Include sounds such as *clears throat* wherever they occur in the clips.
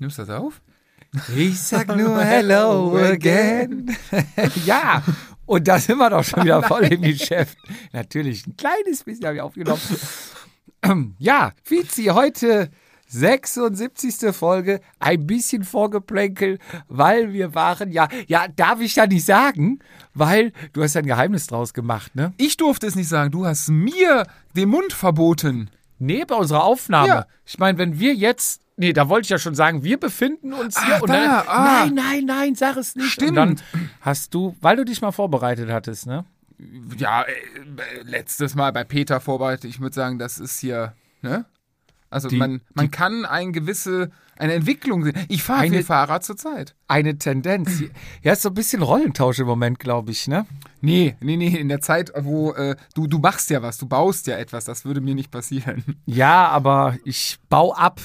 Nimmst du das auf? Ich sag nur Hello *laughs* again. *laughs* ja, und da sind wir doch schon wieder voll im *laughs* Geschäft. Natürlich, ein kleines bisschen habe ich aufgenommen. *clears throat* ja, Vizi, heute 76. Folge, ein bisschen Vorgeplänkel, weil wir waren, ja, ja, darf ich ja nicht sagen, weil du hast ja ein Geheimnis draus gemacht, ne? Ich durfte es nicht sagen. Du hast mir den Mund verboten. Nee, bei unserer Aufnahme. Ja. Ich meine, wenn wir jetzt, nee, da wollte ich ja schon sagen, wir befinden uns hier Ah, und da, dann, ah. nein, nein, nein, sag es nicht. Stimmt. Und dann hast du, weil du dich mal vorbereitet hattest, ne? Ja, äh, letztes Mal bei Peter vorbereitet. Ich würde sagen, das ist hier, ne? Also Die- man, man kann eine gewisse, eine Entwicklung sehen. Ich fahre viel Fahrrad zurzeit. Eine Tendenz. Ja, ist so ein bisschen Rollentausch im Moment, glaube ich, ne? Nee, nee, nee, in der Zeit, wo äh, du, du machst ja was, du baust ja etwas, das würde mir nicht passieren. Ja, aber ich baue ab.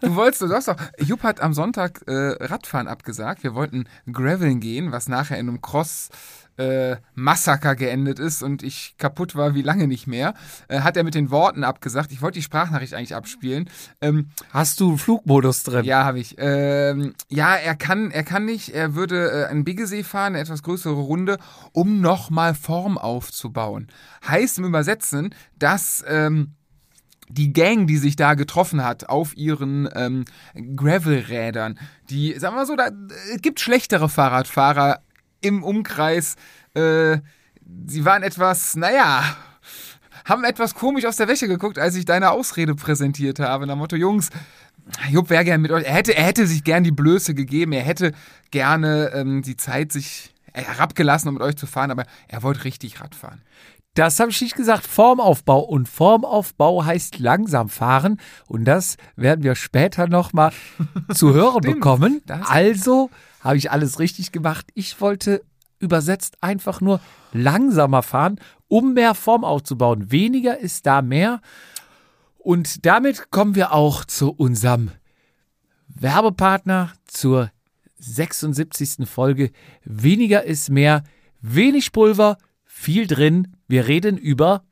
Du wolltest, du sagst doch, Jupp hat am Sonntag äh, Radfahren abgesagt. Wir wollten Graveln gehen, was nachher in einem Cross äh, Massaker geendet ist und ich kaputt war wie lange nicht mehr. Äh, hat er mit den Worten abgesagt. Ich wollte die Sprachnachricht eigentlich abspielen. Ähm, Hast du Flugmodus drin? ja, habe ich. Ähm, ja, er kann, er kann nicht. Er würde äh, einen Biggesee fahren, eine etwas größere Runde, um nochmal Form aufzubauen. Heißt im Übersetzen, dass ähm, die Gang, die sich da getroffen hat auf ihren ähm, Gravelrädern, die, sagen wir so, da äh, gibt schlechtere Fahrradfahrer im Umkreis. Äh, sie waren etwas, naja, haben etwas komisch aus der Wäsche geguckt, als ich deine Ausrede präsentiert habe. Nach Motto, Jungs, Jupp wäre gern mit euch. Er hätte, er hätte sich gern die Blöße gegeben. Er hätte gerne ähm, die Zeit sich herabgelassen, um mit euch zu fahren, aber er wollte richtig Rad fahren. Das habe ich nicht gesagt. Formaufbau. Und Formaufbau heißt langsam fahren. Und das werden wir später nochmal *laughs* zu hören Stimmt. bekommen. Also habe ich alles richtig gemacht. Ich wollte übersetzt einfach nur langsamer fahren, um mehr Form aufzubauen. Weniger ist da mehr. Und damit kommen wir auch zu unserem Werbepartner zur 76. Folge. Weniger ist mehr. Wenig Pulver, viel drin. Wir reden über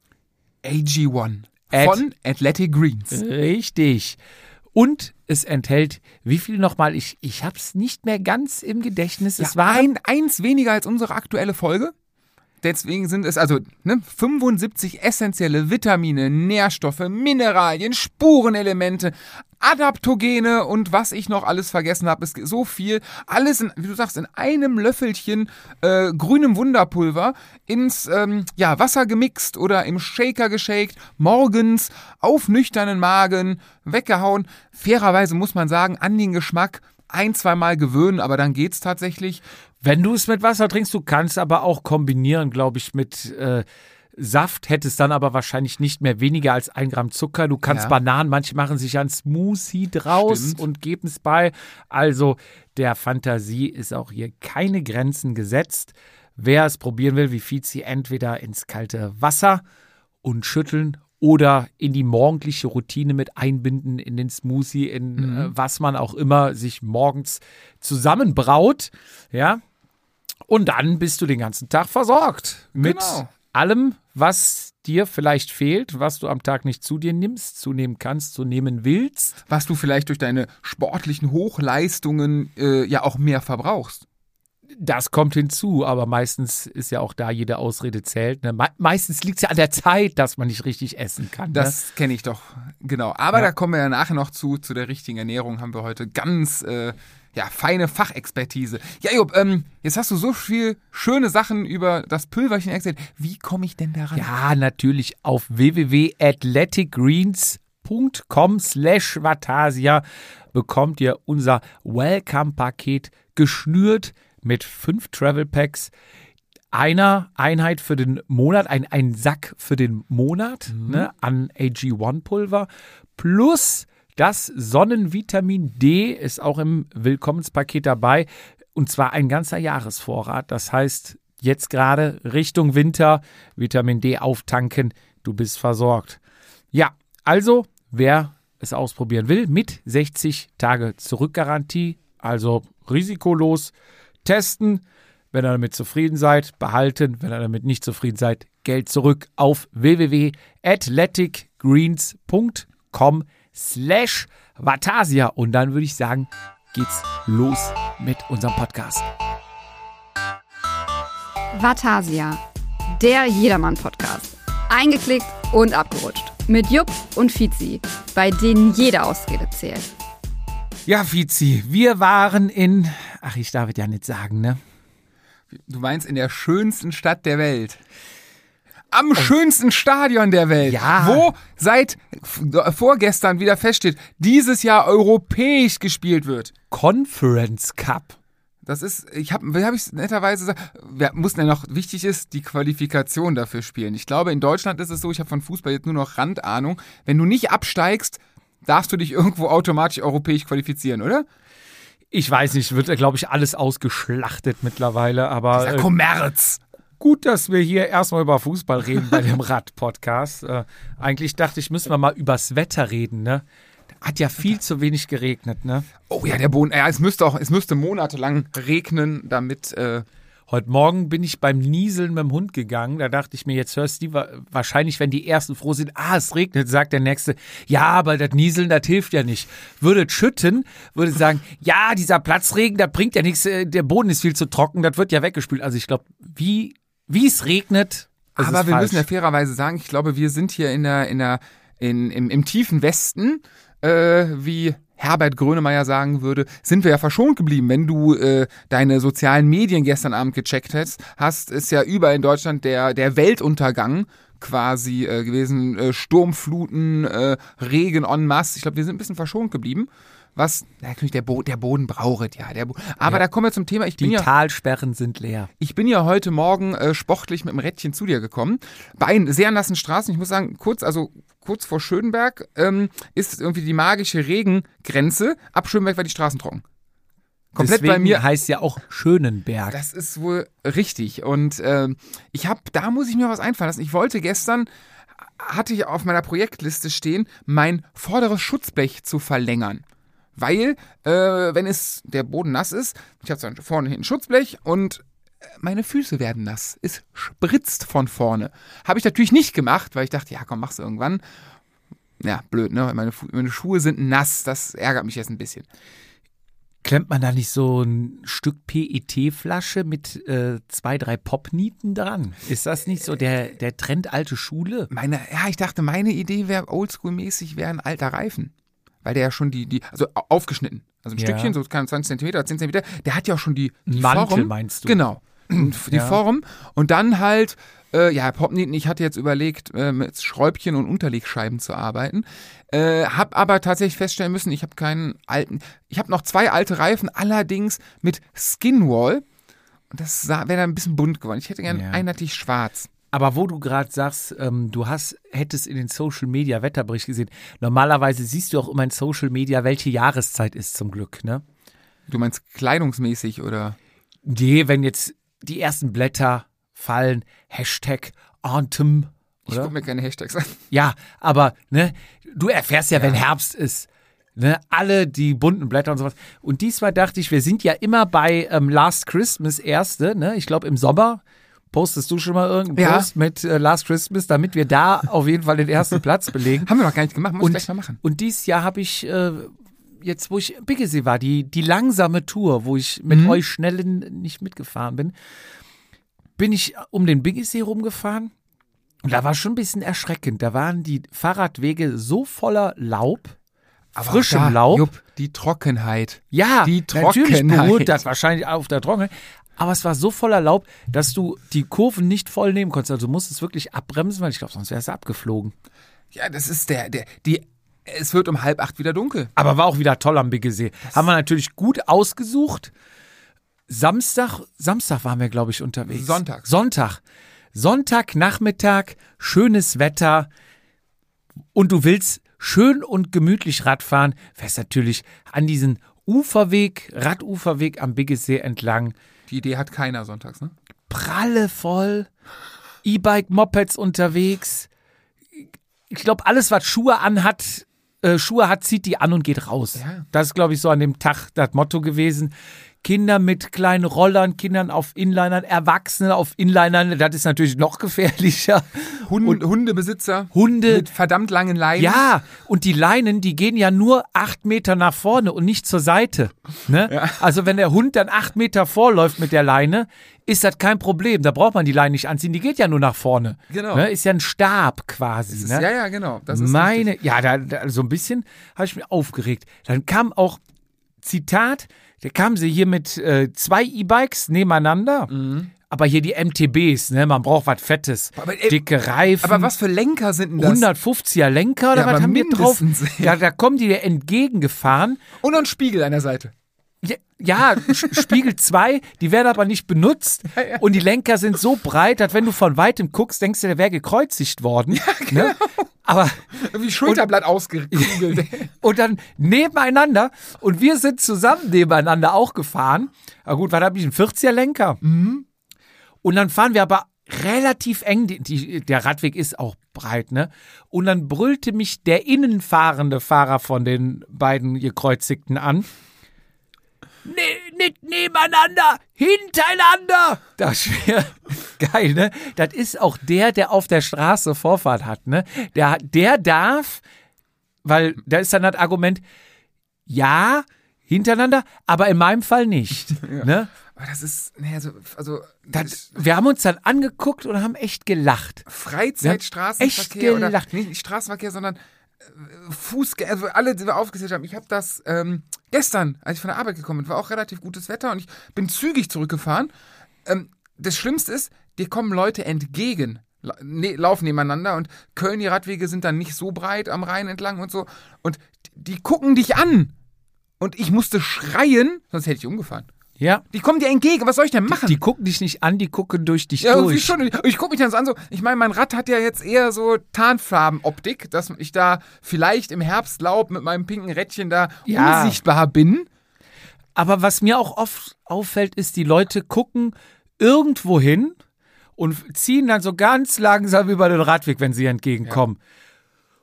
AG1 Ad- von Athletic Greens. richtig. Und es enthält, wie viel nochmal? Ich, ich habe es nicht mehr ganz im Gedächtnis. es war ein, eins weniger als unsere aktuelle Folge. Deswegen sind es also ne, 75 essentielle Vitamine, Nährstoffe, Mineralien, Spurenelemente, Adaptogene und was ich noch alles vergessen habe, ist so viel. Alles, in, wie du sagst, in einem Löffelchen äh, grünem Wunderpulver ins ähm, ja, Wasser gemixt oder im Shaker geshakt, morgens auf nüchternen Magen weggehauen. Fairerweise muss man sagen, an den Geschmack ein, zweimal gewöhnen, aber dann geht's tatsächlich. Wenn du es mit Wasser trinkst, du kannst aber auch kombinieren, glaube ich, mit äh, Saft, hättest dann aber wahrscheinlich nicht mehr weniger als ein Gramm Zucker. Du kannst Ja. Bananen, manche machen sich ein Smoothie draus Stimmt. und geben es bei. Also der Fantasie ist auch hier keine Grenzen gesetzt. Wer es probieren will, wie Fizi, entweder ins kalte Wasser und schütteln oder in die morgendliche Routine mit einbinden, in den Smoothie, in äh, was man auch immer sich morgens zusammenbraut. Ja, und dann bist du den ganzen Tag versorgt mit Genau. allem, was dir vielleicht fehlt, was du am Tag nicht zu dir nimmst, zunehmen kannst, zunehmen willst. was du vielleicht durch deine sportlichen Hochleistungen äh, ja auch mehr verbrauchst. Das kommt hinzu, aber meistens ist ja auch da jede Ausrede zählt. Ne? Me meistens liegt es ja an der Zeit, dass man nicht richtig essen kann. Das kenne ich doch, genau. Aber Ja. da kommen wir ja nachher noch zu. Zu der richtigen Ernährung haben wir heute ganz äh, ja, feine Fachexpertise. Ja, Job, ähm, jetzt hast du so viel schöne Sachen über das Pülverchen erzählt. Wie komme ich denn daran? Ja, natürlich auf www.athleticgreens.com slash Vatasia bekommt ihr unser Welcome-Paket geschnürt mit fünf Travel Packs. Einer Einheit für den Monat, ein, ein Sack für den Monat ne, an AG1-Pulver plus das Sonnenvitamin D ist auch im Willkommenspaket dabei und zwar ein ganzer Jahresvorrat. Das heißt, jetzt gerade Richtung Winter Vitamin D auftanken, du bist versorgt. Ja, also wer es ausprobieren will, mit 60 Tage Zurückgarantie, also risikolos testen. Wenn ihr damit zufrieden seid, behalten. Wenn ihr damit nicht zufrieden seid, Geld zurück auf www.athleticgreens.com slash Vatasia. Und dann würde ich sagen, geht's los mit unserem Podcast. Vatasia, der Jedermann-Podcast. Eingeklickt und abgerutscht. Mit Jupp und Fizi, bei denen jede Ausrede zählt. Ja, Fizi, wir waren in, ach, ich darf es ja nicht sagen, ne? Du meinst in der schönsten Stadt der Welt. Am schönsten Stadion der Welt. Ja. Wo seit f- vorgestern wieder feststeht, dieses Jahr europäisch gespielt wird. Conference Cup. Das ist, ich habe, wie habe ich es netterweise gesagt, wir mussten ja noch, wichtig ist, die Qualifikation dafür spielen. Ich glaube, in Deutschland ist es so, ich habe von Fußball jetzt nur noch Randahnung, wenn du nicht absteigst, darfst du dich irgendwo automatisch europäisch qualifizieren, oder? Ich weiß nicht, wird, glaube ich, alles ausgeschlachtet mittlerweile, aber Der äh, Kommerz. Gut, dass wir hier erstmal über Fußball reden bei dem *laughs* Rad-Podcast. Äh, eigentlich dachte ich, müssen wir mal übers Wetter reden, ne? Hat ja viel zu wenig geregnet, ne? Oh ja, der Boden, ja, es müsste auch, es müsste monatelang regnen, damit, äh, Heute Morgen bin ich beim Nieseln mit dem Hund gegangen. Da dachte ich mir, jetzt hörst du wa- wahrscheinlich, wenn die ersten froh sind, ah, es regnet, sagt der Nächste, ja, aber das Nieseln, das hilft ja nicht. Würde schütten, würde sagen, ja, dieser Platzregen, das bringt ja nichts, äh, der Boden ist viel zu trocken, das wird ja weggespült. Also ich glaube, wie, wie es regnet, das aber wir falsch. müssen ja fairerweise sagen, ich glaube, wir sind hier in der, in der, in, im, im tiefen Westen, äh, wie Herbert Grönemeyer sagen würde, sind wir ja verschont geblieben. Wenn du äh, deine sozialen Medien gestern Abend gecheckt hast, hast, ist ja überall in Deutschland der, der Weltuntergang quasi äh, gewesen. Äh, Sturmfluten, äh, Regen en masse. Ich glaube, wir sind ein bisschen verschont geblieben. Was, na, natürlich, der, Bo der Boden braucht, ja. Der Bo aber da kommen wir zum Thema. Ich bin die ja Talsperren sind leer. ich bin ja heute Morgen äh, sportlich mit dem Rädchen zu dir gekommen. Bei sehr nassen Straßen. Ich muss sagen, kurz, also kurz vor Schönberg ähm, ist irgendwie die magische Regengrenze. Ab Schönberg war die Straßen trocken. Komplett Deswegen bei mir. heißt ja auch Schönenberg. Das ist wohl richtig. Und ähm, ich habe, da muss ich mir was einfallen lassen. Ich wollte gestern, hatte ich auf meiner Projektliste stehen, mein vorderes Schutzblech zu verlängern. Weil, äh, wenn es der Boden nass ist, ich habe dann vorne hinten Schutzblech und äh, meine Füße werden nass. Es spritzt von vorne. Habe ich natürlich nicht gemacht, weil ich dachte, ja komm, mach's irgendwann. Ja, blöd, ne? Meine, Fu meine Schuhe sind nass. Das ärgert mich jetzt ein bisschen. Klemmt man da nicht so ein Stück PET-Flasche mit äh, zwei, drei Popnieten dran? Ist das nicht so der, der Trend alte Schule? Meine, ja, ich dachte, meine Idee wäre oldschool-mäßig, wäre ein alter Reifen. Weil der ja schon die, die, also au- aufgeschnitten. Also ein Ja. Stückchen, so keine 20 Zentimeter, 10 Zentimeter, der hat ja auch schon die, die Mantel Form. meinst du? Genau. *clears throat* Die Ja. Form. Und dann halt, äh, ja, Popnieten, ich hatte jetzt überlegt, äh, mit Schräubchen und Unterlegscheiben zu arbeiten. Äh, hab aber tatsächlich feststellen müssen, ich habe keinen alten, ich habe noch zwei alte Reifen, allerdings mit Skinwall. Und das wäre dann ein bisschen bunt geworden. Ich hätte gern Ja. einheitlich schwarz. Aber wo du gerade sagst, ähm, du hast, hättest in den Social Media Wetterbericht gesehen, normalerweise siehst du auch immer in Social Media, welche Jahreszeit ist zum Glück, ne? Du meinst kleidungsmäßig oder? Nee, wenn jetzt die ersten Blätter fallen, Hashtag Autumn, Ich oder? gucke mir keine Hashtags an. Ja, aber ne, du erfährst ja, wenn Herbst ist. Ne, alle die bunten Blätter und sowas. Und diesmal dachte ich, wir sind ja immer bei ähm, Last Christmas erste, ne? Ich glaube im Sommer postest du schon mal irgendeinen Ja. Post mit äh, Last Christmas, damit wir da *laughs* auf jeden Fall den ersten Platz belegen. Haben wir noch gar nicht gemacht, muss ich Und, gleich mal machen. und dieses Jahr habe ich äh, jetzt, wo ich in Biggesee war, die, die langsame Tour, wo ich mit Mhm. euch schnellen nicht mitgefahren bin, bin ich um den Biggesee rumgefahren. Und da war schon ein bisschen erschreckend. Da waren die Fahrradwege so voller Laub, frischem da, Laub. Jupp, die Trockenheit. Ja, Die natürlich Trockenheit. beruht das wahrscheinlich auf der Trockene. Aber es war so voller Laub, dass du die Kurven nicht voll nehmen konntest. Also du musstest wirklich abbremsen, weil ich glaube, sonst wärst du abgeflogen. Ja, das ist der, der, die, es wird um halb acht wieder dunkel. Aber war auch wieder toll am Biggesee. Haben wir natürlich gut ausgesucht. Samstag, Samstag waren wir, glaube ich, unterwegs. Sonntag. Sonntag. Sonntagnachmittag, schönes Wetter und du willst schön und gemütlich Radfahren, fährst natürlich an diesen Uferweg, Raduferweg am Biggesee entlang. Die Idee hat keiner sonntags, ne? Prallevoll, E-Bike-Mopeds unterwegs. Ich glaube, alles, was Schuhe anhat, äh, Schuhe hat, zieht die an und geht raus. Ja. Das ist, glaube ich, so an dem Tag das Motto gewesen. Kinder mit kleinen Rollern, Kindern auf Inlinern, Erwachsene auf Inlinern, das ist natürlich noch gefährlicher. Hund, Hundebesitzer Hunde. mit verdammt langen Leinen. Ja, und die Leinen, die gehen ja nur acht Meter nach vorne und nicht zur Seite. Ne? Also wenn der Hund dann acht Meter vorläuft mit der Leine, ist das kein Problem. Da braucht man die Leine nicht anziehen, die geht ja nur nach vorne. Genau. Ne? Ist ja ein Stab quasi. Ist, ne? ja, ja, genau. Meine, richtig. ja, da, da, so ein bisschen habe ich mich aufgeregt. Dann kam auch, Zitat, da kamen sie hier mit äh, zwei E-Bikes nebeneinander. Aber hier die MTBs, ne? Man braucht was Fettes. Mhm. Aber, ey, Dicke Reifen. Aber was für Lenker sind denn das? 150er Lenker oder Ja, was haben wir drauf? Ja, da kommen die dir entgegengefahren. Und ein Spiegel an der Seite. Ja, ja Spiegel 2, die werden aber nicht benutzt. Und die Lenker sind so breit, dass wenn du von weitem guckst, denkst du, der wäre gekreuzigt worden. genau. ne? Aber Irgendwie Schulterblatt *laughs* ausgekugelt. *laughs* und dann nebeneinander und wir sind zusammen nebeneinander auch gefahren. Aber gut, war da ein 40er Lenker. Und dann fahren wir aber relativ eng, die, die, der Radweg ist auch breit, ne? Und dann brüllte mich der innenfahrende Fahrer von den beiden Gekreuzigten an. Ne, nicht nebeneinander, hintereinander. Das wäre geil, ne? Das ist auch der, der auf der Straße Vorfahrt hat, ne? Der, der darf, weil da ist dann das Argument, ja, hintereinander, aber in meinem Fall nicht. *laughs* Ne? Aber das ist, nee, also, also Das, wir haben uns dann angeguckt und haben echt gelacht. Freizeitstraßenverkehr echt oder gelacht. nicht Straßenverkehr, sondern äh, Fußgänger, also alle, die wir aufgezählt haben. Ich habe das ähm, gestern, als ich von der Arbeit gekommen bin, war auch relativ gutes Wetter und ich bin zügig zurückgefahren. Ähm, das Schlimmste ist, dir kommen Leute entgegen. Ne, laufen nebeneinander und Köln, die Radwege sind dann nicht so breit am Rhein entlang und so. Und die gucken dich an. Und ich musste schreien, sonst hätte ich umgefahren. Ja. Die kommen dir entgegen, was soll ich denn machen? Die gucken dich nicht an, die gucken durch dich Ja, durch. schon. Ich gucke mich dann so an, so, ich meine, mein Rad hat ja jetzt eher so Tarnfarbenoptik, dass ich da vielleicht im Herbstlaub mit meinem pinken Rädchen da Ja. unsichtbar bin. Aber was mir auch oft auffällt, ist, die Leute gucken irgendwo hin und ziehen dann so ganz langsam über den Radweg, wenn sie entgegenkommen.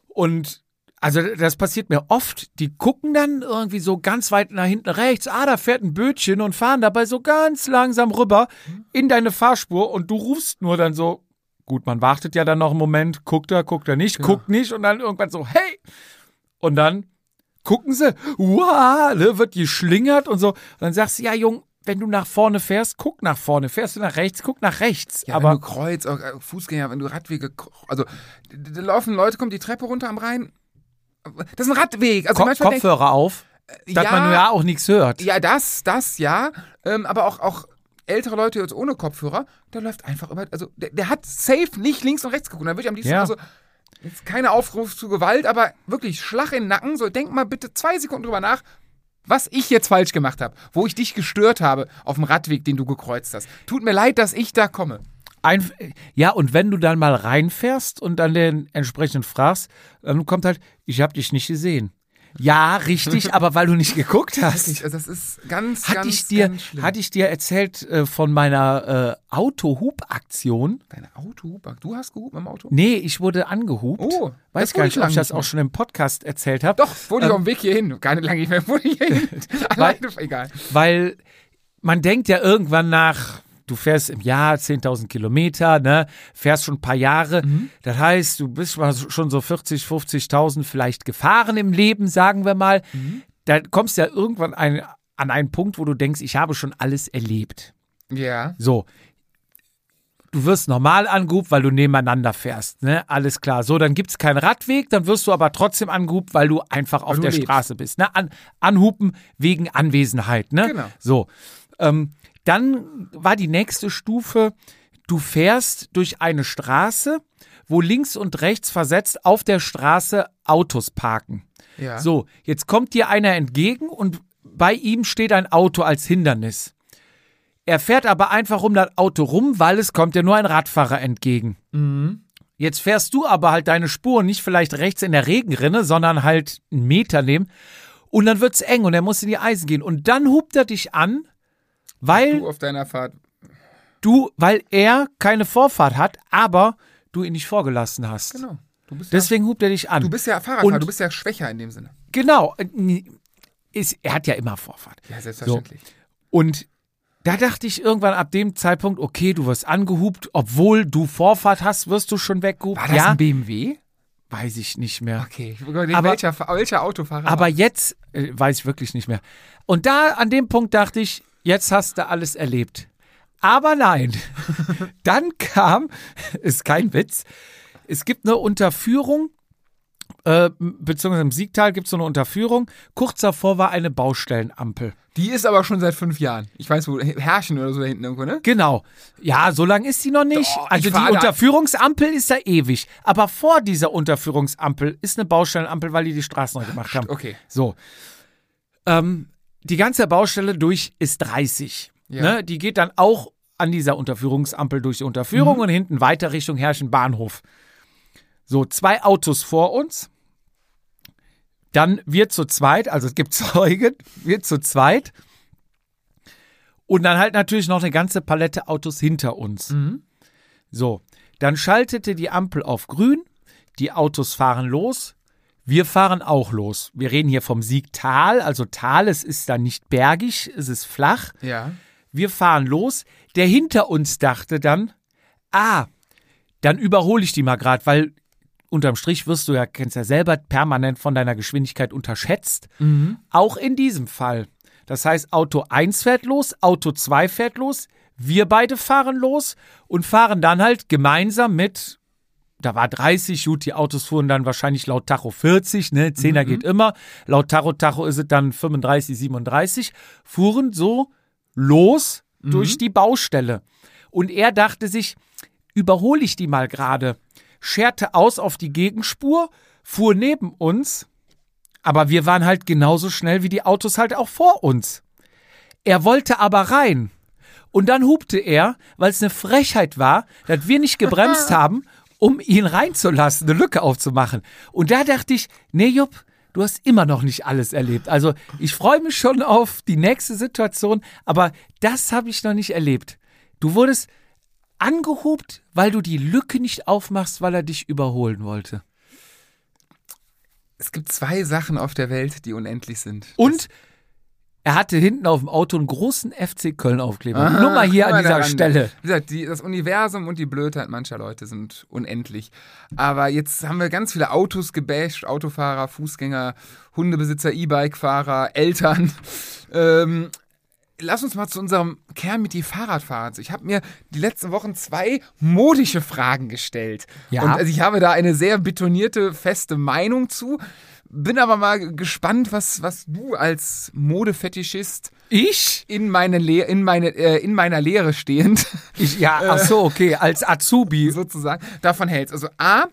Und also das passiert mir oft. Die gucken dann irgendwie so ganz weit nach hinten rechts. Ah, da fährt ein Bötchen und fahren dabei so ganz langsam rüber in deine Fahrspur und du rufst nur dann so. Gut, man wartet ja dann noch einen Moment, guckt er, guckt er nicht, guckt nicht und dann irgendwann so, hey! Und dann gucken sie, wow, ne, wird geschlingert und so. Und dann sagst du, ja, Jung, wenn du nach vorne fährst, guck nach vorne. Fährst du nach rechts, guck nach rechts. Ja, wenn du Aber Kreuz, äh, Fußgänger, wenn du Radwege, also da laufen Leute, kommen die Treppe runter am Rhein. Das ist ein Radweg. Also Ko manchmal denk- Kopfhörer auf, dass ja, man ja auch nichts hört. Ja, das, das, ja. Ähm, aber auch, auch ältere Leute jetzt ohne Kopfhörer, der läuft einfach über. Also, der, der hat safe nicht links und rechts geguckt. Da würde ich am liebsten, Ja. also, jetzt keine Aufruf zu Gewalt, aber wirklich Schlag in den Nacken. So, denk mal bitte zwei Sekunden drüber nach, was ich jetzt falsch gemacht habe, wo ich dich gestört habe auf dem Radweg, den du gekreuzt hast. Tut mir leid, dass ich da komme. Ein, ja, und wenn du dann mal reinfährst und dann den entsprechend fragst, dann kommt halt, ich habe dich nicht gesehen. Ja, richtig, *laughs* aber weil du nicht geguckt hast. Ich, also das ist ganz, Hatte ganz, ich dir, ganz schlimm. hatte ich dir erzählt äh, von meiner äh, Autohub-Aktion? Deine Autohuber. Du hast gehupt im Auto? Nee, ich wurde angehupt. Oh, Weiß gar nicht, ich ob ich das auch schon im Podcast erzählt habe. Doch, wurde ich Ähm, auf dem Weg hierhin. Keine lange nicht mehr, wurde ich hierhin. *laughs* Alleine, egal. Weil man denkt ja irgendwann nach, du fährst im Jahr 10.000 Kilometer, ne, fährst schon ein paar Jahre. Das heißt, du bist schon so 40, 50.000 vielleicht gefahren im Leben, sagen wir mal. Da kommst du ja irgendwann ein, an einen Punkt, wo du denkst, ich habe schon alles erlebt. Ja. So. Du wirst normal angehupt, weil du nebeneinander fährst, ne? Alles klar. So, dann gibt's keinen Radweg, dann wirst du aber trotzdem angehupt, weil du einfach auf du der lebst. Straße bist. Ne? An, anhupen wegen Anwesenheit, ne? Genau. So. Ähm, dann war die nächste Stufe, du fährst durch eine Straße, wo links und rechts versetzt auf der Straße Autos parken. Ja. So, jetzt kommt dir einer entgegen und bei ihm steht ein Auto als Hindernis. Er fährt aber einfach um das Auto rum, weil es kommt ja nur ein Radfahrer entgegen. Jetzt fährst du aber halt deine Spur nicht vielleicht rechts in der Regenrinne, sondern halt einen Meter nehmen. Und dann wird's eng und er muss in die Eisen gehen. Und dann hupt er dich an, weil Du auf deiner Fahrt. du, weil er keine Vorfahrt hat, aber du ihn nicht vorgelassen hast. Genau. Bist, ja, Deswegen hupt er dich an. du bist ja Fahrradfahrer, Und- du bist ja schwächer in dem Sinne. genau. Ist, er hat ja immer Vorfahrt. Ja, selbstverständlich. Und da dachte ich irgendwann ab dem Zeitpunkt, okay, du wirst angehupt, obwohl du Vorfahrt hast, wirst du schon weggehupt. War das ja, ein BMW? weiß ich nicht mehr. Okay, Aber- welcher, welcher Autofahrer Aber jetzt äh, weiß ich wirklich nicht mehr. Und da an dem Punkt dachte ich, jetzt hast du alles erlebt. Aber nein, *laughs* dann kam, ist kein Witz, es gibt eine Unterführung, äh, beziehungsweise im Siegtal gibt es so eine Unterführung. Kurz davor war eine Baustellenampel. Die ist aber schon seit fünf Jahren. Ich weiß wo, Herrchen oder so da hinten irgendwo, ne? Genau. Ja, so lang ist sie noch nicht. Doch, also die Unterführungsampel ist da ewig. Aber vor dieser Unterführungsampel ist eine Baustellenampel, weil die die Straßen neu gemacht haben. Okay. So. Ähm, die ganze Baustelle durch ist 30. Ja. Ne? Die geht dann auch an dieser Unterführungsampel durch die Unterführung Mhm. und hinten weiter Richtung Herrchen Bahnhof. So, zwei Autos vor uns. Dann wir zu zweit, also es gibt *laughs* Zeugen, wir zu zweit. Und dann halt natürlich noch eine ganze Palette Autos hinter uns. Mhm. So, dann schaltete die Ampel auf grün, die Autos fahren los, wir fahren auch los. Wir reden hier vom Siegtal, also Tal, es ist da nicht bergig, es ist flach. Ja. Wir fahren los. Der hinter uns dachte dann, ah, dann überhole ich die mal gerade, weil unterm Strich wirst du ja, kennst ja selber, permanent von deiner Geschwindigkeit unterschätzt. Auch in diesem Fall. Das heißt, Auto 1 fährt los, Auto 2 fährt los, wir beide fahren los und fahren dann halt gemeinsam mit, da war 30, gut, die Autos fuhren dann wahrscheinlich laut Tacho 40, ne, 10er geht immer, laut Tacho Tacho ist es dann 35, 37, fuhren so los durch die Baustelle. Und er dachte sich, überhole ich die mal gerade, scherte aus auf die Gegenspur, fuhr neben uns, aber wir waren halt genauso schnell wie die Autos halt auch vor uns. Er wollte aber rein. Und dann hupte er, weil es eine Frechheit war, dass wir nicht gebremst *laughs* haben, um ihn reinzulassen, eine Lücke aufzumachen. Und da dachte ich, nee, Jupp, du hast immer noch nicht alles erlebt. Also ich freue mich schon auf die nächste Situation, aber das habe ich noch nicht erlebt. Du wurdest angehupt, weil du die Lücke nicht aufmachst, weil er dich überholen wollte. Es gibt zwei Sachen auf der Welt, die unendlich sind. Und er hatte hinten auf dem Auto einen großen FC Köln-Aufkleber. Nur mal hier an dieser daran. Stelle. Wie gesagt, die, das Universum und die Blödheit mancher Leute sind unendlich. Aber jetzt haben wir ganz viele Autos gebasht, Autofahrer, Fußgänger, Hundebesitzer, E-Bike-Fahrer, Eltern. Ähm, lass uns mal zu unserem Kern mit die Fahrradfahrer. Ich habe mir die letzten Wochen zwei modische Fragen gestellt. Ja. Und also ich habe da eine sehr betonierte, feste Meinung zu. Bin aber mal gespannt, was, was du als Modefetischist Ich? in, meine Le in, meine, äh, in meiner Lehre stehend ich ja, ach so, okay, als Azubi. sozusagen davon hältst. Also A,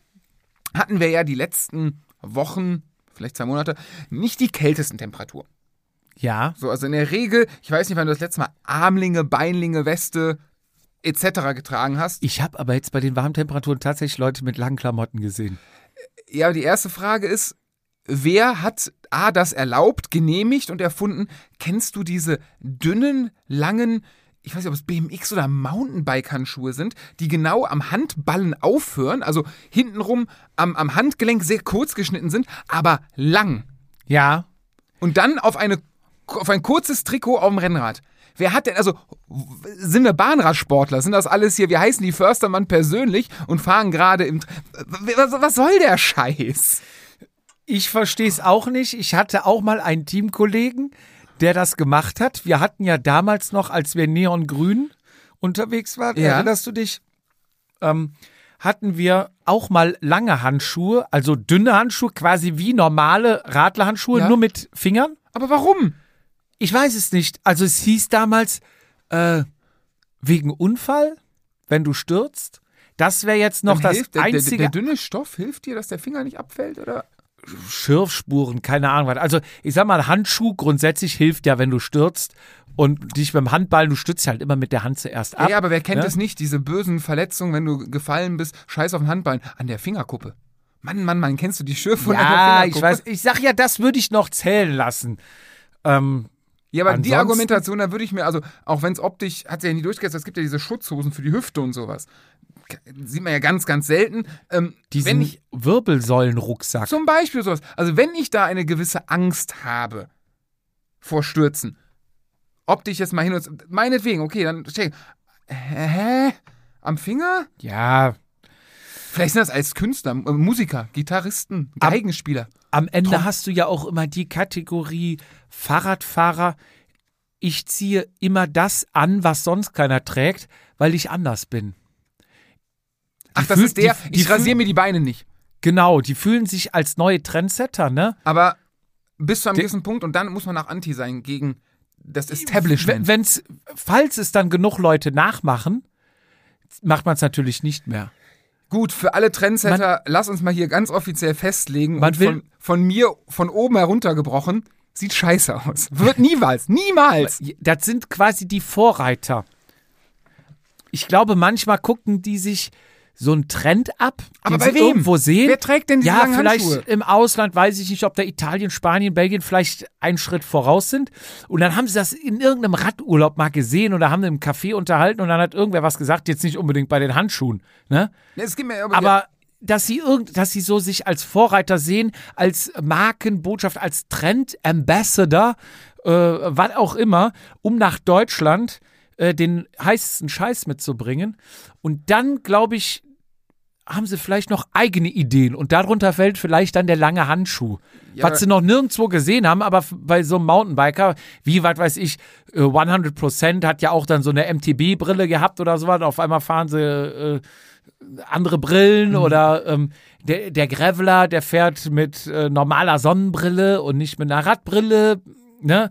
hatten wir ja die letzten Wochen, vielleicht zwei Monate, nicht die kältesten Temperaturen. Ja. So, also in der Regel, ich weiß nicht, wann du das letzte Mal Armlinge, Beinlinge, Weste etc. getragen hast. Ich habe aber jetzt bei den warmen Temperaturen tatsächlich Leute mit langen Klamotten gesehen. Ja, die erste Frage ist, wer hat A, das erlaubt, genehmigt und erfunden? Kennst du diese dünnen, langen, ich weiß nicht, ob es BMX oder Mountainbike-Handschuhe sind, die genau am Handballen aufhören, also hintenrum am, am Handgelenk sehr kurz geschnitten sind, aber lang. Ja. Und dann auf, eine, auf ein kurzes Trikot auf dem Rennrad. Wer hat denn, also sind wir Bahnradsportler? Sind das alles hier, wir heißen die Förstermann persönlich und fahren gerade im. Was, was soll der Scheiß? Ich verstehe es auch nicht. Ich hatte auch mal einen Teamkollegen, der das gemacht hat. Wir hatten ja damals noch, als wir neongrün unterwegs waren, Ja. erinnerst du dich? Ähm, hatten wir auch mal lange Handschuhe, also dünne Handschuhe, quasi wie normale Radlerhandschuhe, Ja. nur mit Fingern. Aber warum? Ich weiß es nicht. Also es hieß damals, äh, wegen Unfall, wenn du stürzt. Das wäre jetzt noch Dann das hilft, der, der, einzige der dünne Stoff hilft dir, dass der Finger nicht abfällt, oder? Schürfspuren, keine Ahnung was. Also ich sag mal, Handschuh grundsätzlich hilft ja, wenn du stürzt und dich beim Handballen, du stützt halt immer mit der Hand zuerst ab. Ja, aber wer kennt ne? es nicht, diese bösen Verletzungen, wenn du gefallen bist, scheiß auf den Handballen, an der Fingerkuppe. Mann, Mann, Mann, kennst du die Schürfwunde an der Ja, Fingerkuppe? ich weiß, ich sag ja, das würde ich noch zählen lassen. Ähm, Ja, aber die Argumentation, da würde ich mir, also, auch wenn es optisch, hat sie ja nie durchgesetzt, es gibt ja diese Schutzhosen für die Hüfte und sowas. Sieht man ja ganz, ganz selten. Ähm, diesen wenn ich, Wirbelsäulenrucksack. zum Beispiel sowas, also wenn ich da eine gewisse Angst habe vor Stürzen, optisch jetzt mal hin und meinetwegen, okay, dann steck. Hä? Am Finger? Ja, Vielleicht sind das als Künstler, äh, Musiker, Gitarristen, Am- Geigenspieler. am Ende Tom- hast du ja auch immer die Kategorie Fahrradfahrer. Ich ziehe immer das an, was sonst keiner trägt, weil ich anders bin. Ach, das ist der, die- die ich rasiere mir die Beine nicht. Genau, die fühlen sich als neue Trendsetter, ne? Aber bis zu einem gewissen Punkt und dann muss man auch anti sein gegen das Establishment. wenn's, falls es dann genug Leute nachmachen, macht man es natürlich nicht mehr. Gut, für alle Trendsetter, lass uns mal hier ganz offiziell festlegen. Man und will- von, von mir von oben heruntergebrochen, sieht scheiße aus. Wird niemals, niemals. Das sind quasi die Vorreiter. Ich glaube, manchmal gucken die sich so einen Trend ab, Aber den bei sie wem? irgendwo sehen. Wer trägt denn diese ja, langen vielleicht Handschuhe? im Ausland, weiß ich nicht, ob da Italien, Spanien, Belgien vielleicht einen Schritt voraus sind. Und dann haben sie das in irgendeinem Radurlaub mal gesehen oder haben im Café unterhalten und dann hat irgendwer was gesagt, jetzt nicht unbedingt bei den Handschuhen. Ne? Es gibt mir aber, Aber dass sie irgend, dass sie so sich als Vorreiter sehen, als Markenbotschaft, als Trend Ambassador, äh, was auch immer, um nach Deutschland äh, den heißesten Scheiß mitzubringen. Und dann, glaube ich, haben sie vielleicht noch eigene Ideen und darunter fällt vielleicht dann der lange Handschuh. Ja, was sie noch nirgendwo gesehen haben, aber bei so einem Mountainbiker, wie weit weiß ich, äh, 100% hat ja auch dann so eine MTB-Brille gehabt oder sowas. Auf einmal fahren sie äh, andere Brillen Mhm. oder ähm, der, der Graveler, der fährt mit äh, normaler Sonnenbrille und nicht mit einer Radbrille. Ne?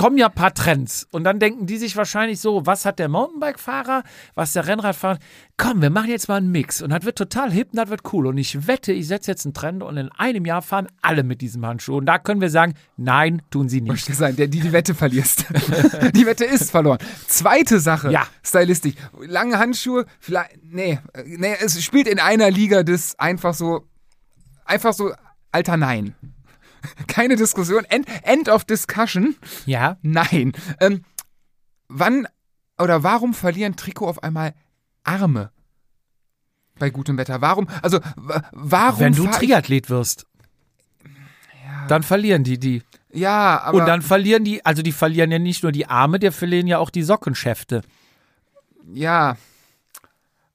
Kommen ja ein paar Trends. Und dann denken die sich wahrscheinlich so, was hat der Mountainbike-Fahrer, was der Rennradfahrer? Komm, wir machen jetzt mal einen Mix. Und das wird total hip und das wird cool. Und ich wette, ich setze jetzt einen Trend und in einem Jahr fahren alle mit diesem Handschuh. Und da können wir sagen, nein, tun sie nicht. möchte sein, der die die Wette verlierst. *laughs* die Wette ist verloren. Zweite Sache, Ja. stylistisch. Lange Handschuhe, vielleicht, nee, nee, es spielt in einer Liga des einfach so, einfach so, alter Nein. Keine Diskussion, end, end of discussion. Ja. Nein. Ähm, wann oder warum verlieren Trikot auf einmal Arme? Bei gutem Wetter. Warum, also, warum. Wenn du Triathlet wirst, dann verlieren die die. Ja, aber. Und dann verlieren die, also die verlieren ja nicht nur die Arme, die verlieren ja auch die Sockenschäfte. ja.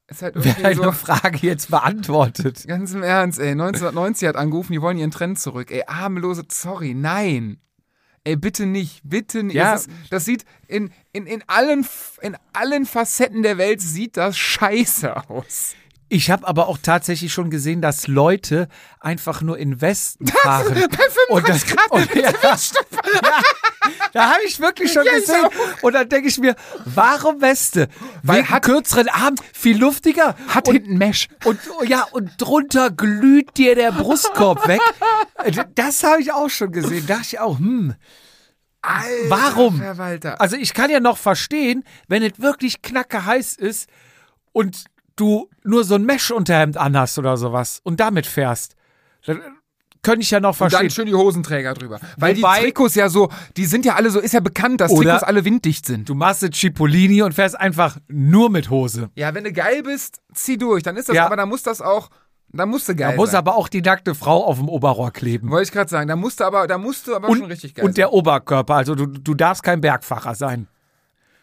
Ist halt Wer irgendwie deine so. Frage jetzt beantwortet. Ganz im Ernst, ey. 1990 hat angerufen, die wollen ihren Trend zurück. Ey, armlose, sorry, nein. Ey, bitte nicht, bitte nicht. Ja. Das, ist, das sieht in, in, in, allen, in allen Facetten der Welt sieht das scheiße aus. Ich habe aber auch tatsächlich schon gesehen, dass Leute einfach nur in Westen fahren. Bei Und das- 35 Grad und- ja. Windstoff. Da habe ich wirklich schon Ja, gesehen. Und dann denke ich mir, warum Weste? Weil Wegen hat- kürzeren Armen, viel luftiger. Hat und, hinten Mesh. und ja, und drunter glüht dir der Brustkorb weg. Das habe ich auch schon gesehen. Da dachte ich auch, hm. Alter, Warum? Also ich kann ja noch verstehen, wenn es wirklich knacke heiß ist und du nur so ein Mesh-Unterhemd anhast oder sowas und damit fährst. Dann könnte ich ja noch Und verstehen. dann schön die Hosenträger drüber. Weil Wobei- die Trikots ja so, die sind ja alle so, ist ja bekannt, dass Trikots alle winddicht sind. Du machst jetzt Cipollini und fährst einfach nur mit Hose. Ja, wenn du geil bist, zieh durch. Dann ist das, Ja. aber dann muss das auch, dann musst du geil Da muss sein. aber auch die nackte Frau auf dem Oberrohr kleben. Wollte ich gerade sagen, da musst du aber, da musst du aber Und, schon richtig geil und der Oberkörper. Also du, du darfst kein Bergfahrer sein.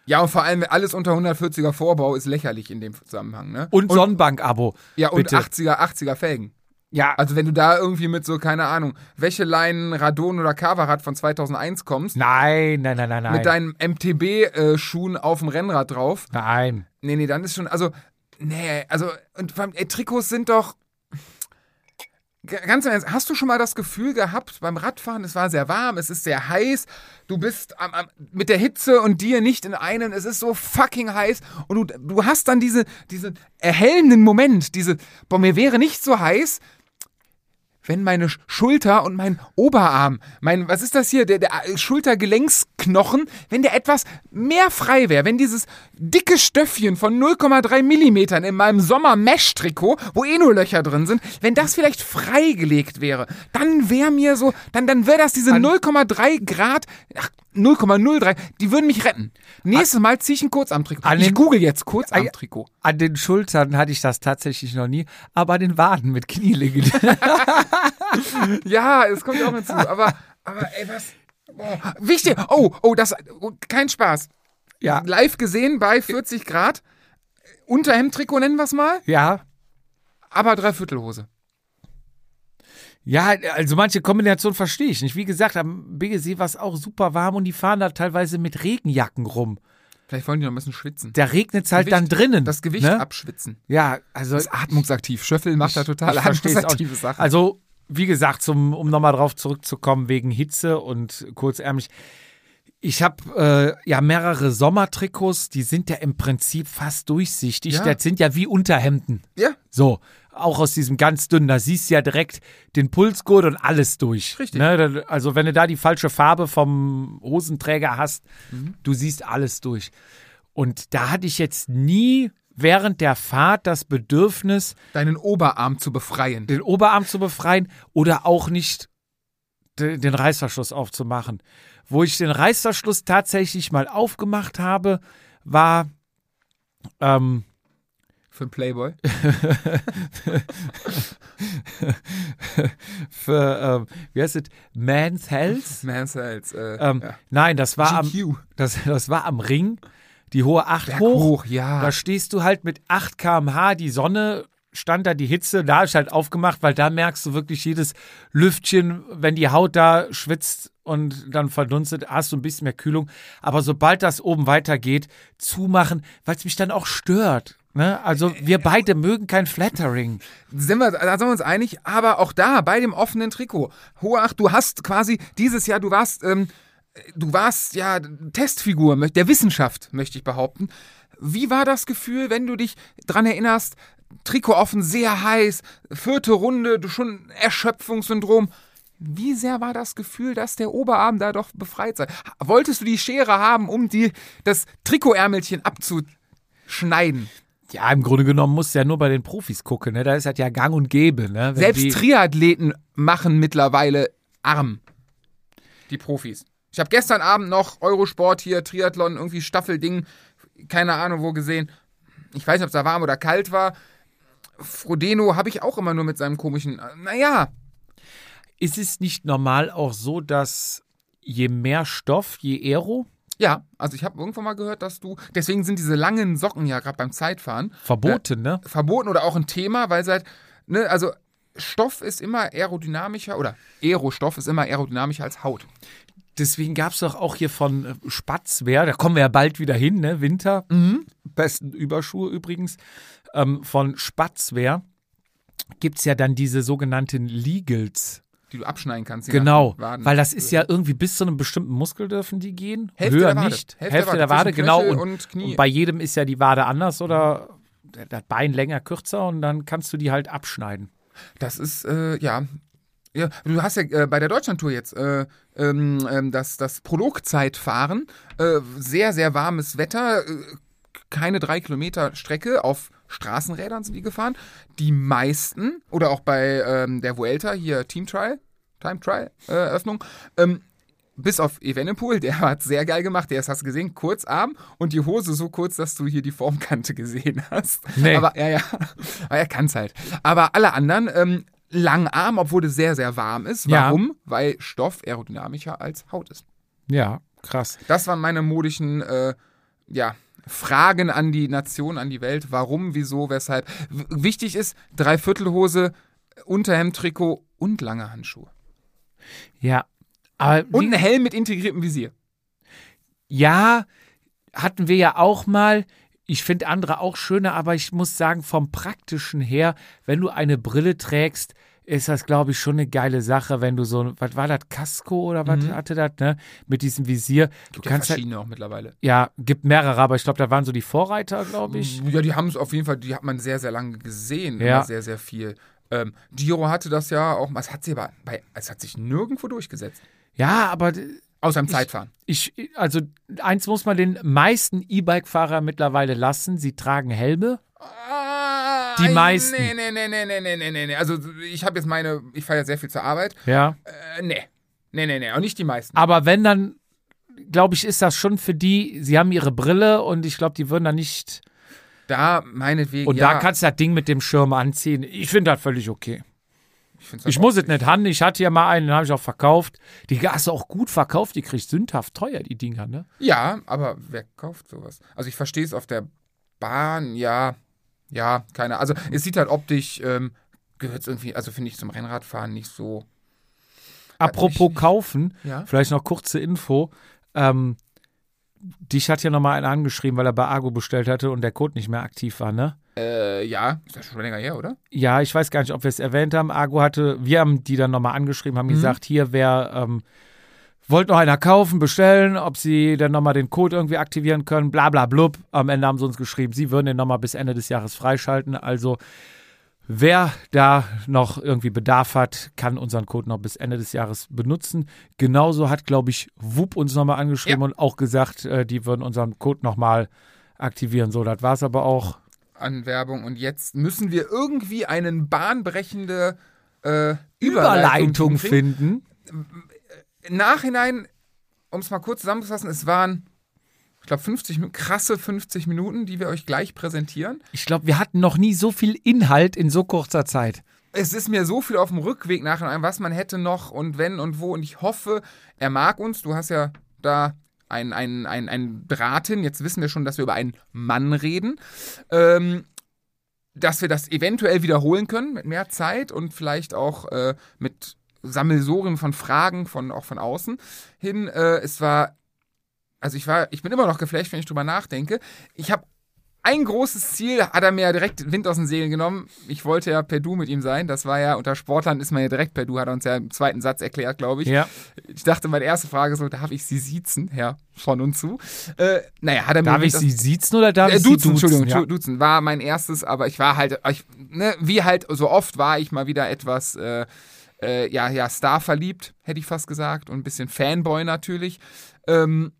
Ja, und vor allem alles unter 140er Vorbau ist lächerlich in dem Zusammenhang, ne? Und, Sonnenbank-Abo. ja, und bitte. 80er, 80er Felgen. Ja, Also wenn du da irgendwie mit so, keine Ahnung, Wäscheleinen, Radon oder Carvarad von 2001 kommst, nein, nein, nein, nein, nein. mit deinen MTB-Schuhen auf dem Rennrad drauf, nein. nee, nee, dann ist schon, also, nee, also, und vor allem, ey, Trikots sind doch, Ganz Ernst, hast du schon mal das Gefühl gehabt beim Radfahren, es war sehr warm, es ist sehr heiß, du bist am, am, mit der Hitze und dir nicht in einem, es ist so fucking heiß und du, du hast dann diese, diese erhellenden Moment, diese, boah, mir wäre nicht so heiß, wenn meine Sch- Schulter und mein Oberarm, mein, was ist das hier, der, der Schultergelenksknochen, wenn der etwas mehr frei wäre, wenn dieses dicke Stöffchen von 0,3 Millimetern in meinem Sommer-Mesh-Trikot, wo eh nur Löcher drin sind, wenn das vielleicht freigelegt wäre, dann wäre mir so, dann, dann wäre das diese 0,3 Grad, ach, 0,03, die würden mich retten. Nächstes Mal ziehe ich ein Kurzarmtrikot. An Ich den- google jetzt Kurzarmtrikot. An den Schultern hatte ich das tatsächlich noch nie, aber an den Waden mit Knielinge. *laughs* *laughs* Ja, es kommt auch hinzu, aber, aber ey, was, Oh, wichtig. Oh, oh, das, oh, kein Spaß. Ja. Live gesehen bei 40 Grad. Unterhemdtrikot nennen wir es mal, Ja. aber Dreiviertelhose. Ja, also manche Kombination verstehe ich nicht. Wie gesagt, am BGC war es auch super warm und die fahren da teilweise mit Regenjacken rum. Vielleicht wollen die noch ein bisschen schwitzen. Da regnet es halt Gewicht- dann drinnen. Das Gewicht ne? abschwitzen. Ja, also Das ist atmungsaktiv. Schöffel macht da total ich versteh's auch atmungsaktive. Sachen. Also, wie gesagt, zum, um nochmal drauf zurückzukommen, wegen Hitze und kurzärmlich. Ich habe äh, ja mehrere Sommertrikots, die sind ja im Prinzip fast durchsichtig. Ja. Das sind ja wie Unterhemden. ja, So, auch aus diesem ganz dünnen, da siehst du ja direkt den Pulsgurt und alles durch. Richtig. Ne? Also wenn du da die falsche Farbe vom Hosenträger hast, Mhm. du siehst alles durch. Und da hatte ich jetzt nie während der Fahrt das Bedürfnis, deinen Oberarm zu befreien. den Oberarm zu befreien oder auch nicht de- den Reißverschluss aufzumachen. Wo ich den Reißverschluss tatsächlich mal aufgemacht habe, war ähm, Für einen Playboy. *laughs* für, ähm, wie heißt es, Man's Health? *laughs* Man's Health. Äh, Ähm, ja. Nein, das war, am, das, das war am Ring, die hohe 8 Berg hoch. hoch, ja. Da stehst du halt mit 8 km/h, die Sonne stand da, die Hitze, da ist halt aufgemacht, weil da merkst du wirklich jedes Lüftchen, wenn die Haut da schwitzt und dann verdunstet, hast du ein bisschen mehr Kühlung. Aber sobald das oben weitergeht, zumachen, weil es mich dann auch stört. Ne? Also wir beide mögen kein Flattering. sind wir, da sind wir uns einig, aber auch da bei dem offenen Trikot. Hohe Acht, du hast quasi dieses Jahr, du warst, ähm, du warst ja Testfigur der Wissenschaft, möchte ich behaupten. Wie war das Gefühl, wenn du dich dran erinnerst, Trikot offen, sehr heiß, vierte Runde, du schon Erschöpfungssyndrom. Wie sehr war das Gefühl, dass der Oberarm da doch befreit sei? Wolltest du die Schere haben, um die, das Trikotärmelchen abzuschneiden? Ja, im Grunde genommen musst du ja nur bei den Profis gucken. Ne? Da ist halt ja gang und gäbe. Ne? Selbst die, Triathleten machen mittlerweile arm. Die Profis. Ich habe gestern Abend noch Eurosport hier, Triathlon, irgendwie Staffelding, keine Ahnung wo gesehen. Ich weiß nicht, ob es da warm oder kalt war. Frodeno habe ich auch immer nur mit seinem komischen. äh, Naja, Ist es nicht normal auch so, dass je mehr Stoff, je Aero ja, also ich habe irgendwann mal gehört, dass du. Deswegen sind diese langen Socken ja gerade beim Zeitfahren verboten, ne? verboten oder auch ein Thema, weil seit, ne, also Stoff ist immer aerodynamischer oder Aerostoff ist immer aerodynamischer als Haut. Deswegen gab es doch auch hier von äh, Spatzwehr, da kommen wir ja bald wieder hin, ne? Winter. Besten Überschuhe übrigens. Ähm, von Spatzwehr gibt es ja dann diese sogenannten Legals. die du abschneiden kannst. Genau, weil das ist ja irgendwie bis zu einem bestimmten Muskel dürfen die gehen. Hälfte Höher der Wade. nicht. Hälfte Hälfte, der der Wade, genau. Und, und Knie. und bei jedem ist ja die Wade anders oder das Bein länger, kürzer und dann kannst du die halt abschneiden. Das ist, äh, ja. ja. Du hast ja äh, bei der Deutschlandtour jetzt äh, ähm, ähm, das, das Prologzeitfahren. Äh, sehr, sehr warmes Wetter. Keine drei Kilometer Strecke auf Straßenrädern sind die gefahren. Die meisten, oder auch bei ähm, der Vuelta, hier Team Trial, Time Trial äh, Eröffnung, ähm, bis auf Evenepoel, der *laughs* hat sehr geil gemacht. Der ist, hast du gesehen, Kurzarm und die Hose so kurz, dass du hier die Formkante *laughs* gesehen hast. Nee. Aber ja, ja. *laughs* Aber er kann es halt. Aber alle anderen, ähm, Langarm, obwohl es sehr, sehr warm ist. Ja. Warum? Weil Stoff aerodynamischer als Haut ist. Ja, krass. Das waren meine modischen, äh, ja, Fragen an die Nation, an die Welt. Warum, wieso, weshalb. W wichtig ist, Dreiviertelhose, Unterhemdtrikot und lange Handschuhe. Ja. Aber Und ein Helm mit integriertem Visier. ja, hatten wir ja auch mal. Ich finde andere auch schöner, aber ich muss sagen, vom Praktischen her, wenn du eine Brille trägst, ist das, glaube ich, schon eine geile Sache, wenn du so, was war das, Casco oder was hatte das, ne? Mit diesem Visier. Du Gibt ja kannst halt, verschiedene auch mittlerweile. ja, gibt mehrere, aber ich glaube, da waren so die Vorreiter, glaube ich. Ja, die haben es auf jeden Fall, die hat man sehr, sehr lange gesehen. Ja. Sehr, sehr viel. Ähm, Giro hatte das ja auch, es hat, sie aber bei, es hat sich nirgendwo durchgesetzt. Ja, aber Außer im Zeitfahren. ich, also eins muss man den meisten E-Bike-Fahrer mittlerweile lassen, sie tragen Helme. Die meisten. Nee, nee, nee, nee, nee, nee, nee, nee. Also ich habe jetzt meine, ich fahre ja sehr viel zur Arbeit. Ja. Äh, nee. Nee, nee, nee. Auch nicht die meisten. Aber wenn dann, glaube ich, ist das schon für die, sie haben ihre Brille und ich glaube, die würden dann nicht. Da, meinetwegen. Und ja, da kannst du das Ding mit dem Schirm anziehen. Ich finde das völlig okay. Ich, Ich muss es nicht haben. Ich hatte ja mal einen, den habe ich auch verkauft. Die hast du auch gut verkauft. Die kriegst sündhaft teuer, die Dinger, ne? Ja, aber wer kauft sowas? Also ich verstehe es auf der Bahn, ja, ja, keine. Also es sieht halt optisch, ähm, gehört es irgendwie, also finde ich zum Rennradfahren nicht so. Apropos mich- kaufen, Ja. vielleicht noch kurze Info. Ähm, dich hat ja nochmal einer angeschrieben, weil er bei Argo bestellt hatte und der Code nicht mehr aktiv war, ne? Äh, ja, ist das schon länger her, oder? Ja, ich weiß gar nicht, ob wir es erwähnt haben. Argo hatte, wir haben die dann nochmal angeschrieben, haben gesagt, hier, wer ähm, wollt noch einer kaufen, bestellen, ob sie dann nochmal den Code irgendwie aktivieren können, bla bla blub. Am Ende haben sie uns geschrieben, sie würden den nochmal bis Ende des Jahres freischalten. Also wer da noch irgendwie Bedarf hat, kann unseren Code noch bis Ende des Jahres benutzen. Genauso hat, glaube ich, Wup uns nochmal angeschrieben Ja. und auch gesagt, äh, die würden unseren Code nochmal aktivieren. So, das war es aber auch. An Werbung und jetzt müssen wir irgendwie einen bahnbrechende äh, Überleitung hinkriegen. finden. Im Nachhinein, um es mal kurz zusammenzufassen, es waren, ich glaube, 50 Minuten, krasse 50 Minuten, die wir euch gleich präsentieren. Ich glaube, wir hatten noch nie so viel Inhalt in so kurzer Zeit. Es ist mir so viel auf dem Rückweg nachhinein, was man hätte noch und wenn und wo. Und ich hoffe, er mag uns. Du hast ja da ein, ein, ein, ein Draht hin. Jetzt wissen wir schon, dass wir über einen Mann reden. Ähm, dass wir das eventuell wiederholen können mit mehr Zeit und vielleicht auch äh, mit Sammelsorien von Fragen von auch von außen hin. Äh, es war, also ich war, ich bin immer noch geflasht, wenn ich drüber nachdenke. Ich habe ein großes Ziel, hat er mir ja direkt Wind aus den Segeln genommen. Ich wollte ja per Du mit ihm sein. Das war ja, unter Sportlern ist man ja direkt per Du, hat er uns ja im zweiten Satz erklärt, glaube ich. Ja. Ich dachte, meine erste Frage so, darf ich Sie siezen? Ja, von und zu. Äh, naja, hat er mir Darf ich sie siezen oder darf äh, ich sie duzen? Entschuldigung, ja. duzen war mein erstes, aber ich war halt, ich, ne, wie halt so oft war ich mal wieder etwas, äh, äh, ja, ja, Star verliebt, hätte ich fast gesagt, und ein bisschen Fanboy natürlich. Ähm,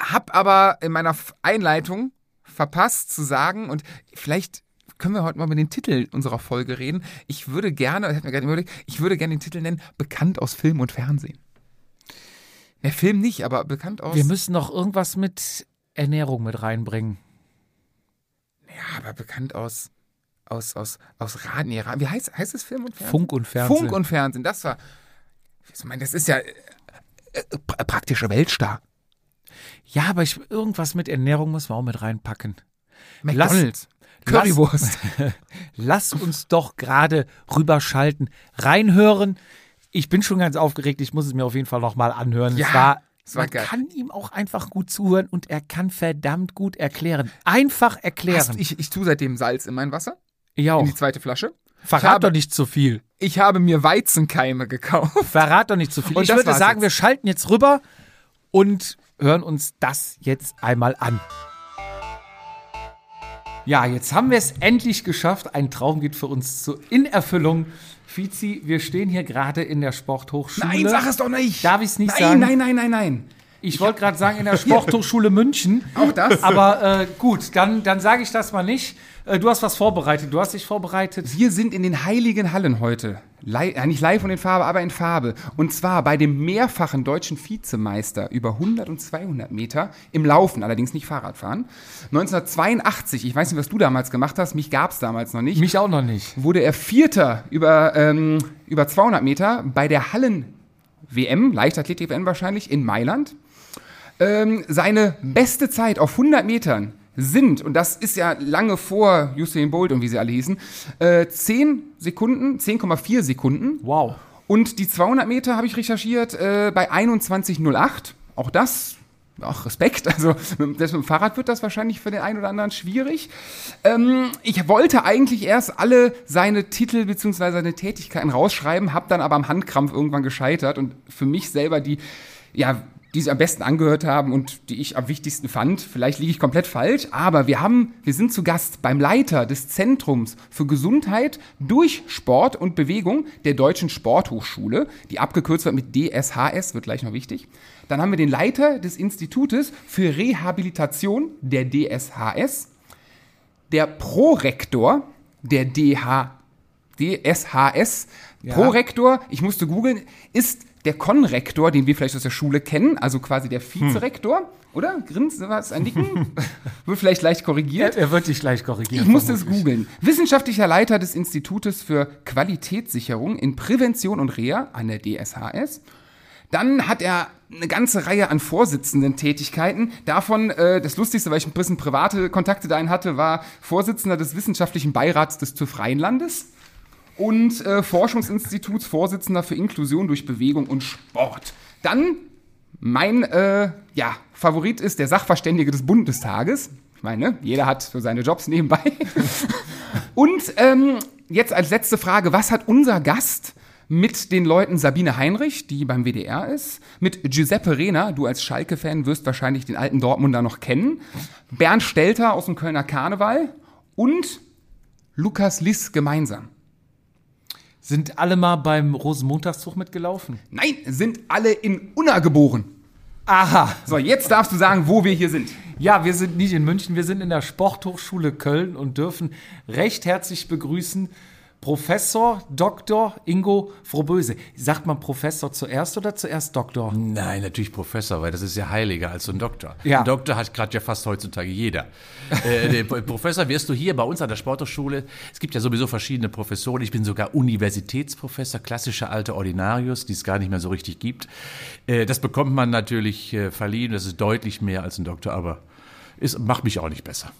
hab aber in meiner Einleitung verpasst zu sagen, und vielleicht können wir heute mal über den Titel unserer Folge reden. Ich würde gerne, ich mir gerade überlegt, ich würde gerne den Titel nennen, bekannt aus Film und Fernsehen. Der Film nicht, aber bekannt aus. Wir müssen noch irgendwas mit Ernährung mit reinbringen. Ja, aber bekannt aus aus aus aus Rad, nee, Ra- wie heißt heißt es Film und Fernsehen? Funk und Fernsehen. Funk und Fernsehen, das war ich meine, das ist ja äh, äh, pra- praktische Weltstar. Ja, aber ich, irgendwas mit Ernährung muss man auch mit reinpacken. McDonald's, Currywurst. *laughs* Lass uns doch gerade rüberschalten, reinhören. Ich bin schon ganz aufgeregt, ich muss es mir auf jeden Fall nochmal anhören. Ja, es war, es war man geil. kann ihm auch einfach gut zuhören und er kann verdammt gut erklären. Einfach erklären. Hast, ich, ich tue seitdem Salz in mein Wasser, ich in auch. die zweite Flasche. ich Verrat habe, doch nicht zu viel. ich habe mir Weizenkeime gekauft. Verrat doch nicht zu viel. Und ich würde sagen, jetzt. wir schalten jetzt rüber und hören uns das jetzt einmal an. Ja, jetzt haben wir es endlich geschafft. Ein Traum geht für uns zu, in Erfüllung. Fizi, wir stehen hier gerade in der Sporthochschule. Nein, sag es doch nicht. Darf ich's nicht nein, sagen? Nein, nein, nein, nein. Ich wollte gerade sagen, in der Sporthochschule München. Auch das? Aber äh, gut, dann, dann sage ich das mal nicht. Äh, du hast was vorbereitet. Du hast dich vorbereitet. Wir sind in den heiligen Hallen heute. Li ja, nicht live und in Farbe, aber in Farbe. Und zwar bei dem mehrfachen deutschen Vizemeister über 100 und 200 Meter im Laufen, allerdings nicht Fahrradfahren. 1982, ich weiß nicht, was du damals gemacht hast, mich gab es damals noch nicht, Mich auch noch nicht. wurde er Vierter über, ähm, über 200 Meter bei der Hallen-WM, Leichtathletik-WM wahrscheinlich, in Mailand. Ähm, seine beste Zeit auf 100 Metern sind, und das ist ja lange vor Usain Bolt und wie sie alle hießen, äh, 10 Sekunden, 10,4 Sekunden. Wow. Und die 200 Meter habe ich recherchiert äh, bei 21,08. Auch das, auch Respekt. Also mit, das mit dem Fahrrad wird das wahrscheinlich für den einen oder anderen schwierig. Ähm, ich wollte eigentlich erst alle seine Titel bzw. seine Tätigkeiten rausschreiben, habe dann aber am Handkrampf irgendwann gescheitert und für mich selber die, ja, die sie am besten angehört haben und die ich am wichtigsten fand. Vielleicht liege ich komplett falsch, aber wir haben, wir sind zu Gast beim Leiter des Zentrums für Gesundheit durch Sport und Bewegung der Deutschen Sporthochschule, die abgekürzt wird mit DSHS, wird gleich noch wichtig. Dann haben wir den Leiter des Institutes für Rehabilitation der DSHS, der Prorektor der DH, DSHS, Prorektor, ich musste googeln, ist der Konrektor, den wir vielleicht aus der Schule kennen, also quasi der Vizerektor, oder? Grins, was, ein Nicken? *laughs* wird vielleicht leicht korrigiert. Er wird dich gleich korrigieren. Ich musste es googeln. Wissenschaftlicher Leiter des Institutes für Qualitätssicherung in Prävention und Reha an der DSHS. Dann hat er eine ganze Reihe an Vorsitzenden-Tätigkeiten. Davon, äh, das Lustigste, weil ich ein bisschen private Kontakte dahin hatte, war Vorsitzender des Wissenschaftlichen Beirats des TÜV Rheinlandes und äh, Forschungsinstituts Vorsitzender für Inklusion durch Bewegung und Sport. Dann mein äh, ja, Favorit ist der Sachverständige des Bundestages. Ich meine, ne, jeder hat so seine Jobs nebenbei. *laughs* und ähm, jetzt als letzte Frage, was hat unser Gast mit den Leuten Sabine Heinrich, die beim WDR ist, mit Giuseppe Rehner, du als Schalke-Fan wirst wahrscheinlich den alten Dortmunder noch kennen, Bernd Stelter aus dem Kölner Karneval und Lukas Liss gemeinsam. Sind alle mal beim Rosenmontagszug mitgelaufen? Nein, sind alle in Unna geboren. Aha. So, jetzt darfst du sagen, wo wir hier sind. Ja, wir sind nicht in München, wir sind in der Sporthochschule Köln und dürfen recht herzlich begrüßen Professor Dr. Ingo Frohböse. Sagt man Professor zuerst oder zuerst Doktor? Nein, natürlich Professor, weil das ist ja heiliger als so ein Doktor. Ja. Ein Doktor hat gerade ja fast heutzutage jeder. äh, *laughs* Professor wirst du hier bei uns an der Sporthochschule. Es gibt ja sowieso verschiedene Professoren. Ich bin sogar Universitätsprofessor, klassischer alter Ordinarius, die es gar nicht mehr so richtig gibt. Äh, das bekommt man natürlich äh, verliehen. Das ist deutlich mehr als ein Doktor, aber es macht mich auch nicht besser.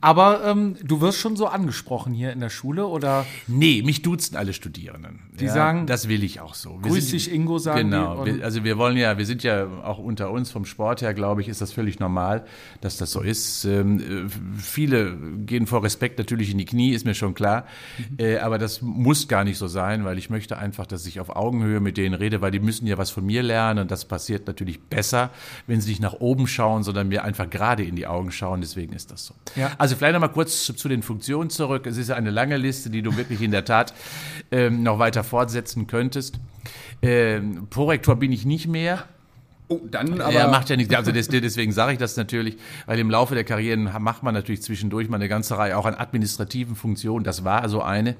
Aber ähm, du wirst schon so angesprochen hier in der Schule oder Nee, mich duzen alle Studierenden. Die sagen- das will ich auch so. Wir Grüß sind- dich, Ingo, sagen Genau. Wir, also wir wollen ja, wir sind ja auch unter uns vom Sport her, glaube ich, ist das völlig normal, dass das so ist. Ähm, äh, viele gehen vor Respekt natürlich in die Knie, ist mir schon klar. Mhm. Äh, aber das muss gar nicht so sein, weil ich möchte einfach, dass ich auf Augenhöhe mit denen rede, weil die müssen ja was von mir lernen und das passiert natürlich besser, wenn sie nicht nach oben schauen, sondern mir einfach gerade in die Augen schauen. Deswegen ist das so. Ja. Also vielleicht noch mal kurz zu, zu den Funktionen zurück. Es ist ja eine lange Liste, die du wirklich in der Tat ähm, noch weiter fortsetzen könntest. Ähm, Prorektor bin ich nicht mehr. Oh, dann aber. Er macht ja nichts. Also des- deswegen sage ich das natürlich, weil im Laufe der Karrieren macht man natürlich zwischendurch mal eine ganze Reihe auch an administrativen Funktionen. Das war also eine,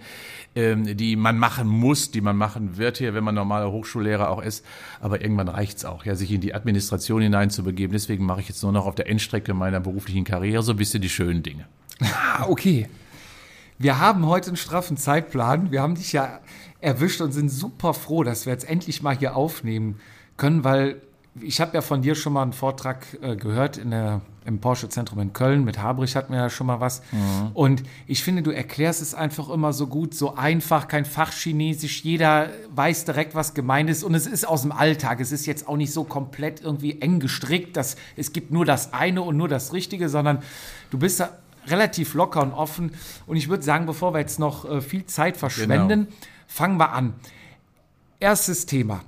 ähm, die man machen muss, die man machen wird hier, wenn man normaler Hochschullehrer auch ist. Aber irgendwann reicht's auch, ja, sich in die Administration hineinzubegeben. Deswegen mache ich jetzt nur noch auf der Endstrecke meiner beruflichen Karriere so ein bisschen die schönen Dinge. ah, okay. Wir haben heute einen straffen Zeitplan. Wir haben dich ja erwischt und sind super froh, dass wir jetzt endlich mal hier aufnehmen können, weil ich habe ja von dir schon mal einen Vortrag äh, gehört in der, im Porsche-Zentrum in Köln. Mit Habrich hatten wir ja schon mal was. Und ich finde, du erklärst es einfach immer so gut, so einfach, kein Fachchinesisch. Jeder weiß direkt, was gemeint ist. Und es ist aus dem Alltag. Es ist jetzt auch nicht so komplett irgendwie eng gestrickt, dass es gibt nur das eine und nur das Richtige, sondern du bist da relativ locker und offen. Und ich würde sagen, bevor wir jetzt noch äh, viel Zeit verschwenden, fangen wir an. Erstes Thema.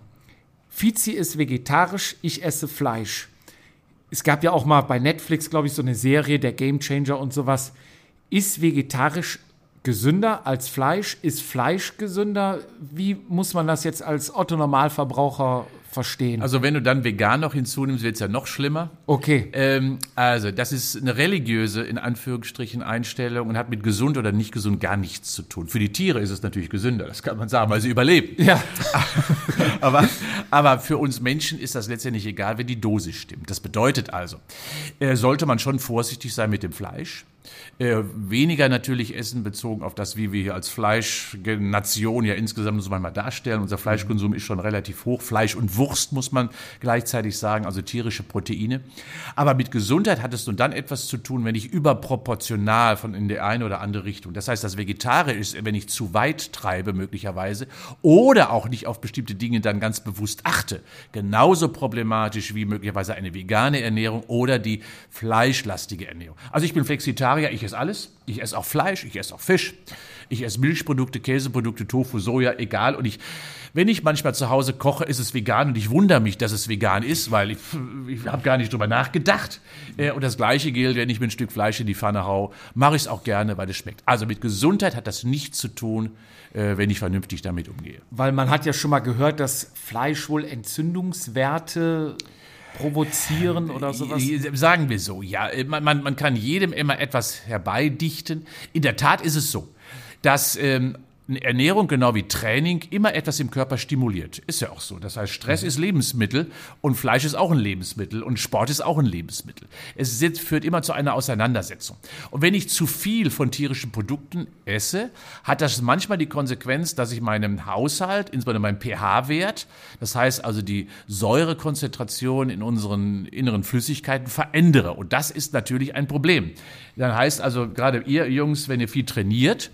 Fizi ist vegetarisch, ich esse Fleisch. Es gab ja auch mal bei Netflix, glaube ich, so eine Serie, der Game Changer und sowas. Ist vegetarisch gesünder als Fleisch? Ist Fleisch gesünder? Wie muss man das jetzt als Otto-Normalverbraucher verstehen? Also wenn du dann vegan noch hinzunimmst, wird's ja noch schlimmer. okay. Ähm, also, das ist eine religiöse, in Anführungsstrichen, Einstellung und hat mit gesund oder nicht gesund gar nichts zu tun. Für die Tiere ist es natürlich gesünder, das kann man sagen, weil sie überleben. Ja. *laughs* aber, aber für uns Menschen ist das letztendlich egal, wenn die Dosis stimmt. Das bedeutet also, äh, sollte man schon vorsichtig sein mit dem Fleisch. Äh, weniger natürlich essen bezogen auf das, wie wir hier als Fleischnation ja insgesamt uns manchmal darstellen. Unser Fleischkonsum ist schon relativ hoch. Fleisch und Wurst muss man gleichzeitig sagen, also tierische Proteine. Aber mit Gesundheit hat es nun dann etwas zu tun, wenn ich überproportional von in die eine oder andere Richtung. Das heißt, das Vegetarisch ist, wenn ich zu weit treibe möglicherweise oder auch nicht auf bestimmte Dinge dann ganz bewusst achte. Genauso problematisch wie möglicherweise eine vegane Ernährung oder die fleischlastige Ernährung. Also ich bin Flexitarier, ich esse alles. Ich esse auch Fleisch, ich esse auch Fisch. Ich esse Milchprodukte, Käseprodukte, Tofu, Soja, egal. Und ich, wenn ich manchmal zu Hause koche, ist es vegan und ich wundere mich, dass es vegan ist, weil ich, ich habe gar nicht drüber nachgedacht. Äh, Und das Gleiche gilt, wenn ich mir ein Stück Fleisch in die Pfanne hau, mache ich es auch gerne, weil es schmeckt. Also mit Gesundheit hat das nichts zu tun, äh, wenn ich vernünftig damit umgehe. Weil man hat ja schon mal gehört, dass Fleisch wohl Entzündungswerte provozieren oder sowas. Sagen wir so, ja. Man, man, man kann jedem immer etwas herbeidichten. In der Tat ist es so, dass ähm, Ernährung genau wie Training immer etwas im Körper stimuliert. Ist ja auch so. Das heißt, Stress ist Lebensmittel und Fleisch ist auch ein Lebensmittel und Sport ist auch ein Lebensmittel. Es führt immer zu einer Auseinandersetzung. Und wenn ich zu viel von tierischen Produkten esse, hat das manchmal die Konsequenz, dass ich meinem Haushalt, insbesondere meinem pH-Wert, das heißt also die Säurekonzentration in unseren inneren Flüssigkeiten verändere. Und das ist natürlich ein Problem. Dann heißt also gerade ihr Jungs, wenn ihr viel trainiert,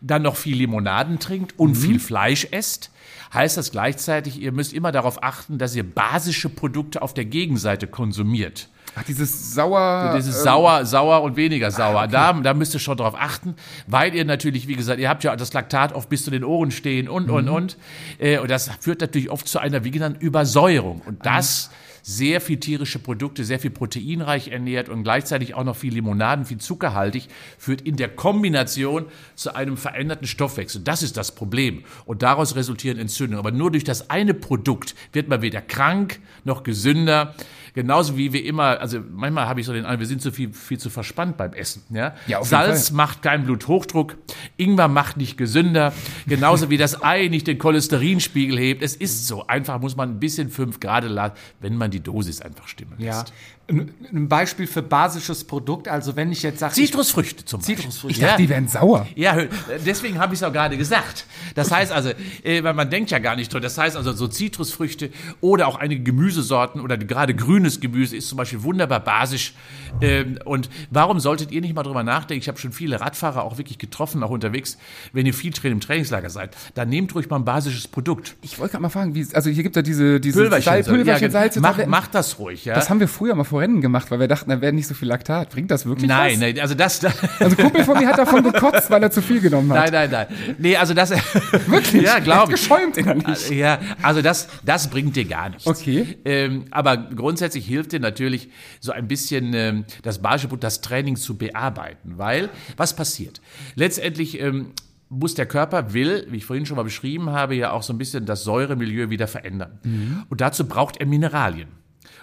dann noch viel Limonaden trinkt und mhm. viel Fleisch esst, heißt das gleichzeitig, ihr müsst immer darauf achten, dass ihr basische Produkte auf der Gegenseite konsumiert. Ach, dieses sauer. Dieses ähm, sauer, sauer und weniger sauer. Ah, okay. Da, da müsst ihr schon drauf achten, weil ihr natürlich, wie gesagt, ihr habt ja das Laktat oft bis zu den Ohren stehen und, mhm. und, und. Äh, und das führt natürlich oft zu einer, wie genannt, Übersäuerung. Und das. Mhm sehr viel tierische Produkte, sehr viel proteinreich ernährt und gleichzeitig auch noch viel Limonaden, viel zuckerhaltig, führt in der Kombination zu einem veränderten Stoffwechsel. Das ist das Problem. Und daraus resultieren Entzündungen. Aber nur durch das eine Produkt wird man weder krank noch gesünder. Genauso wie wir immer, also manchmal habe ich so den Eindruck, wir sind zu viel, viel zu verspannt beim Essen. Ja? ja Salz macht keinen Bluthochdruck, Ingwer macht nicht gesünder, genauso wie das Ei nicht den Cholesterinspiegel hebt. Es ist so. Einfach muss man ein bisschen fünf Grad lassen, wenn man die Dosis einfach stimmen lässt. Ja ein Beispiel für basisches Produkt, also wenn ich jetzt sage. Zitrusfrüchte zum Beispiel. Zitrusfrüchte. Ich dachte, ja. die wären sauer. Ja, deswegen habe ich es auch gerade gesagt. Das heißt also, äh, man denkt ja gar nicht drüber. Das heißt also, so Zitrusfrüchte oder auch einige Gemüsesorten oder gerade grünes Gemüse ist zum Beispiel wunderbar basisch. Ähm, und warum solltet ihr nicht mal drüber nachdenken? Ich habe schon viele Radfahrer auch wirklich getroffen, auch unterwegs, wenn ihr viel im Trainingslager seid. Dann nehmt ruhig mal ein basisches Produkt. Ich wollte gerade mal fragen, wie, also hier gibt es ja diese, diese Pülverchen, Salz, Pülverchen ja, Salz. Mach, macht das ruhig. Ja? Das haben wir früher mal vor Rennen gemacht, weil wir dachten, da wäre nicht so viel Laktat. Bringt das wirklich nein, was? Nein, nein, also das... Also Kumpel von mir hat davon gekotzt, weil er zu viel genommen hat. Nein, nein, nein. Nee, also das... *laughs* wirklich? Ja, glaube ich. geschäumt innerlich. Ja, also das, das bringt dir gar nichts. Okay. Ähm, aber grundsätzlich hilft dir natürlich so ein bisschen ähm, das Bargebot, das Training zu bearbeiten. Weil, was passiert? Letztendlich... Ähm, muss der Körper, will, wie ich vorhin schon mal beschrieben habe, ja auch so ein bisschen das Säuremilieu wieder verändern. Mhm. Und dazu braucht er Mineralien.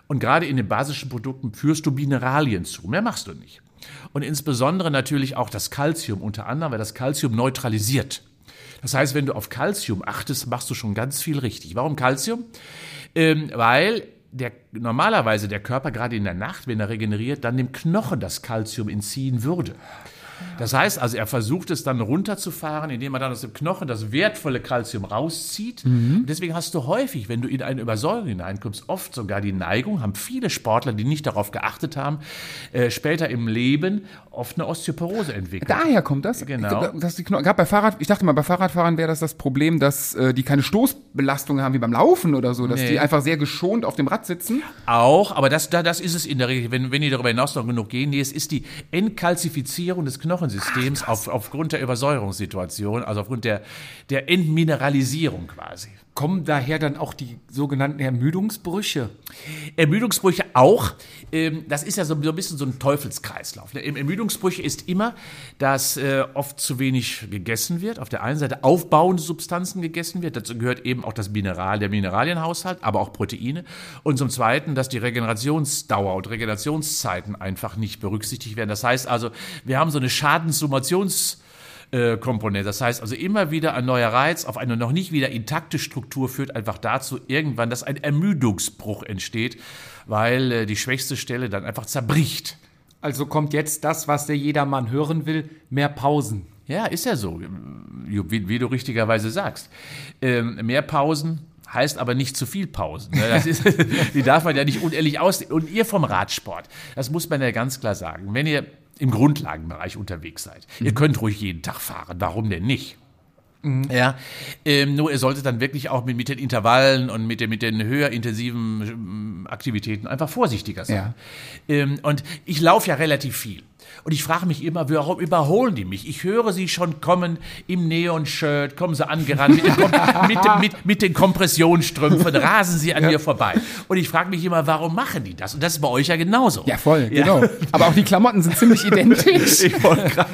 Und gerade in den basischen Produkten führst du Mineralien zu. Mehr machst du nicht. Und insbesondere natürlich auch das Kalzium unter anderem, weil das Kalzium neutralisiert. Das heißt, wenn du auf Kalzium achtest, machst du schon ganz viel richtig. Warum Kalzium? Ähm, weil der, normalerweise der Körper gerade in der Nacht, wenn er regeneriert, dann dem Knochen das Kalzium entziehen würde. Das heißt also, er versucht es dann runterzufahren, indem er dann aus dem Knochen das wertvolle Kalzium rauszieht. Mhm. Und deswegen hast du häufig, wenn du in eine Übersäuerung hineinkommst, oft sogar die Neigung, haben viele Sportler, die nicht darauf geachtet haben, äh, später im Leben oft eine Osteoporose entwickelt. Daher kommt das? Genau. Das die Knochen, bei Fahrrad, ich dachte mal, bei Fahrradfahrern wäre das das Problem, dass äh, die keine Stoßbelastung haben wie beim Laufen oder so, dass nee. die einfach sehr geschont auf dem Rad sitzen. Auch, aber das, das ist es in der Regel, wenn, wenn die darüber hinaus noch genug gehen. Nee, es ist die Entkalzifizierung des Knochens Knochensystems Ach, auf, aufgrund der Übersäuerungssituation, also aufgrund der, der Entmineralisierung quasi. Kommen daher dann auch die sogenannten Ermüdungsbrüche? Ermüdungsbrüche auch. Ähm, das ist ja so, ein bisschen so ein Teufelskreislauf. Ne? Ermüdungsbrüche ist immer, dass äh, oft zu wenig gegessen wird. Auf der einen Seite aufbauende Substanzen gegessen wird. Dazu gehört eben auch das Mineral, der Mineralienhaushalt, aber auch Proteine. Und zum Zweiten, dass die Regenerationsdauer und Regenerationszeiten einfach nicht berücksichtigt werden. Das heißt also, wir haben so eine Schadensummations- äh, Komponente. Das heißt also immer wieder ein neuer Reiz auf eine noch nicht wieder intakte Struktur führt einfach dazu irgendwann, dass ein Ermüdungsbruch entsteht, weil äh, die schwächste Stelle dann einfach zerbricht. Also kommt jetzt das, was der jedermann hören will, mehr Pausen. Ja, ist ja so, wie, wie du richtigerweise sagst. Ähm, mehr Pausen, heißt aber nicht zu viel Pausen. Ne? Ist, *laughs* die darf man ja nicht unehrlich aus. Und ihr vom Radsport, das muss man ja ganz klar sagen. Wenn ihr im Grundlagenbereich unterwegs seid. Mhm. Ihr könnt ruhig jeden Tag fahren. Warum denn nicht? Mhm. Ja, ähm, nur ihr solltet dann wirklich auch mit, mit den Intervallen und mit den, mit den höher intensiven ähm, Aktivitäten einfach vorsichtiger sein. Ja. Ähm, und ich laufe ja relativ viel. Und ich frage mich immer, warum überholen die mich? Ich höre sie schon kommen im Neon-Shirt, kommen sie angerannt mit den, *laughs* mit, mit, mit den Kompressionsstrümpfen, rasen sie an ja. mir vorbei. Und ich frage mich immer, warum machen die das? Und das ist bei euch ja genauso. Ja, voll, ja. genau. Aber auch die Klamotten sind ziemlich *laughs* identisch. ich wollte gerade,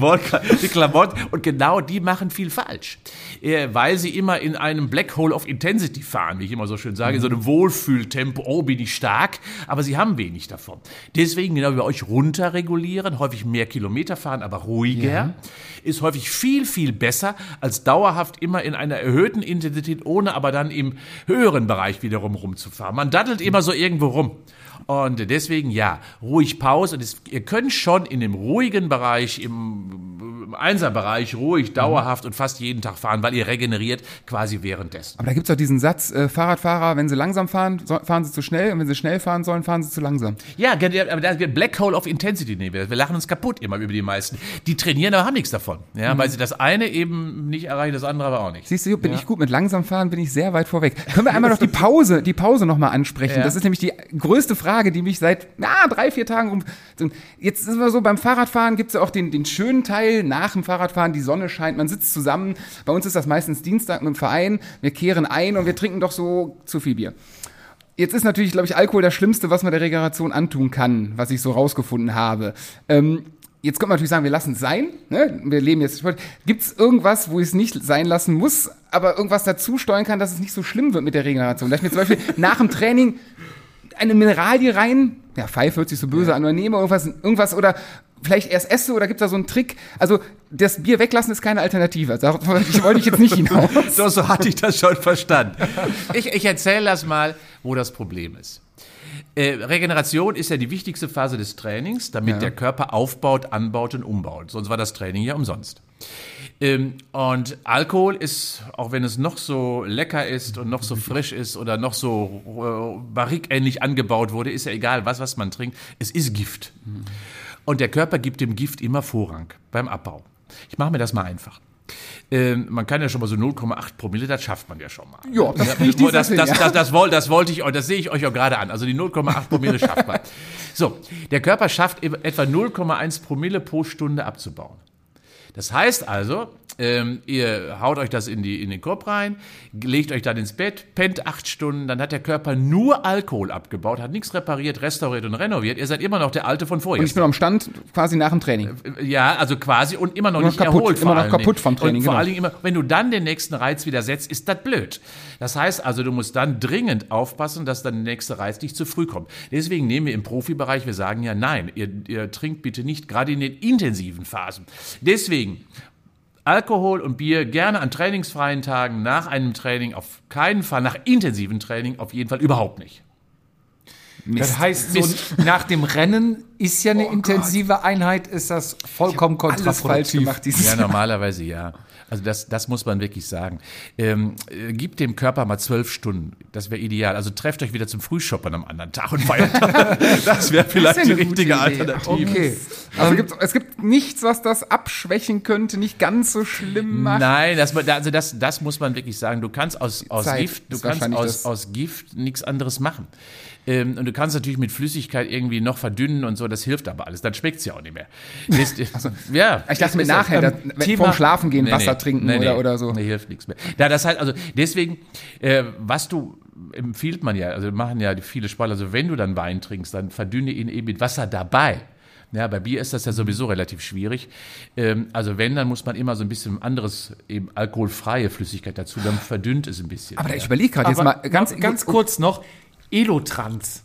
wollt die Klamotten, und genau die machen viel falsch. Äh, weil sie immer in einem Black Hole of Intensity fahren, wie ich immer so schön sage, in so einem Wohlfühltempo, oh, bin ich stark, aber sie haben wenig davon. Deswegen genau wie bei euch runterregulieren regulieren, häufig mehr Kilometer fahren, aber ruhiger, ist häufig viel, viel besser als dauerhaft immer in einer erhöhten Intensität, ohne aber dann im höheren Bereich wiederum rumzufahren. Man daddelt immer so irgendwo rum. Und deswegen ja, ruhig Pause. Und es, ihr könnt schon in dem ruhigen Bereich, im, im Einserbereich ruhig, dauerhaft und fast jeden Tag fahren, weil ihr regeneriert quasi währenddessen. Aber da gibt's doch diesen Satz, äh, Fahrradfahrer, wenn sie langsam fahren, so, fahren sie zu schnell und wenn sie schnell fahren sollen, fahren sie zu langsam. Ja, aber da Black Hole of Intensity nehmen wir. Wir lachen uns kaputt immer über die meisten. Die trainieren, aber haben nichts davon. Ja, weil sie das eine eben nicht erreichen, das andere aber auch nicht. Siehst du, bin ich gut. Mit langsam fahren bin ich sehr weit vorweg. Können wir einmal *laughs* noch die Pause, die Pause nochmal ansprechen? Ja. Das ist nämlich die größte Frage, die mich seit na, drei, vier Tagen rum. Jetzt ist es so, beim Fahrradfahren gibt's ja auch den, den schönen Teil nach dem Fahrradfahren, die Sonne scheint, man sitzt zusammen. Bei uns ist das meistens Dienstag mit dem Verein. Wir kehren ein und wir trinken doch so zu viel Bier. Jetzt ist natürlich, glaube ich, Alkohol das Schlimmste, was man der Regeneration antun kann, was ich so rausgefunden habe. Ähm, jetzt könnte man natürlich sagen, wir lassen es sein. Ne? Wir leben jetzt. Gibt es irgendwas, wo ich es nicht sein lassen muss, aber irgendwas dazu steuern kann, dass es nicht so schlimm wird mit der Regeneration? Dass mir zum Beispiel nach dem Training eine Mineralie rein, ja, Pfeife hört sich so böse an, oder nehme irgendwas, irgendwas oder vielleicht erst esse oder gibt da so einen Trick? Also das Bier weglassen ist keine Alternative. Darauf wollte ich jetzt nicht *laughs* hinaus. So, so hatte ich das schon verstanden. Ich, ich erzähle das mal, wo das Problem ist. Äh, Regeneration ist ja die wichtigste Phase des Trainings, damit Ja. der Körper aufbaut, anbaut und umbaut. Sonst war das Training ja umsonst. Ähm, und Alkohol ist, auch wenn es noch so lecker ist und noch so frisch ist oder noch so äh, barrikähnlich angebaut wurde, ist ja egal, was, was man trinkt, es ist Gift. Und der Körper gibt dem Gift immer Vorrang beim Abbau. Ich mache mir das mal einfach. Ähm, man kann ja schon mal so 0,8 Promille, das schafft man ja schon mal. Ja, das Ja, das, das, das, das, woll- das wollte ich euch, das sehe ich euch auch gerade an. Also die 0,8 Promille schafft man. So, der Körper schafft e- etwa 0,1 Promille pro Stunde abzubauen. Das heißt also, ähm, ihr haut euch das in, die, in den Kopf rein, legt euch dann ins Bett, pennt acht Stunden, dann hat der Körper nur Alkohol abgebaut, hat nichts repariert, restauriert und renoviert. Ihr seid immer noch der Alte von vorher. Und ich bin am Stand quasi nach dem Training. Ja, also quasi und immer noch Immer nicht noch kaputt, erholt. immer noch kaputt Dingen. vom Training, Und vor genau. allen Dingen immer, wenn du dann den nächsten Reiz wieder setzt, ist das blöd. Das heißt also, du musst dann dringend aufpassen, dass dann der nächste Reiz nicht zu früh kommt. Deswegen nehmen wir im Profibereich, wir sagen ja nein, ihr, ihr trinkt bitte nicht, gerade in den intensiven Phasen. Deswegen Alkohol und Bier gerne an trainingsfreien Tagen, nach einem Training auf keinen Fall, nach intensiven Training auf jeden Fall überhaupt nicht. Das heißt, so nach dem Rennen ist ja eine intensive Einheit, ist das vollkommen kontraproduktiv. gemacht dieses *laughs* Ja, normalerweise ja. Also das, das muss man wirklich sagen. Ähm, äh, gibt dem Körper mal zwölf Stunden. Das wäre ideal. Also trefft euch wieder zum Frühshoppen am anderen Tag und feiert. *laughs* das wäre vielleicht Das ja die richtige. Alternative. Okay. Also es gibt, es gibt nichts, was das abschwächen könnte, nicht ganz so schlimm macht. Nein, das, also das, das muss man wirklich sagen. Du kannst aus, aus Gift, du kannst aus, aus Gift nichts anderes machen. Ähm, und du kannst natürlich mit Flüssigkeit irgendwie noch verdünnen und so, das hilft aber alles. Dann schmeckt's ja auch nicht mehr. Das, ja. Ich dachte mir so. nachher, Ähm, dass, wenn, Thema- vorm Schlafen gehen, Nee, Wasser nee. trinken Nee, oder, oder so. Nee, hilft nichts mehr. Da, das heißt also, deswegen, äh, was du empfiehlt man ja, also machen ja viele Sportler, also wenn du dann Wein trinkst, dann verdünne ihn eben mit Wasser dabei. Ja, bei Bier ist das ja sowieso relativ schwierig. Ähm, also wenn, dann muss man immer so ein bisschen anderes, eben alkoholfreie Flüssigkeit dazu, dann verdünnt es ein bisschen. Aber ja. ich überlege gerade jetzt mal ganz, ganz kurz noch, Elotrans.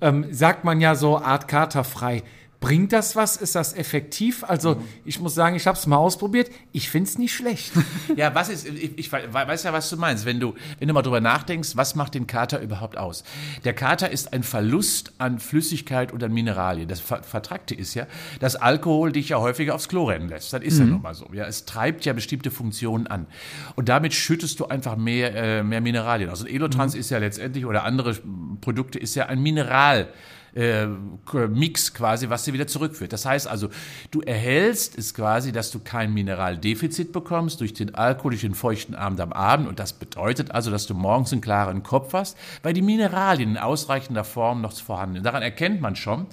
Ähm, sagt man ja so Art katerfrei. Bringt das was? Ist das effektiv? Also ich muss sagen, ich habe es mal ausprobiert. Ich finde es nicht schlecht. *laughs* Ja, was ist, ich, ich weiß ja, was du meinst. Wenn du, wenn du mal drüber nachdenkst, was macht den Kater überhaupt aus? Der Kater ist ein Verlust an Flüssigkeit und an Mineralien. Das Ver- Vertragte ist ja, dass Alkohol dich ja häufiger aufs Klo rennen lässt. Das ist ja nun mal so. Ja, es treibt ja bestimmte Funktionen an. Und damit schüttest du einfach mehr, äh, mehr Mineralien aus. Und Elotrans ist ja letztendlich, oder andere Produkte, ist ja ein Mineral äh, Mix quasi, was dir wieder zurückführt. Das heißt also, du erhältst es quasi, dass du kein Mineraldefizit bekommst durch den Alkohol, durch den feuchten Abend am Abend. Und das bedeutet also, dass du morgens einen klaren Kopf hast, weil die Mineralien in ausreichender Form noch vorhanden sind. Daran erkennt man schon,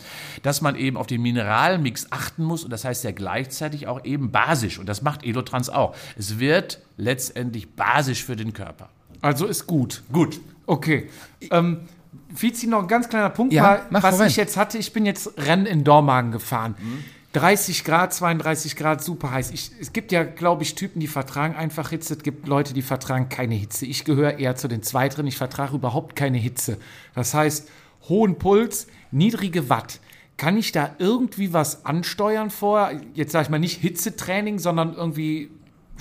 dass man eben auf den Mineralmix achten muss. Und das heißt ja gleichzeitig auch eben basisch. Und das macht Elotrans auch. Es wird letztendlich basisch für den Körper. Also ist gut. Gut. Okay. Ähm, Vizi, noch ein ganz kleiner Punkt, Ja, mal, was ich jetzt hatte. Ich bin jetzt Rennen in Dormagen gefahren. 30 Grad, 32 Grad, super heiß. Ich, es gibt ja, glaube ich, Typen, die vertragen einfach Hitze. Es gibt Leute, die vertragen keine Hitze. Ich gehöre eher zu den Zweiteren. Ich vertrage überhaupt keine Hitze. Das heißt, hohen Puls, niedrige Watt. kann ich da irgendwie was ansteuern vorher? Jetzt sage ich mal nicht Hitzetraining, sondern irgendwie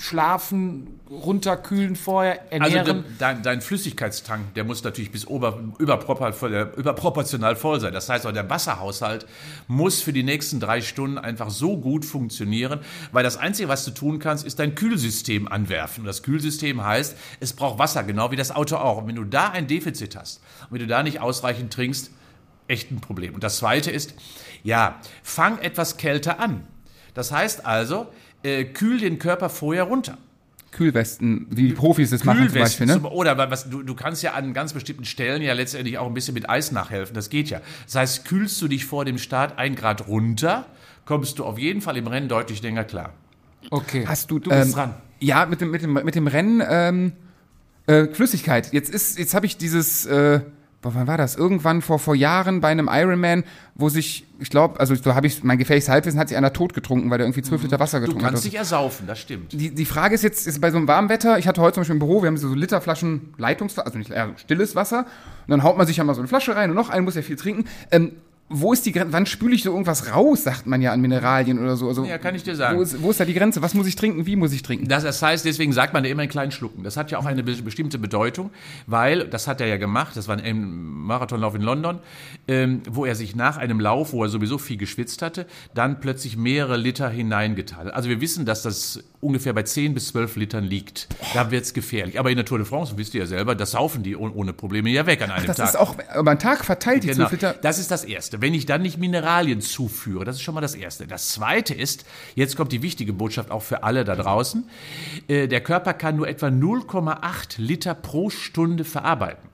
schlafen, runterkühlen vorher, Also ernähren. de, dein, dein Flüssigkeitstank, der muss natürlich bis ober, überpropor- überproportional voll sein. Das heißt, auch der Wasserhaushalt muss für die nächsten drei Stunden einfach so gut funktionieren, weil das Einzige, was du tun kannst, ist dein Kühlsystem anwerfen. Und das Kühlsystem heißt, es braucht Wasser, genau wie das Auto auch. Und wenn du da ein Defizit hast und wenn du da nicht ausreichend trinkst, echt ein Problem. Und das Zweite ist, ja, fang etwas kälter an. Das heißt also, äh, kühl den Körper vorher runter. Kühlwesten, wie die Profis das machen zum Beispiel, ne? zum- Oder was, du, du kannst ja an ganz bestimmten Stellen ja letztendlich auch ein bisschen mit Eis nachhelfen. Das geht ja. Das heißt, kühlst du dich vor dem Start ein Grad runter, kommst du auf jeden Fall im Rennen deutlich länger klar. okay. Hast du, du bist ähm, dran. Ja, mit dem, mit dem, mit dem Rennen, ähm, äh, Flüssigkeit. Jetzt ist, jetzt habe ich dieses, äh, boah, wann war das? Irgendwann vor, vor Jahren bei einem Ironman, wo sich, ich glaube, also so habe ich, mein gefährliches Halbwissen hat sich einer tot getrunken, weil der irgendwie zwölf Liter Wasser Du getrunken kannst hat. dich ersaufen, das stimmt. Die, die Frage ist jetzt, ist bei so einem warmen Wetter, ich hatte heute zum Beispiel im Büro, wir haben so Literflaschen Leitungswasser, also nicht äh, stilles Wasser, und dann haut man sich ja mal so eine Flasche rein und noch einen muss ja viel trinken. Ähm, wo ist die Grenze? Wann spüle ich so irgendwas raus, sagt man ja an Mineralien oder so. Also, Ja, kann ich dir sagen. Wo ist, wo ist da die Grenze? Was muss ich trinken? Wie muss ich trinken? Das, das heißt, deswegen sagt man ja immer in kleinen Schlucken. Das hat ja auch eine be- bestimmte Bedeutung, weil, das hat er ja gemacht, das war ein Marathonlauf in London, ähm, wo er sich nach einem Lauf, wo er sowieso viel geschwitzt hatte, dann plötzlich mehrere Liter hineingeteilt hat. Also wir wissen, dass das ungefähr bei 10 bis 12 Litern liegt. Da wird's gefährlich. Aber in der Tour de France, wisst ihr ja selber, das saufen die ohne Probleme ja weg an einem Das Tag. ist auch über einen Tag verteilt, die Genau. 12 Liter. Das ist das Erste. Wenn ich dann nicht Mineralien zuführe, das ist schon mal das Erste. Das Zweite ist, jetzt kommt die wichtige Botschaft auch für alle da draußen, äh, der Körper kann nur etwa 0,8 Liter pro Stunde verarbeiten.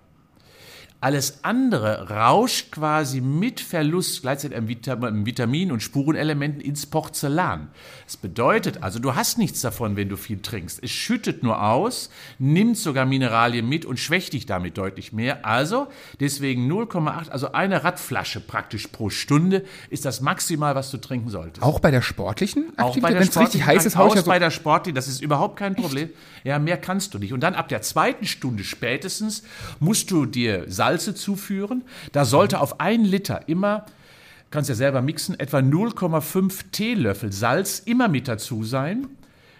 Alles andere rauscht quasi mit Verlust gleichzeitig an Vitam- an Vitamin- und Spurenelementen ins Porzellan. Das bedeutet also, du hast nichts davon, wenn du viel trinkst. Es schüttet nur aus, nimmt sogar Mineralien mit und schwächt dich damit deutlich mehr. Also deswegen 0,8, also eine Radflasche praktisch pro Stunde ist das maximal, was du trinken solltest. Auch bei der sportlichen Auch Aktivität? bei der Wenn es richtig sportlichen heiß ist, ja so. bei der Sportlichen, das ist überhaupt kein Problem. Ja, mehr kannst du nicht. Und dann ab der zweiten Stunde spätestens musst du dir Salze zuführen. Da sollte auf ein Liter immer, kannst ja selber mixen, etwa 0,5 Teelöffel Salz immer mit dazu sein.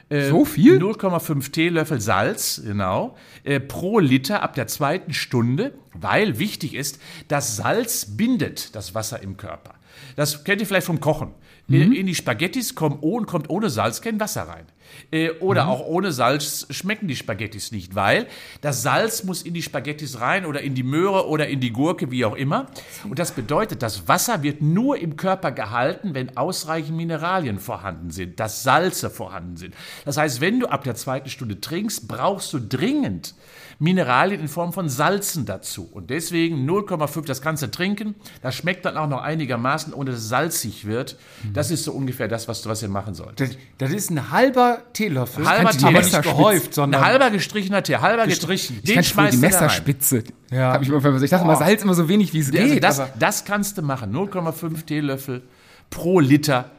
Äh, So viel? 0,5 Teelöffel Salz, genau, äh, pro Liter ab der zweiten Stunde, weil wichtig ist, das Salz bindet das Wasser im Körper. Das kennt ihr vielleicht vom Kochen. In- In die Spaghettis kommt ohne, kommt ohne Salz kein Wasser rein. Äh, oder auch ohne Salz schmecken die Spaghettis nicht, weil das Salz muss in die Spaghettis rein oder in die Möhre oder in die Gurke, wie auch immer. Und das bedeutet, das Wasser wird nur im Körper gehalten, wenn ausreichend Mineralien vorhanden sind, dass Salze vorhanden sind. Das heißt, wenn du ab der zweiten Stunde trinkst, brauchst du dringend Mineralien in Form von Salzen dazu. Und deswegen 0,5 das Ganze trinken. Das schmeckt dann auch noch einigermaßen, ohne dass es salzig wird. Das ist so ungefähr das, was du, was ihr machen solltest. Das, das ist ein halber Teelöffel. Halber aber Teelöffel. nicht gehäuft, Ein sondern halber gestrichener Tee, halber Gestrichen. gestrichen. Ich kann die du. Messerspitze. Ja. Hab ich, immer versucht. ich dachte immer, Salz immer so wenig, wie es Also geht. das, aber, das kannst du machen. 0,5 Teelöffel pro Liter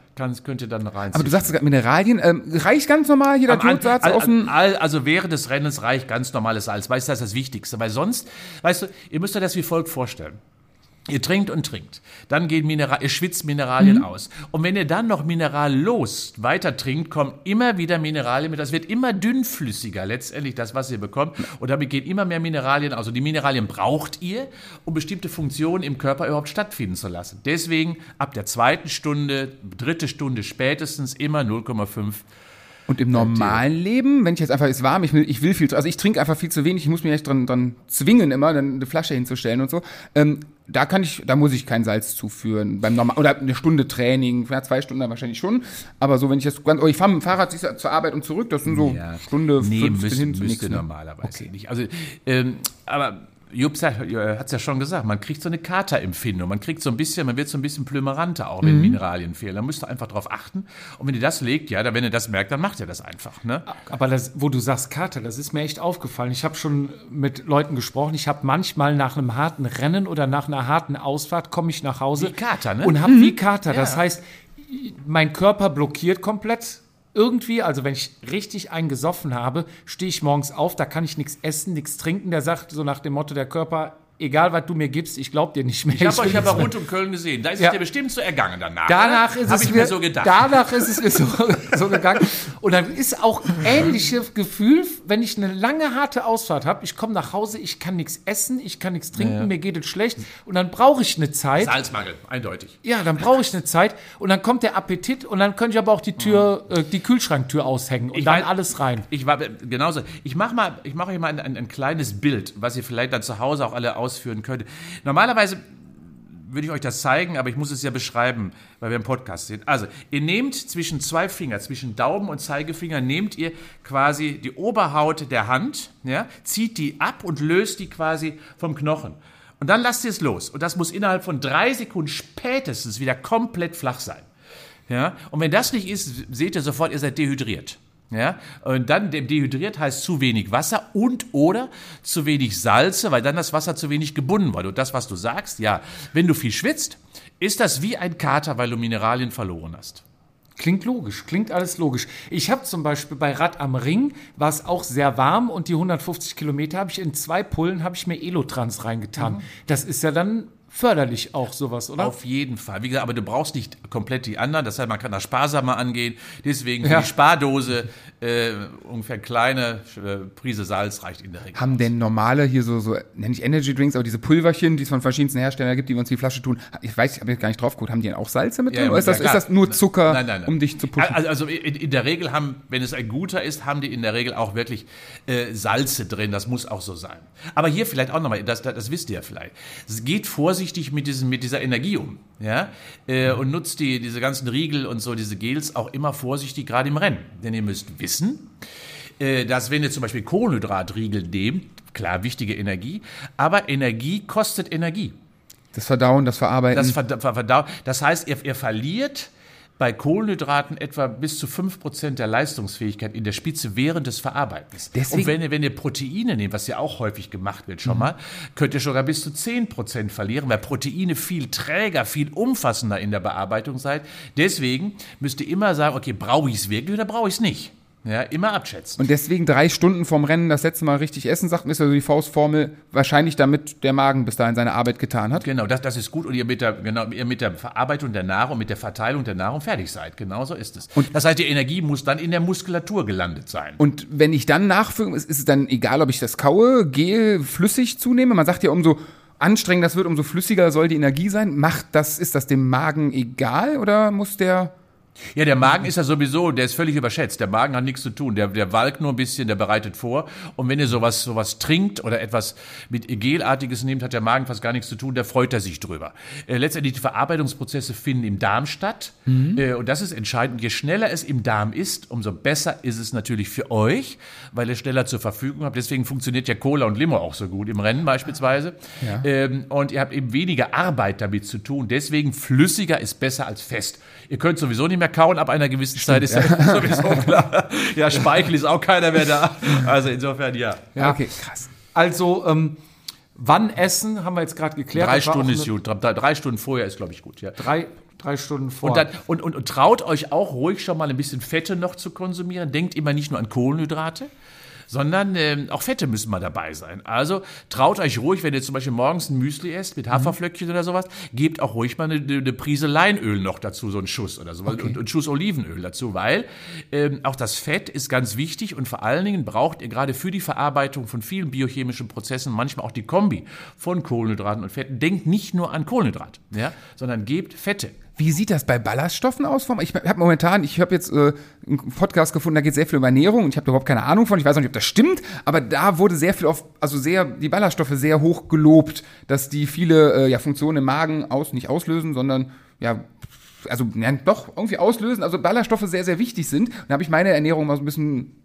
könnt ihr dann rein. aber du sagst gerade Mineralien. Ähm, reicht ganz normal jeder Am An- Jodsatz al- auf ein... al- Also während des Rennens reicht ganz normales Salz. Weißt du, das ist das Wichtigste. Weil sonst, weißt du, ihr müsst euch das wie folgt vorstellen. Ihr trinkt und trinkt. Dann gehen Mineral, ihr schwitzt Mineralien Mhm. aus. Und wenn ihr dann noch minerallos weiter trinkt, kommen immer wieder Mineralien mit. Das wird immer dünnflüssiger, letztendlich das, was ihr bekommt. Und damit gehen immer mehr Mineralien. Also die Mineralien braucht ihr, um bestimmte Funktionen im Körper überhaupt stattfinden zu lassen. Deswegen ab der zweiten Stunde, dritte Stunde spätestens immer 0,5 Und im normalen Leben, wenn ich jetzt einfach, ist warm, ich will, ich will viel, zu- also ich trinke einfach viel zu wenig, ich muss mich echt dran, dran zwingen, immer dann eine Flasche hinzustellen und so. Ähm, da kann ich, da muss ich kein Salz zuführen. Beim normal oder eine Stunde Training, ja, zwei Stunden dann wahrscheinlich schon. Aber so, wenn ich das ganz, oh, ich fahre mit dem Fahrrad zur Arbeit und zurück, das sind so Stunde nee, 15 müsste, hin zum müsste nächsten. ne? normalerweise nicht. Also, ähm, aber Jupp hat es ja schon gesagt, man kriegt so eine Katerempfindung, man kriegt so ein bisschen, man wird so ein bisschen plümeranter auch, Mhm. wenn Mineralien fehlen. Da müsst ihr einfach drauf achten. Und wenn ihr das legt, ja, dann, wenn ihr das merkt, dann macht ihr das einfach. Ne? Aber das, wo du sagst Kater, das ist mir echt aufgefallen. Ich habe schon mit Leuten gesprochen. Ich habe manchmal nach einem harten Rennen oder nach einer harten Ausfahrt komme ich nach Hause Wie Kater, ne? und habe wie Kater. Das Ja. heißt, mein Körper blockiert komplett. Irgendwie, also wenn ich richtig einen gesoffen habe, stehe ich morgens auf, da kann ich nichts essen, nichts trinken. Der sagt so nach dem Motto, der Körper egal was du mir gibst, ich glaub dir nicht mehr. Ich habe euch *laughs* aber rund um Köln gesehen. Da ist Ja. es dir bestimmt so ergangen danach. Danach ist Habe es ich mir so gedacht. Danach ist es mir so, *laughs* so gegangen. Und dann ist auch ein ähnliches Gefühl, wenn ich eine lange, harte Ausfahrt habe. Ich komme nach Hause, ich kann nichts essen, ich kann nichts trinken, mir geht es schlecht. Und dann brauche ich eine Zeit. Salzmangel, eindeutig. Ja, dann brauche ich eine Zeit. Und dann kommt der Appetit und dann könnte ich aber auch die Tür, äh, die Kühlschranktür aushängen und Ich dann weiß- alles rein. Ich war genauso. Ich mache mal, ich mache euch mal ein, ein, ein kleines Bild, was ihr vielleicht dann zu Hause auch alle ausführen könnt. Normalerweise würde ich euch das zeigen, aber ich muss es ja beschreiben, weil wir im Podcast sind. Also, ihr nehmt zwischen zwei Finger, zwischen Daumen und Zeigefinger, nehmt ihr quasi die Oberhaut der Hand, ja, zieht die ab und löst die quasi vom Knochen. Und dann lasst ihr es los. Und das muss innerhalb von drei Sekunden spätestens wieder komplett flach sein. Ja? Und wenn das nicht ist, seht ihr sofort, ihr seid dehydriert. Ja? Und dann dem dehydriert heißt zu wenig Wasser und oder zu wenig Salze, weil dann das Wasser zu wenig gebunden war. Und das, was du sagst, ja, wenn du viel schwitzt, ist das wie ein Kater, weil du Mineralien verloren hast. Klingt logisch, klingt alles logisch. Ich habe zum Beispiel bei Rad am Ring, war es auch sehr warm und die 150 Kilometer habe ich in zwei Pullen, habe ich mir Elotrans reingetan. Das ist ja dann förderlich auch sowas, oder? Auf jeden Fall. Wie gesagt, aber du brauchst nicht komplett die anderen. Das heißt, man kann da sparsamer angehen. Deswegen Ja. die Spardose äh, ungefähr kleine äh, Prise Salz reicht in der Regel. Haben denn normale hier so, so nenne ich Energy Drinks, aber diese Pulverchen, die es von verschiedensten Herstellern gibt, die wir uns in die Flasche tun, ich weiß, ich habe jetzt gar nicht drauf geguckt, haben die denn auch Salze mit drin? oder ist das, ist das nur Zucker, Nein, nein, nein. um dich zu pushen? Also, also in, in der Regel haben, wenn es ein guter ist, haben die in der Regel auch wirklich äh, Salze drin. Das muss auch so sein. Aber hier vielleicht auch nochmal, das, das, das wisst ihr ja vielleicht. Es geht vorsichtig mit, diesem, mit dieser Energie um. Ja? Äh, und nutzt die, diese ganzen Riegel und so, diese Gels auch immer vorsichtig, gerade im Rennen. Denn ihr müsst wissen, äh, dass wenn ihr zum Beispiel Kohlenhydratriegel nehmt, klar, wichtige Energie, aber Energie kostet Energie. das Verdauen, das Verarbeiten. Das, verd ver verdau- das heißt, ihr, ihr verliert bei Kohlenhydraten etwa bis zu 5% der Leistungsfähigkeit in der Spitze während des Verarbeitens. Deswegen- Und wenn ihr, wenn ihr Proteine nehmt, was ja auch häufig gemacht wird schon mal, könnt ihr sogar bis zu 10% verlieren, weil Proteine viel träger, viel umfassender in der Bearbeitung seid. Deswegen müsst ihr immer sagen, okay, brauche ich es wirklich oder brauche ich es nicht? Ja, immer abschätzen. und deswegen drei Stunden vorm Rennen das letzte Mal richtig essen, sagt ist also die Faustformel, wahrscheinlich damit der Magen bis dahin seine Arbeit getan hat. Genau, das, das ist gut und ihr mit, der, genau, ihr mit der Verarbeitung der Nahrung, mit der Verteilung der Nahrung fertig seid. Genau so ist es. Und- das heißt, die Energie muss dann in der Muskulatur gelandet sein. Und wenn ich dann nachfülle, ist, ist es dann egal, ob ich das kaue, gel, flüssig zunehme? Man sagt ja, umso anstrengender das wird, umso flüssiger soll die Energie sein. Macht das, ist das dem Magen egal oder muss der Ja, der Magen ist ja sowieso, der ist völlig überschätzt. Der Magen hat nichts zu tun. Der, der walkt nur ein bisschen, der bereitet vor. Und wenn ihr sowas, sowas trinkt oder etwas mit Gelartiges nehmt, hat der Magen fast gar nichts zu tun. Da freut er sich drüber. Äh, letztendlich die Verarbeitungsprozesse finden im Darm statt. Äh, und das ist entscheidend. Je schneller es im Darm ist, umso besser ist es natürlich für euch, weil ihr schneller zur Verfügung habt. Deswegen funktioniert ja Cola und Limo auch so gut im Rennen beispielsweise. Ja. Ähm, und ihr habt eben weniger Arbeit damit zu tun. Deswegen flüssiger ist besser als fest. Ihr könnt sowieso nicht mehr kauen ab einer gewissen Zeit, ist ja *laughs* sowieso klar. Ja, Speichel ist auch keiner mehr da. Also insofern ja. Ja. Okay, krass. Also, ähm, wann essen, haben wir jetzt gerade geklärt. Drei Stunden ist gut. Drei, drei Stunden vorher ist, glaube ich, gut. Ja. Drei, drei Stunden vor. Und, dann, und, und, und traut euch auch ruhig schon mal ein bisschen Fette noch zu konsumieren. Denkt immer nicht nur an Kohlenhydrate, sondern ähm, auch Fette müssen mal dabei sein. Also traut euch ruhig, wenn ihr zum Beispiel morgens ein Müsli esst mit Haferflöckchen oder sowas, gebt auch ruhig mal eine, eine Prise Leinöl noch dazu, so einen Schuss oder so, und, und einen Schuss Olivenöl dazu, weil ähm, auch das Fett ist ganz wichtig und vor allen Dingen braucht ihr gerade für die Verarbeitung von vielen biochemischen Prozessen manchmal auch die Kombi von Kohlenhydraten und Fetten. Denkt nicht nur an Kohlenhydrat, ja, sondern gebt Fette. Wie sieht das bei Ballaststoffen aus? Ich habe momentan, ich habe jetzt äh, einen Podcast gefunden, da geht sehr viel über Ernährung und ich habe überhaupt keine Ahnung von. Ich weiß auch nicht, ob das stimmt, aber da wurde sehr viel auf, also sehr die Ballaststoffe sehr hoch gelobt, dass die viele äh, ja, Funktionen im Magen aus nicht auslösen, sondern ja also ja, doch irgendwie auslösen. Also Ballaststoffe sehr sehr wichtig sind. Und da habe ich meine Ernährung mal so ein bisschen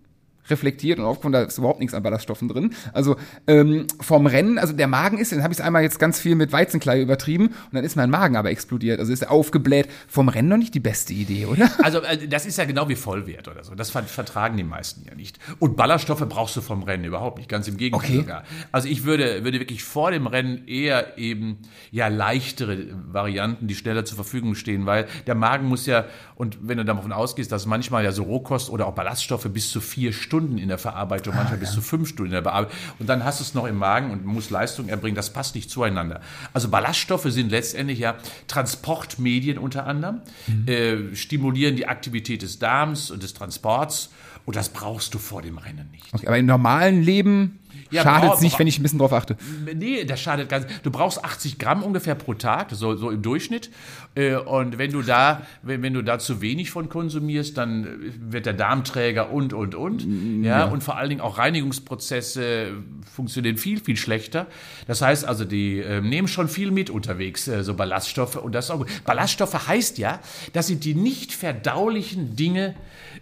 reflektiert und aufgefunden, da ist überhaupt nichts an Ballaststoffen drin. Also ähm, vom Rennen, also der Magen ist, dann habe ich es einmal jetzt ganz viel mit Weizenklei übertrieben und dann ist mein Magen aber explodiert, also ist er aufgebläht. Vom Rennen noch nicht die beste Idee, oder? Also äh, das ist ja genau wie Vollwert oder so. Das ver vertragen die meisten ja nicht. Und Ballaststoffe brauchst du vom Rennen überhaupt nicht. Ganz im Gegenteil Okay. sogar. Also ich würde, würde wirklich vor dem Rennen eher eben ja leichtere Varianten, die schneller zur Verfügung stehen, weil der Magen muss ja, und wenn du davon ausgehst, dass manchmal ja so Rohkost oder auch Ballaststoffe bis zu vier Stunden Stunden in der Verarbeitung, manchmal bis zu fünf Stunden in der Bearbeitung. Und dann hast du es noch im Magen und musst Leistung erbringen. Das passt nicht zueinander. Also Ballaststoffe sind letztendlich ja Transportmedien unter anderem, äh, stimulieren die Aktivität des Darms und des Transports. Und das brauchst du vor dem Rennen nicht. Okay, aber im normalen Leben Ja, schadet nicht, wenn ich ein bisschen drauf achte. Nee, das schadet ganz. Du brauchst 80 Gramm ungefähr pro Tag, so, so im Durchschnitt. Äh, Und wenn du da, wenn, wenn du da zu wenig von konsumierst, dann wird der Darm träger und, und, und. Ja, und vor allen Dingen auch Reinigungsprozesse funktionieren viel, viel schlechter. Das heißt also, die äh, nehmen schon viel mit unterwegs, äh, so Ballaststoffe. Und das ist auch gut. Ballaststoffe heißt ja, das sind die nicht verdaulichen Dinge,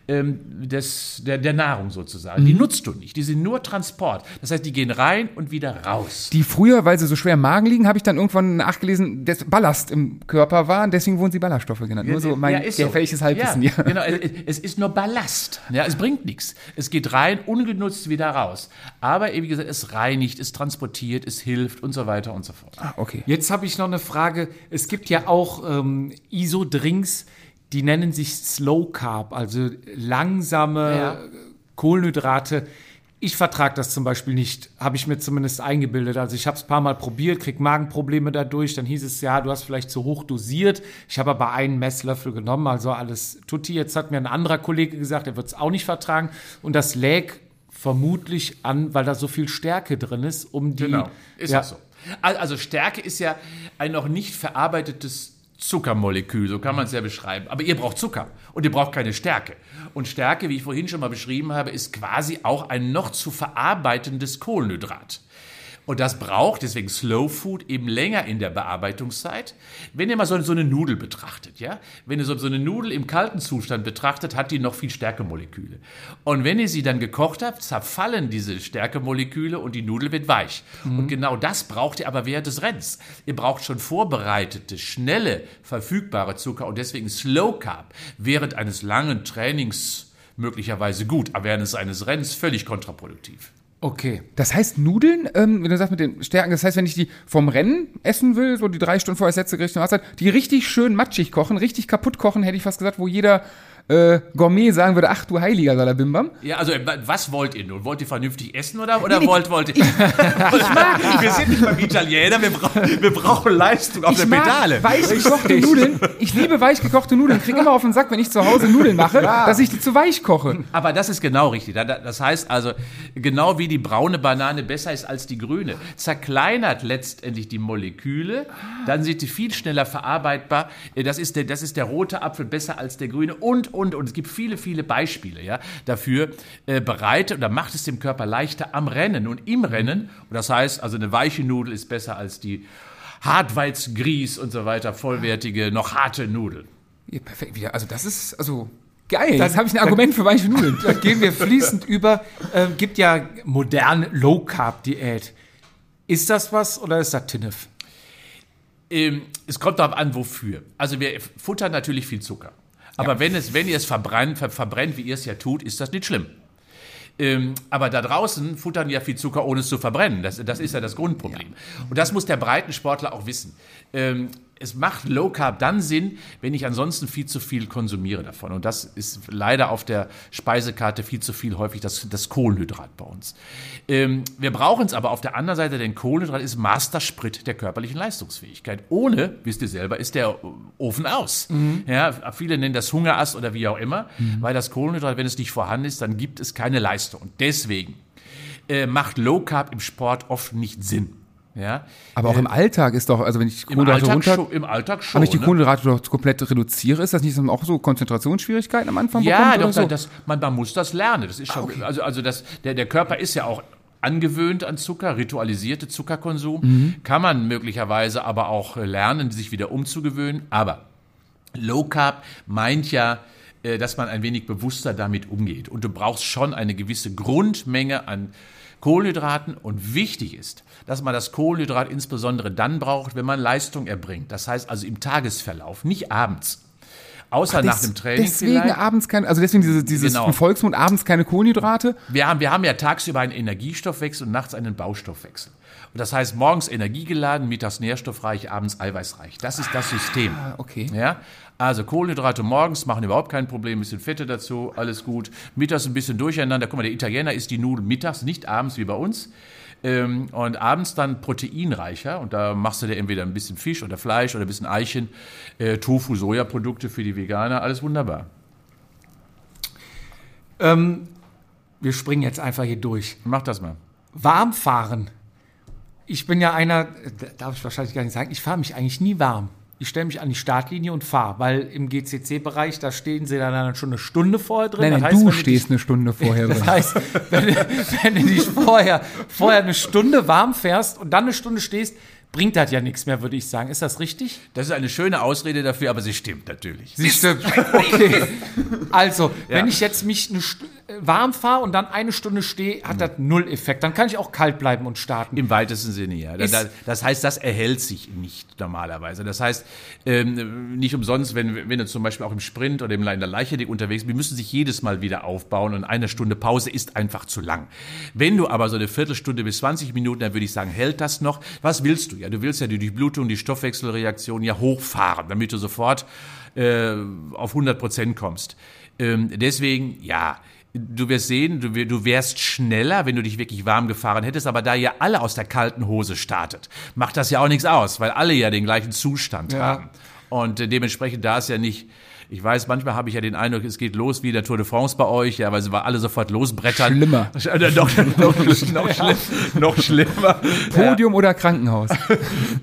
ähm, des, der, der Nahrung sozusagen. Die nutzt du nicht. Die sind nur Transport. Das heißt, die gehen rein und wieder raus. Die früher, weil sie so schwer im Magen liegen, habe ich dann irgendwann nachgelesen, dass Ballast im Körper war, und deswegen wurden sie Ballaststoffe genannt. Nur so mein ist so. gefährliches Halbwissen. Ja, Ja. genau. Es, es ist nur Ballast. Ja, es bringt nichts. Es geht rein, ungenutzt wieder raus. Aber wie gesagt, es reinigt, es transportiert, es hilft und so weiter und so fort. Ah, okay. Jetzt habe ich noch eine Frage. Es gibt ja auch ähm, ISO-Drinks, die nennen sich Slow Carb, also langsame Ja. Kohlenhydrate. Ich vertrage das zum Beispiel nicht, habe ich mir zumindest eingebildet. Also ich habe es ein paar Mal probiert, krieg Magenprobleme dadurch. Dann hieß es, ja, du hast vielleicht zu hoch dosiert. Ich habe aber einen Messlöffel genommen, also alles tutti. Jetzt hat mir ein anderer Kollege gesagt, er wird es auch nicht vertragen. Und das läg vermutlich an, weil da so viel Stärke drin ist, um die... Genau, ist ja, so. Al- Also Stärke ist ja ein noch nicht verarbeitetes Zuckermolekül, so kann man es ja beschreiben. Aber ihr braucht Zucker und ihr braucht keine Stärke. Und Stärke, wie ich vorhin schon mal beschrieben habe, ist quasi auch ein noch zu verarbeitendes Kohlenhydrat. Und das braucht deswegen Slow Food eben länger in der Bearbeitungszeit. Wenn ihr mal so, so eine Nudel betrachtet, ja, wenn ihr so, so eine Nudel im kalten Zustand betrachtet, hat die noch viel Stärkemoleküle. Und wenn ihr sie dann gekocht habt, zerfallen diese Stärkemoleküle und die Nudel wird weich. Und genau das braucht ihr aber während des Rennens. Ihr braucht schon vorbereitete, schnelle, verfügbare Zucker und deswegen Slow Carb während eines langen Trainings möglicherweise gut, aber während eines Rennens völlig kontraproduktiv. Okay. Das heißt, Nudeln, ähm, wenn du sagst mit den Stärken, das heißt, wenn ich die vom Rennen essen will, so die drei Stunden vorher das letzte Gericht die richtig schön matschig kochen, richtig kaputt kochen, hätte ich fast gesagt, wo jeder äh, Gourmet sagen würde, ach du heiliger Salabimbam. Ja, also äh, was wollt ihr nun? Wollt ihr vernünftig essen oder, oder wollt, wollt ihr... *laughs* wir sind nicht beim Italiener, wir, brauch, wir brauchen Leistung auf Ich der mag Pedale. gekochte Nudeln. Ich liebe weich gekochte Nudeln. Krieg immer auf den Sack, wenn ich zu Hause Nudeln mache, dass ich die zu weich koche. Aber das ist genau richtig. Da- da- Das heißt also, genau wie die braune Banane besser ist als die grüne, zerkleinert letztendlich die Moleküle, dann sind die viel schneller verarbeitbar. Äh, Das ist der, das ist der rote Apfel besser als der grüne und, und, und. Es gibt viele, viele Beispiele ja, dafür. Äh, bereitet oder macht es dem Körper leichter am Rennen und im Rennen. Und das heißt, also eine weiche Nudel ist besser als die Hartweiz-Grieß und so weiter, vollwertige, noch harte Nudel. Ja, perfekt. Wieder. Also das ist, also geil. Jetzt habe ich ein Argument für weiche Nudeln. Dann gehen wir fließend *laughs* über. Ähm, gibt ja moderne Low Carb Diät. Ist das was oder ist das Tinnef? Ähm, es kommt darauf an, wofür. Also wir futtern natürlich viel Zucker. Aber wenn, es, wenn ihr es verbrennt, ver, verbrennt, wie ihr es ja tut, ist das nicht schlimm. Ähm, aber da draußen futtern ja viel Zucker, ohne es zu verbrennen. Das, das ist ja das Grundproblem. Und das muss der Breitensportler auch wissen. Ähm, es macht Low Carb dann Sinn, wenn ich ansonsten viel zu viel konsumiere davon. Und das ist leider auf der Speisekarte viel zu viel häufig das, das Kohlenhydrat bei uns. Ähm, wir brauchen es aber auf der anderen Seite, denn Kohlenhydrat ist Mastersprit der körperlichen Leistungsfähigkeit. Ohne, wisst ihr selber, ist der Ofen aus. Ja, viele nennen das Hungerast oder wie auch immer, weil das Kohlenhydrat, wenn es nicht vorhanden ist, dann gibt es keine Leistung. Und deswegen äh, macht Low Carb im Sport oft nicht Sinn. Ja, Aber auch im Alltag ist doch, also wenn ich im Kohlenhydrate runter, schon, im Alltag schon. wenn ich die ne? Kohlenhydrate doch komplett reduziere, ist das nicht so- auch so Konzentrationsschwierigkeiten am Anfang Ja, doch, so? das, man, man muss das lernen. Das ist schon, also, also das, der, der Körper ist ja auch angewöhnt an Zucker, ritualisierte Zuckerkonsum. Kann man möglicherweise aber auch lernen, sich wieder umzugewöhnen. Aber Low Carb meint ja, äh, dass man ein wenig bewusster damit umgeht. Und du brauchst schon eine gewisse Grundmenge an Kohlenhydraten. Und wichtig ist, dass man das Kohlenhydrat insbesondere dann braucht, wenn man Leistung erbringt. Das heißt also im Tagesverlauf, nicht abends. Außer nach Des- dem Training Deswegen vielleicht. abends kein, also deswegen diese, dieses Genau. Volksmund abends keine Kohlenhydrate. Wir haben, wir haben ja tagsüber einen Energiestoffwechsel und nachts einen Baustoffwechsel. Und das heißt, morgens energiegeladen, mittags nährstoffreich, abends eiweißreich. Das ist das System. Ah, okay. Ja? Also Kohlenhydrate morgens machen überhaupt kein Problem, ein bisschen Fette dazu, alles gut. Mittags ein bisschen durcheinander. Guck mal, der Italiener isst die Nudeln mittags, nicht abends wie bei uns. Ähm, und abends dann proteinreicher. Und da machst du dir entweder ein bisschen Fisch oder Fleisch oder ein bisschen Eichen, äh, Tofu, Sojaprodukte für die Veganer, alles wunderbar. Ähm, wir springen jetzt einfach hier durch. Mach das mal. Warm fahren. Ich bin ja einer, äh, darf ich wahrscheinlich gar nicht sagen, ich fahre mich eigentlich nie warm. Ich stelle mich an die Startlinie und fahre, weil im GCC-Bereich, da stehen sie dann schon eine Stunde vorher drin. Nein, nein, heißt, du wenn dich- stehst eine Stunde vorher *laughs* drin. Das heißt, wenn, du- wenn du dich vorher, vorher eine Stunde warm fährst und dann eine Stunde stehst, bringt das ja nichts mehr, würde ich sagen. Ist das richtig? Das ist eine schöne Ausrede dafür, aber sie stimmt natürlich. Sie stimmt. *laughs* Okay. Also, wenn ich jetzt mich äh, warm fahre und dann eine Stunde stehe, hat das null Effekt. Dann kann ich auch kalt bleiben und starten. Im weitesten Sinne, ja. Da- Ist- da- Das heißt, das erhält sich nicht normalerweise. Das heißt, ähm, nicht umsonst, wenn, wenn du zum Beispiel auch im Sprint oder im- in der Leichtathletik unterwegs bist, die müssen sich jedes Mal wieder aufbauen und eine Stunde Pause ist einfach zu lang. Wenn du aber so eine Viertelstunde bis 20 Minuten, dann würde ich sagen, hält das noch. Was willst du? Ja, du willst ja die Durchblutung, die Stoffwechselreaktion ja hochfahren, damit du sofort äh, auf 100 Prozent kommst. Ähm, deswegen, ja, du wirst sehen, du, wär- du wärst schneller, wenn du dich wirklich warm gefahren hättest, aber da ihr alle aus der kalten Hose startet, macht das ja auch nichts aus, weil alle ja den gleichen Zustand haben. Und äh, dementsprechend, da ist ja nicht, ich weiß, manchmal habe ich ja den Eindruck, es geht los wie der Tour de France bei euch, ja, weil sie war alle sofort losbrettern. Schlimmer. Äh, *laughs* noch, noch, noch, schlimm, noch schlimmer. Podium oder Krankenhaus? *laughs*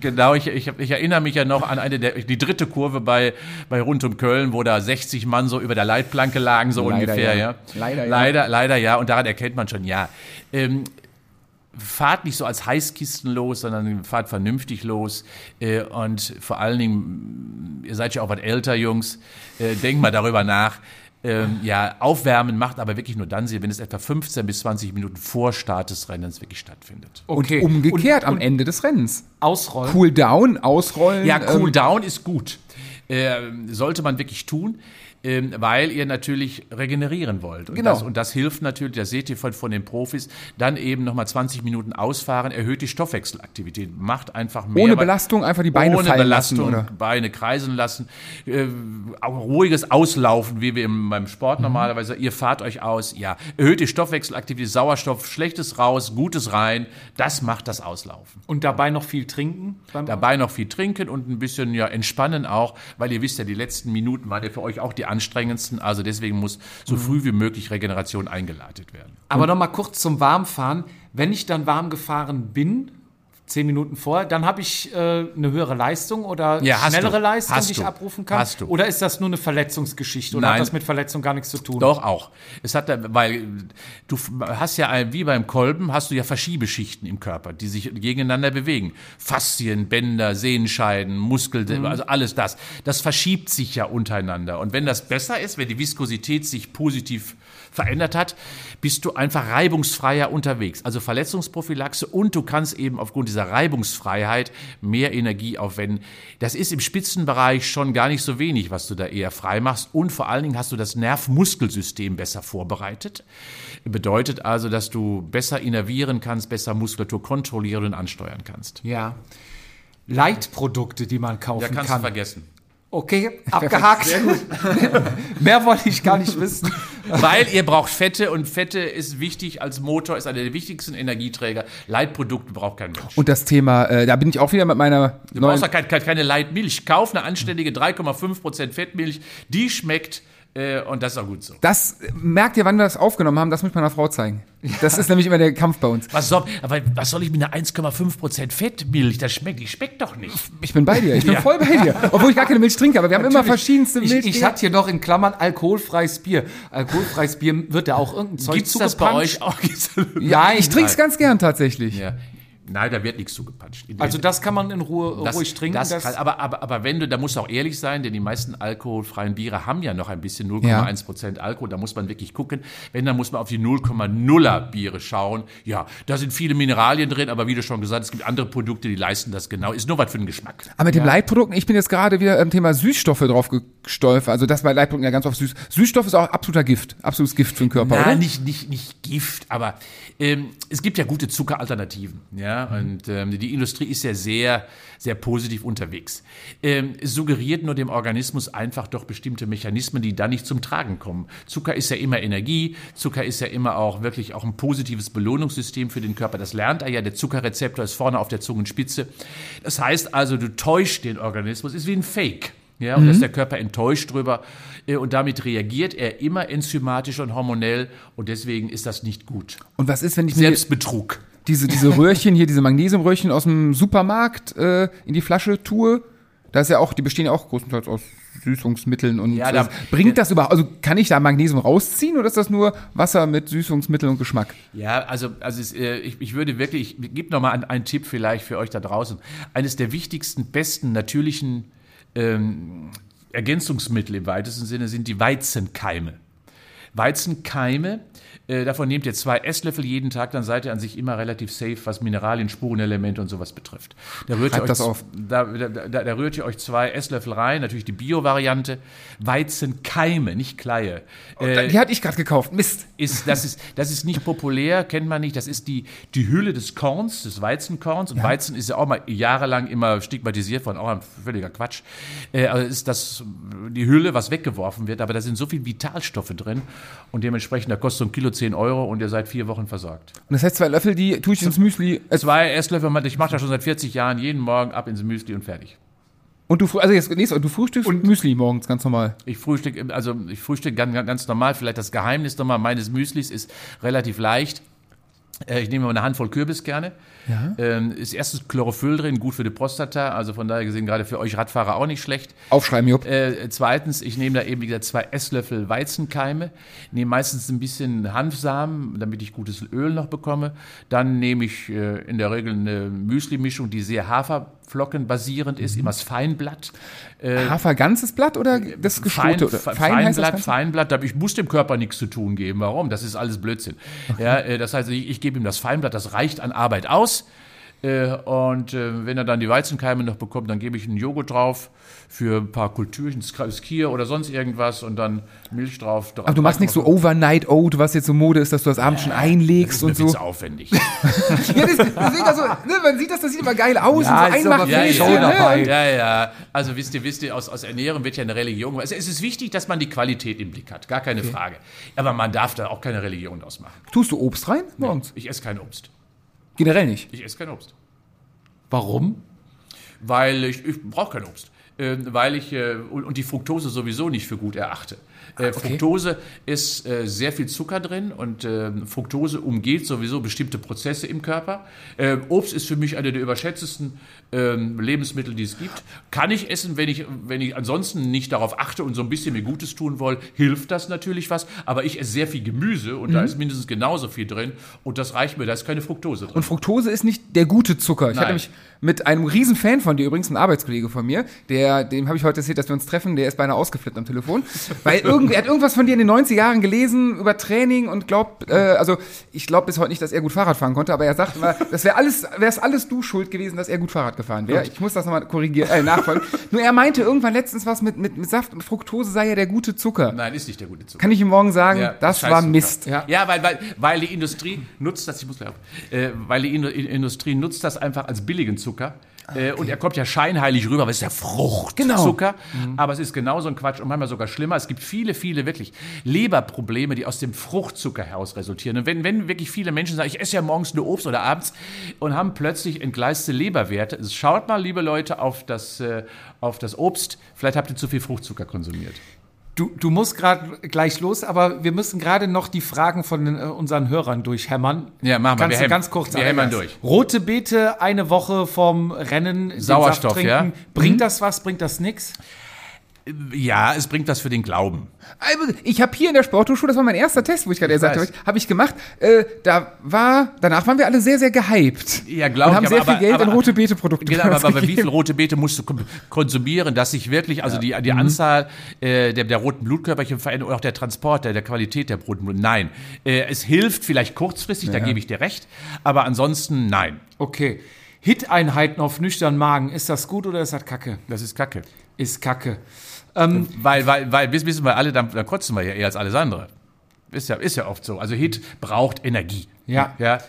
Genau, ich, ich, ich erinnere mich ja noch an eine der, die dritte Kurve bei, bei Rund um Köln, wo da 60 Mann so über der Leitplanke lagen, so Leider ungefähr, ja. ja. Leider ja. Leider, leider ja. Und daran erkennt man schon, ja. Ähm, fahrt nicht so als Heißkisten los, sondern fahrt vernünftig los. Äh, und vor allen Dingen, ihr seid ja auch was älter, Jungs, äh, denkt mal darüber nach. Ähm, ja, aufwärmen macht aber wirklich nur dann Sinn, wenn es etwa 15 bis 20 Minuten vor Start des Rennens wirklich stattfindet. Okay. Und umgekehrt Und, am und Ende des Rennens. ausrollen. Cool down, ausrollen. Ja, Cool ähm, Down ist gut. Ähm, sollte man wirklich tun, ähm, weil ihr natürlich regenerieren wollt. Und, Genau. das, und das hilft natürlich, das seht ihr von, von den Profis, dann eben nochmal 20 Minuten ausfahren, erhöht die Stoffwechselaktivität, macht einfach mehr. Ohne Belastung einfach die Beine ohne fallen Belastung, lassen, oder? Beine kreisen lassen, äh, auch ruhiges Auslaufen, wie wir im, beim Mhm. Sport normalerweise. Ihr fahrt euch aus, ja, erhöht die Stoffwechselaktivität, Sauerstoff, schlechtes raus, gutes rein, das macht das Auslaufen. Und dabei noch viel trinken. Dabei noch viel trinken und ein bisschen ja entspannen auch, weil ihr wisst ja, die letzten Minuten waren ja für euch auch die anstrengendsten. Also deswegen muss so früh wie möglich Regeneration eingeleitet werden. Aber noch mal kurz zum Warmfahren. Wenn ich dann warm gefahren bin, zehn Minuten vorher, dann habe ich äh, eine höhere Leistung oder Ja, schnellere du. Leistung, Hast die ich du. abrufen kann? Hast du. Oder ist das nur eine Verletzungsgeschichte oder Nein. hat das mit Verletzung gar nichts zu tun? Doch auch. Es hat, da- weil du hast ja wie beim Kolben hast du ja Verschiebeschichten im Körper, die sich gegeneinander bewegen. Faszien, Bänder, Sehenscheiden, Muskel, also alles das. Das verschiebt sich ja untereinander. Und wenn das besser ist, wenn die Viskosität sich positiv verändert hat, bist du einfach reibungsfreier unterwegs. Also Verletzungsprophylaxe und du kannst eben aufgrund dieser Reibungsfreiheit mehr Energie aufwenden. Das ist im Spitzenbereich schon gar nicht so wenig, was du da eher frei machst. Und vor allen Dingen hast du das Nervmuskelsystem besser vorbereitet. Bedeutet also, dass du besser innervieren kannst, besser Muskulatur kontrollieren und ansteuern kannst. Ja. Leitprodukte, die man Ja, kaufen kannst kann. du vergessen. Okay, *laughs* abgehakt. *laughs* Mehr wollte ich gar nicht wissen. *laughs* Weil ihr braucht Fette und Fette ist wichtig als Motor, ist einer der wichtigsten Energieträger. Leitprodukte braucht kein Mensch. Und das Thema, äh, da bin ich auch wieder mit meiner Du brauchst auch kein, kein, keine Leitmilch. Kauf eine anständige 3,5% Fettmilch. Die schmeckt äh, und das ist auch gut so. Das merkt ihr, wann wir das aufgenommen haben, das muss ich meiner Frau zeigen. Das ist nämlich immer der Kampf bei uns. Was soll, aber was soll ich mit einer 1,5% Fettmilch? Das schmeckt, die schmeckt doch nicht. Ich bin bei dir, ich bin Ja. voll bei dir. Obwohl ich gar keine Milch trinke, aber wir haben immer verschiedenste Ich, Milch. ich hatte hier noch in Klammern alkoholfreies Bier. Alkoholfreies Bier wird da auch irgendein Zeug Gibt's das bei euch auch? *laughs* ja, ich trinke es ganz gern tatsächlich. Ja. Nein, da wird nichts zugepanscht. Also das kann man in Ruhe das, ruhig trinken. Das das- kann, aber, aber, aber wenn du, da musst du auch ehrlich sein, denn die meisten alkoholfreien Biere haben ja noch ein bisschen 0,1 Prozent Alkohol. Da muss man wirklich gucken. Wenn, dann muss man auf die 0,0er Biere schauen. Ja, da sind viele Mineralien drin, aber wie du schon gesagt hast, es gibt andere Produkte, die leisten das genau. Ist nur was für den Geschmack. Aber mit den Leitprodukten, ich bin jetzt gerade wieder im Thema Süßstoffe drauf gestolpert. Also das bei Leitprodukten ja ganz oft süß. Süßstoff ist auch absoluter Gift, absolutes Gift für den Körper, Na, oder? nicht, nicht, nicht Gift, aber ähm, es gibt ja gute Zuckeralternativen. Ja? Und ähm, die Industrie ist ja sehr, sehr positiv unterwegs. Ähm, es suggeriert nur dem Organismus einfach doch bestimmte Mechanismen, die dann nicht zum Tragen kommen. Zucker ist ja immer Energie, Zucker ist ja immer auch wirklich auch ein positives Belohnungssystem für den Körper. Das lernt er ja, der Zuckerrezeptor ist vorne auf der Zungenspitze. Das heißt also, du täuschst den Organismus, ist wie ein Fake. Ja, und da ist der Körper enttäuscht drüber äh, und damit reagiert er immer enzymatisch und hormonell und deswegen ist das nicht gut. Und was ist, wenn ich Selbstbetrug. Diese, diese *laughs* Röhrchen hier, diese Magnesiumröhrchen aus dem Supermarkt äh, in die Flasche tue? Da ist ja auch, die bestehen ja auch größtenteils aus Süßungsmitteln und Ja, da- so. bringt das überhaupt, also kann ich da Magnesium rausziehen oder ist das nur Wasser mit Süßungsmittel und Geschmack? Ja, also, also es, äh, ich, ich würde wirklich, ich gebe nochmal einen, einen Tipp vielleicht für euch da draußen. Eines der wichtigsten, besten, natürlichen ähm, Ergänzungsmittel im weitesten Sinne sind die Weizenkeime. Weizenkeime, äh, davon nehmt ihr zwei Esslöffel jeden Tag, dann seid ihr an sich immer relativ safe, was Mineralien, Spurenelemente und sowas betrifft. Da rührt, ihr euch, das auf. Da, da, da, da rührt ihr euch zwei Esslöffel rein, natürlich die Bio-Variante. Weizenkeime, nicht Kleie. Äh, Die hatte ich gerade gekauft. Mist. ist, das, ist, das ist nicht populär, kennt man nicht. Das ist die, die Hülle des Korns, des Weizenkorns. Und Weizen ist ja auch mal jahrelang immer stigmatisiert worden, auch ein völliger Quatsch. Äh, also ist das die Hülle, was weggeworfen wird, aber da sind so viele Vitalstoffe drin. Und dementsprechend, da kostet so ein Kilo 10 Euro und ihr seid vier Wochen versorgt. Und das heißt, zwei Löffel, die tue ich ins Müsli. Äh, Zwei Esslöffel, ich mache das schon seit 40 Jahren, jeden Morgen ab ins Müsli und fertig. Und du, also jetzt, nächstes, du frühstückst und Müsli morgens ganz normal. Ich frühstücke, also ich frühstücke ganz, ganz normal. Vielleicht das Geheimnis nochmal meines Müslis ist relativ leicht. Äh, Ich nehme mal eine Handvoll Kürbiskerne. Ja. Ähm, ist erstens Chlorophyll drin, gut für die Prostata. Also von daher gesehen, gerade für euch Radfahrer auch nicht schlecht. Aufschreiben, Jupp. Äh, zweitens, ich nehme da eben, wie gesagt, zwei Esslöffel Weizenkeime. Nehme meistens ein bisschen Hanfsamen, damit ich gutes Öl noch bekomme. Dann nehme ich äh, in der Regel eine Müsli-Mischung, die sehr Haferflocken basierend ist, immer das Feinblatt. Hafer ganzes Blatt oder das geschote? Fein, Fein heißt das Feinblatt? Feinblatt, ich muss dem Körper nichts zu tun geben. Warum? Das ist alles Blödsinn. Ja, äh, das heißt, ich, ich gebe ihm das Feinblatt, das reicht an Arbeit aus. Äh, Und äh, wenn er dann die Weizenkeime noch bekommt, dann gebe ich einen Joghurt drauf für ein paar Kulturchen, Skier oder sonst irgendwas und dann Milch drauf. Aber du machst nicht so Overnight Oat, was jetzt so Mode ist, dass du das abends schon einlegst und Das ist so. aufwendig. *laughs* Ja, das, deswegen also, ne, man sieht das, das sieht immer geil aus Ja, und so ist aber viel Show ne? dabei. Ja, ja. Also wisst ihr, wisst ihr, aus, aus Ernährung wird ja eine Religion. Also es ist wichtig, dass man die Qualität im Blick hat, gar keine Frage. Aber man darf da auch keine Religion ausmachen. Tust du Obst rein morgens? Ich esse kein Obst. Generell nicht. Ich esse kein Obst. Warum? Weil ich, ich brauche kein Obst. Ähm, weil ich äh, und und die Fructose sowieso nicht für gut erachte. Äh, Fructose ist äh, sehr viel Zucker drin und ähm, Fructose umgeht sowieso bestimmte Prozesse im Körper. Ähm, Obst ist für mich eine der überschätztesten ähm, Lebensmittel, die es gibt. Kann ich essen, wenn ich, wenn ich ansonsten nicht darauf achte und so ein bisschen mir Gutes tun will, hilft das natürlich was. Aber ich esse sehr viel Gemüse und da ist mindestens genauso viel drin und das reicht mir, da ist keine Fructose drin. Und Fructose ist nicht der gute Zucker. Ich hatte Nein. mich mit einem riesen Fan von dir, übrigens ein Arbeitskollege von mir, der, dem habe ich heute erzählt, dass wir uns treffen, der ist beinahe ausgeflippt am Telefon, *laughs* weil irgendwie, er hat irgendwas von dir in den 90er Jahren gelesen über Training und glaubt, äh, also ich glaube bis heute nicht, dass er gut Fahrrad fahren konnte, aber er sagt immer, das wäre alles, wäre es alles du schuld gewesen, dass er gut Fahrrad gefahren wäre. Ich muss das nochmal korrigieren, äh, nachfolgen. Nur er meinte irgendwann letztens was mit, mit, mit Saft und Fructose sei ja der gute Zucker. Nein, ist nicht der gute Zucker. Kann ich ihm morgen sagen, Ja, das war. Mist. Ja. Ja, weil, weil, weil die Industrie nutzt das, ich muss gleich auf, äh, weil die Indu- Industrie nutzt das einfach als billigen Zucker. Äh, und er kommt ja scheinheilig rüber, weil es ist ja Fruchtzucker. Aber es ist genauso ein Quatsch und manchmal sogar schlimmer. Es gibt viele, viele wirklich Leberprobleme, die aus dem Fruchtzucker heraus resultieren. Und wenn, wenn wirklich viele Menschen sagen, ich esse ja morgens nur Obst oder abends und haben plötzlich entgleiste Leberwerte, schaut mal, liebe Leute, auf das, äh, auf das Obst. Vielleicht habt ihr zu viel Fruchtzucker konsumiert. Du, du musst gerade gleich los, aber wir müssen gerade noch die Fragen von den, äh, unseren Hörern durchhämmern. Ja, machen wir. Kannst Wir du ganz kurz wir hämmern durch. Rote Beete eine Woche vom Rennen. den Sauerstoff, Saft trinken. ja. Bringt das was? Bringt das nix? Ja, es bringt was für den Glauben. Also, Ich habe hier in der Sporthochschule, das war mein erster Test, wo ich gerade gesagt habe, habe ich gemacht. Äh, da war, danach waren wir alle sehr, sehr gehypt. Ja, glaub Und ich, haben aber- sehr viel aber- Geld aber- in rote Beete-Produkte Genau, aber, aber wie viel rote Beete musst du kon- konsumieren, dass sich wirklich, also die, die Anzahl äh, der, der roten Blutkörperchen verändert und auch der Transport, der, der Qualität der roten Blut. Nein. Äh, es hilft vielleicht kurzfristig, da gebe ich dir recht, aber ansonsten nein. Okay. Hit-Einheiten auf nüchternen Magen, ist das gut oder ist das Kacke? Das ist Kacke. Ist Kacke. Ähm, Weil, weil, weil, wissen wissen wir alle, dann, dann kotzen wir ja eher als alles andere. Ist ja, ist ja oft so. Also Hit braucht Energie. Ja. Ja.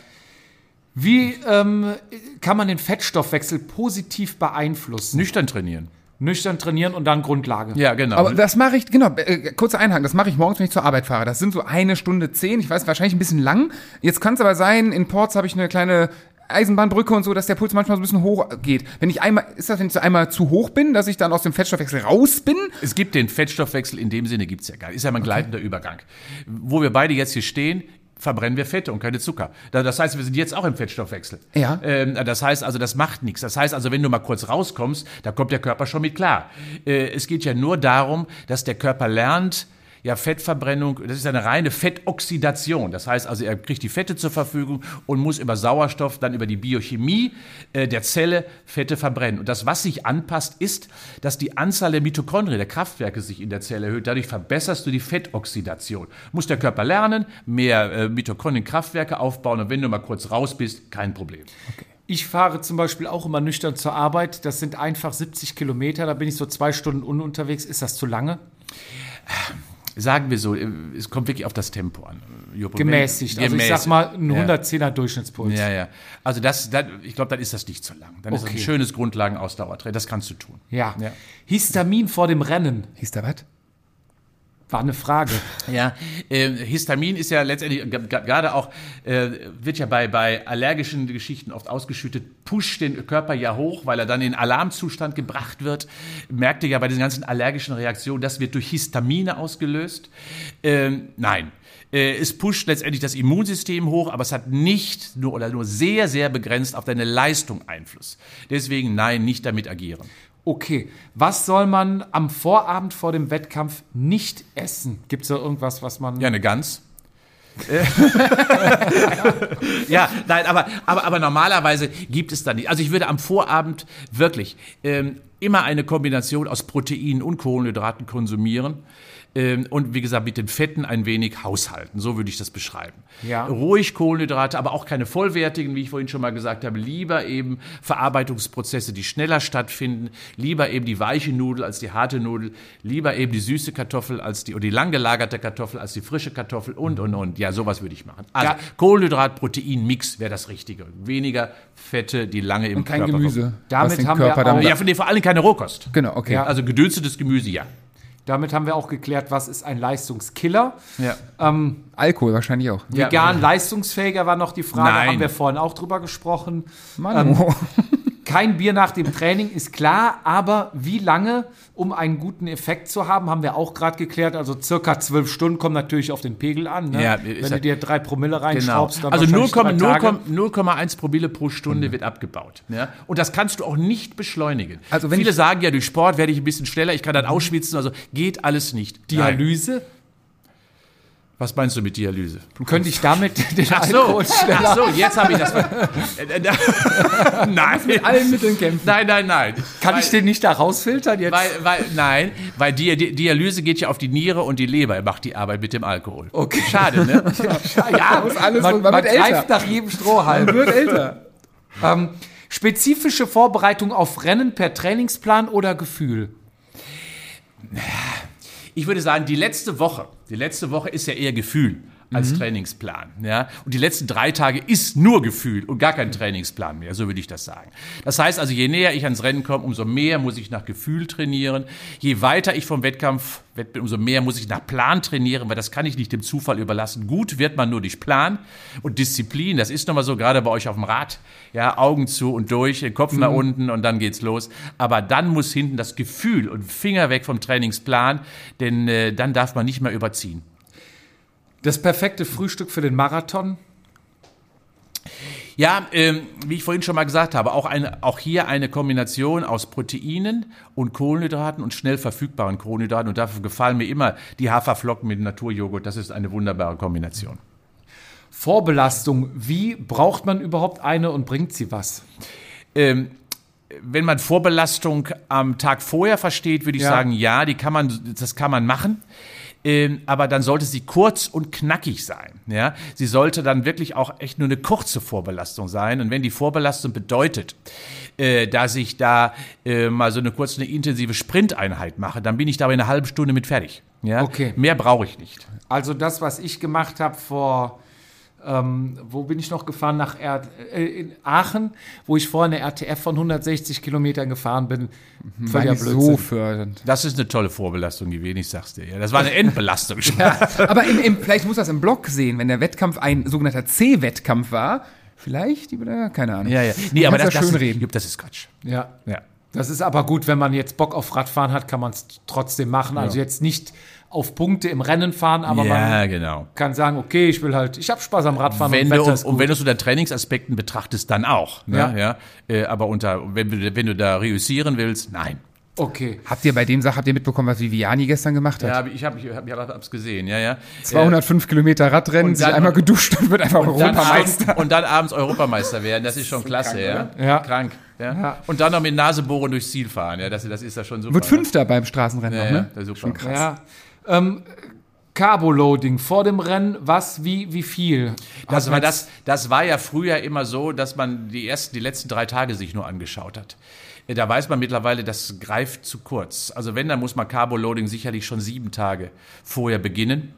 Wie ähm, kann man den Fettstoffwechsel positiv beeinflussen? Nüchtern trainieren. Nüchtern trainieren und dann Grundlage. Ja, genau. Aber das mache ich, genau, äh, kurzer Einhaken, das mache ich morgens, wenn ich zur Arbeit fahre. Das sind so eine Stunde zehn, ich weiß, wahrscheinlich ein bisschen lang. Jetzt kann es aber sein, in Ports habe ich eine kleine Eisenbahnbrücke und so, dass der Puls manchmal so ein bisschen hoch geht. Wenn ich einmal, ist das, wenn ich so einmal zu hoch bin, dass ich dann aus dem Fettstoffwechsel raus bin? Es gibt den Fettstoffwechsel, in dem Sinne gibt's ja gar nicht. Ist ja mal ein gleitender Übergang. Wo wir beide jetzt hier stehen, verbrennen wir Fette und keine Zucker. Da- Das heißt, wir sind jetzt auch im Fettstoffwechsel. Ja. Ähm, das heißt also, das macht nichts. Das heißt also, wenn du mal kurz rauskommst, da kommt der Körper schon mit klar. Äh, es geht ja nur darum, dass der Körper lernt, ja, Fettverbrennung, das ist eine reine Fettoxidation. Das heißt also, er kriegt die Fette zur Verfügung und muss über Sauerstoff dann über die Biochemie äh, der Zelle Fette verbrennen. Und das, was sich anpasst, ist, dass die Anzahl der Mitochondrien, der Kraftwerke sich in der Zelle erhöht. Dadurch verbesserst du die Fettoxidation. Muss der Körper lernen, mehr äh, Mitochondrien-Kraftwerke aufbauen und wenn du mal kurz raus bist, kein Problem. Ich fahre zum Beispiel auch immer nüchtern zur Arbeit. Das sind einfach 70 Kilometer. Da bin ich so zwei Stunden un unterwegs. Ist das zu lange? Sagen wir so, es kommt wirklich auf das Tempo an. Jopo. Gemäßigt. Also ich sag Gemäßigt. mal, ein Ja. 110er Durchschnittspuls. Ja, ja. Also das, das ich glaube, dann ist das nicht zu lang. Dann ist das ein Okay. schönes Grundlagenausdauertraining. Das kannst du tun. Ja. Ja. Histamin vor dem Rennen. Was? War eine Frage. Ja, äh, Histamin ist ja letztendlich gerade auch äh, wird ja bei bei allergischen Geschichten oft ausgeschüttet, pusht den Körper ja hoch, weil er dann in Alarmzustand gebracht wird. Merkt ihr ja bei diesen ganzen allergischen Reaktionen, das wird durch Histamine ausgelöst. Ähm, nein. Äh, Es pusht letztendlich das Immunsystem hoch, aber es hat nicht nur oder nur sehr, sehr begrenzt auf deine Leistung Einfluss. Deswegen nein, nicht damit agieren. Okay, was soll man am Vorabend vor dem Wettkampf nicht essen? Gibt es da irgendwas, was man... Ja, eine Gans. *laughs* ja, nein, aber, aber, aber normalerweise gibt es da nicht. Also ich würde am Vorabend wirklich ähm, immer eine Kombination aus Proteinen und Kohlenhydraten konsumieren. Ähm, und wie gesagt, mit den Fetten ein wenig haushalten. So würde ich das beschreiben. Ja. Ruhig Kohlenhydrate, aber auch keine vollwertigen, wie ich vorhin schon mal gesagt habe. Lieber eben Verarbeitungsprozesse, die schneller stattfinden. Lieber eben die weiche Nudel als die harte Nudel. Lieber eben die süße Kartoffel als die, oder die lang gelagerte Kartoffel als die frische Kartoffel und, und, und. Ja, sowas würde ich machen. Also Ja. Kohlenhydrat, Protein, Mix wäre das Richtige. Weniger Fette, die lange im Und kein Körper Gemüse. Damit haben wir Körper auch- dann- Ja, vor allem keine Rohkost. Genau, okay. Ja. Also gedünstetes Gemüse, ja. Damit haben wir auch geklärt, was ist ein Leistungskiller. Ja. Ähm, Alkohol wahrscheinlich auch. Ja. vegan leistungsfähiger war noch die Frage, Nein. haben wir vorhin auch drüber gesprochen. Manu. Kein Bier nach dem Training ist klar, aber wie lange, um einen guten Effekt zu haben, haben wir auch gerade geklärt. Also circa zwölf Stunden kommt natürlich auf den Pegel an. Ne? Ja, Wenn du dir drei Promille Genau. reinschraubst, dann Also wahrscheinlich drei 0,0 Tage. 0,1 Promille pro Stunde wird abgebaut. Ja? Und das kannst du auch nicht beschleunigen. Also wenn Viele sagen ja, durch Sport werde ich ein bisschen schneller, ich kann dann ausschwitzen. Also geht alles nicht. Nein. Was meinst du mit Dialyse? Könnte ich damit *laughs* den Ach so, Alkohol schneller... ach so jetzt habe ich das. *laughs* *laughs* Nein. Mit allen Mitteln kämpfen. Nein, nein, nein. Kann weil, ich den nicht da rausfiltern jetzt? Weil, weil, nein, weil Di Di Dialyse geht ja auf die Niere und die Leber macht die Arbeit mit dem Alkohol. Okay. Schade, ne? ja, muss alles- man, man man, greift nach jedem Strohhalm. wird älter. ähm, spezifische Vorbereitung auf Rennen per Trainingsplan oder Gefühl? Ich würde sagen, die letzte Woche, die letzte Woche ist ja eher Gefühl als Trainingsplan. Ja? Und die letzten drei Tage ist nur Gefühl und gar kein Trainingsplan mehr, so würde ich das sagen. Das heißt also, je näher ich ans Rennen komme, umso mehr muss ich nach Gefühl trainieren. Je weiter ich vom Wettkampf bin, umso mehr muss ich nach Plan trainieren, weil das kann ich nicht dem Zufall überlassen. Gut wird man nur durch Plan und Disziplin. Das ist nochmal so, gerade bei euch auf dem Rad. Ja, Augen zu und durch, Kopf nach unten und dann geht's los. Aber dann muss hinten das Gefühl und Finger weg vom Trainingsplan, denn äh, dann darf man nicht mehr überziehen. Ja, ähm, wie ich vorhin schon mal gesagt habe, auch, eine, auch hier eine Kombination aus Proteinen und Kohlenhydraten und schnell verfügbaren Kohlenhydraten. Und dafür gefallen mir immer die Haferflocken mit Naturjoghurt. Das ist eine wunderbare Kombination. Vorbelastung, wie braucht man überhaupt eine und bringt sie was? Ähm, wenn man Vorbelastung am Tag vorher versteht, würde ich Ja. sagen, ja, die kann man, das kann man machen. Ähm, aber dann sollte sie kurz und knackig sein. Ja? Sie sollte dann wirklich auch echt nur eine kurze Vorbelastung sein. Und wenn die Vorbelastung bedeutet, äh, dass ich da äh, mal so eine kurze, eine intensive Sprinteinheit mache, dann bin ich da in einer halben Stunde mit fertig. Ja? Okay. Mehr brauche ich nicht. Also das, was ich gemacht habe vor, ähm, wo bin ich noch gefahren? Nach R äh, in Aachen, wo ich vorher eine RTF von 160 Kilometern gefahren bin. War Völliger nicht so Blödsinn. fördernd. Das ist eine tolle Vorbelastung gewesen, ich sag's dir. Ja, das war eine Endbelastung. *laughs* Aber im, im, vielleicht muss das im Block sehen, wenn der Wettkampf ein sogenannter C-Wettkampf war. Vielleicht, oder? keine Ahnung. ja, ja. Nee, aber das, Kannst ja das, schön ist, reden. Das ist Quatsch. Ja. Ja. Das ist aber gut, wenn man jetzt Bock auf Radfahren hat, kann man es trotzdem machen. Also jetzt nicht auf Punkte im Rennen fahren, aber ja, man genau. kann sagen, okay, ich will halt, ich habe Spaß am Radfahren wenn und du, und wenn du es unter Trainingsaspekten betrachtest, dann auch. Ne? Ja. Ja. Äh, aber unter, wenn du, wenn du da reüssieren willst, nein. okay. Habt ihr bei dem Sache, habt ihr mitbekommen, was Viviani gestern gemacht hat? Ja, ich habe ich hab, ich hab's gesehen, ja, ja. 205 Kilometer Radrennen, und sich dann- einmal geduscht und wird einfach Äh, dann Europameister. abends, und dann abends Europameister werden, das ist schon klasse, ja. Ja. Krank. Ja. Ja. Und dann noch mit Nase bohren durchs Ziel fahren, ja, das, das ist ja schon super. Wird Fünfter beim Straßenrennen Ja, noch, ja, ne? das ist super. Ja. Ähm, Carboloading vor dem Rennen, was, wie, wie viel? Das Hat war, das, das war ja früher immer so, dass man die ersten, die letzten drei Tage sich nur angeschaut hat. Äh, Da weiß man mittlerweile, das greift zu kurz. Also wenn, dann muss man Carboloading sicherlich schon sieben Tage vorher beginnen.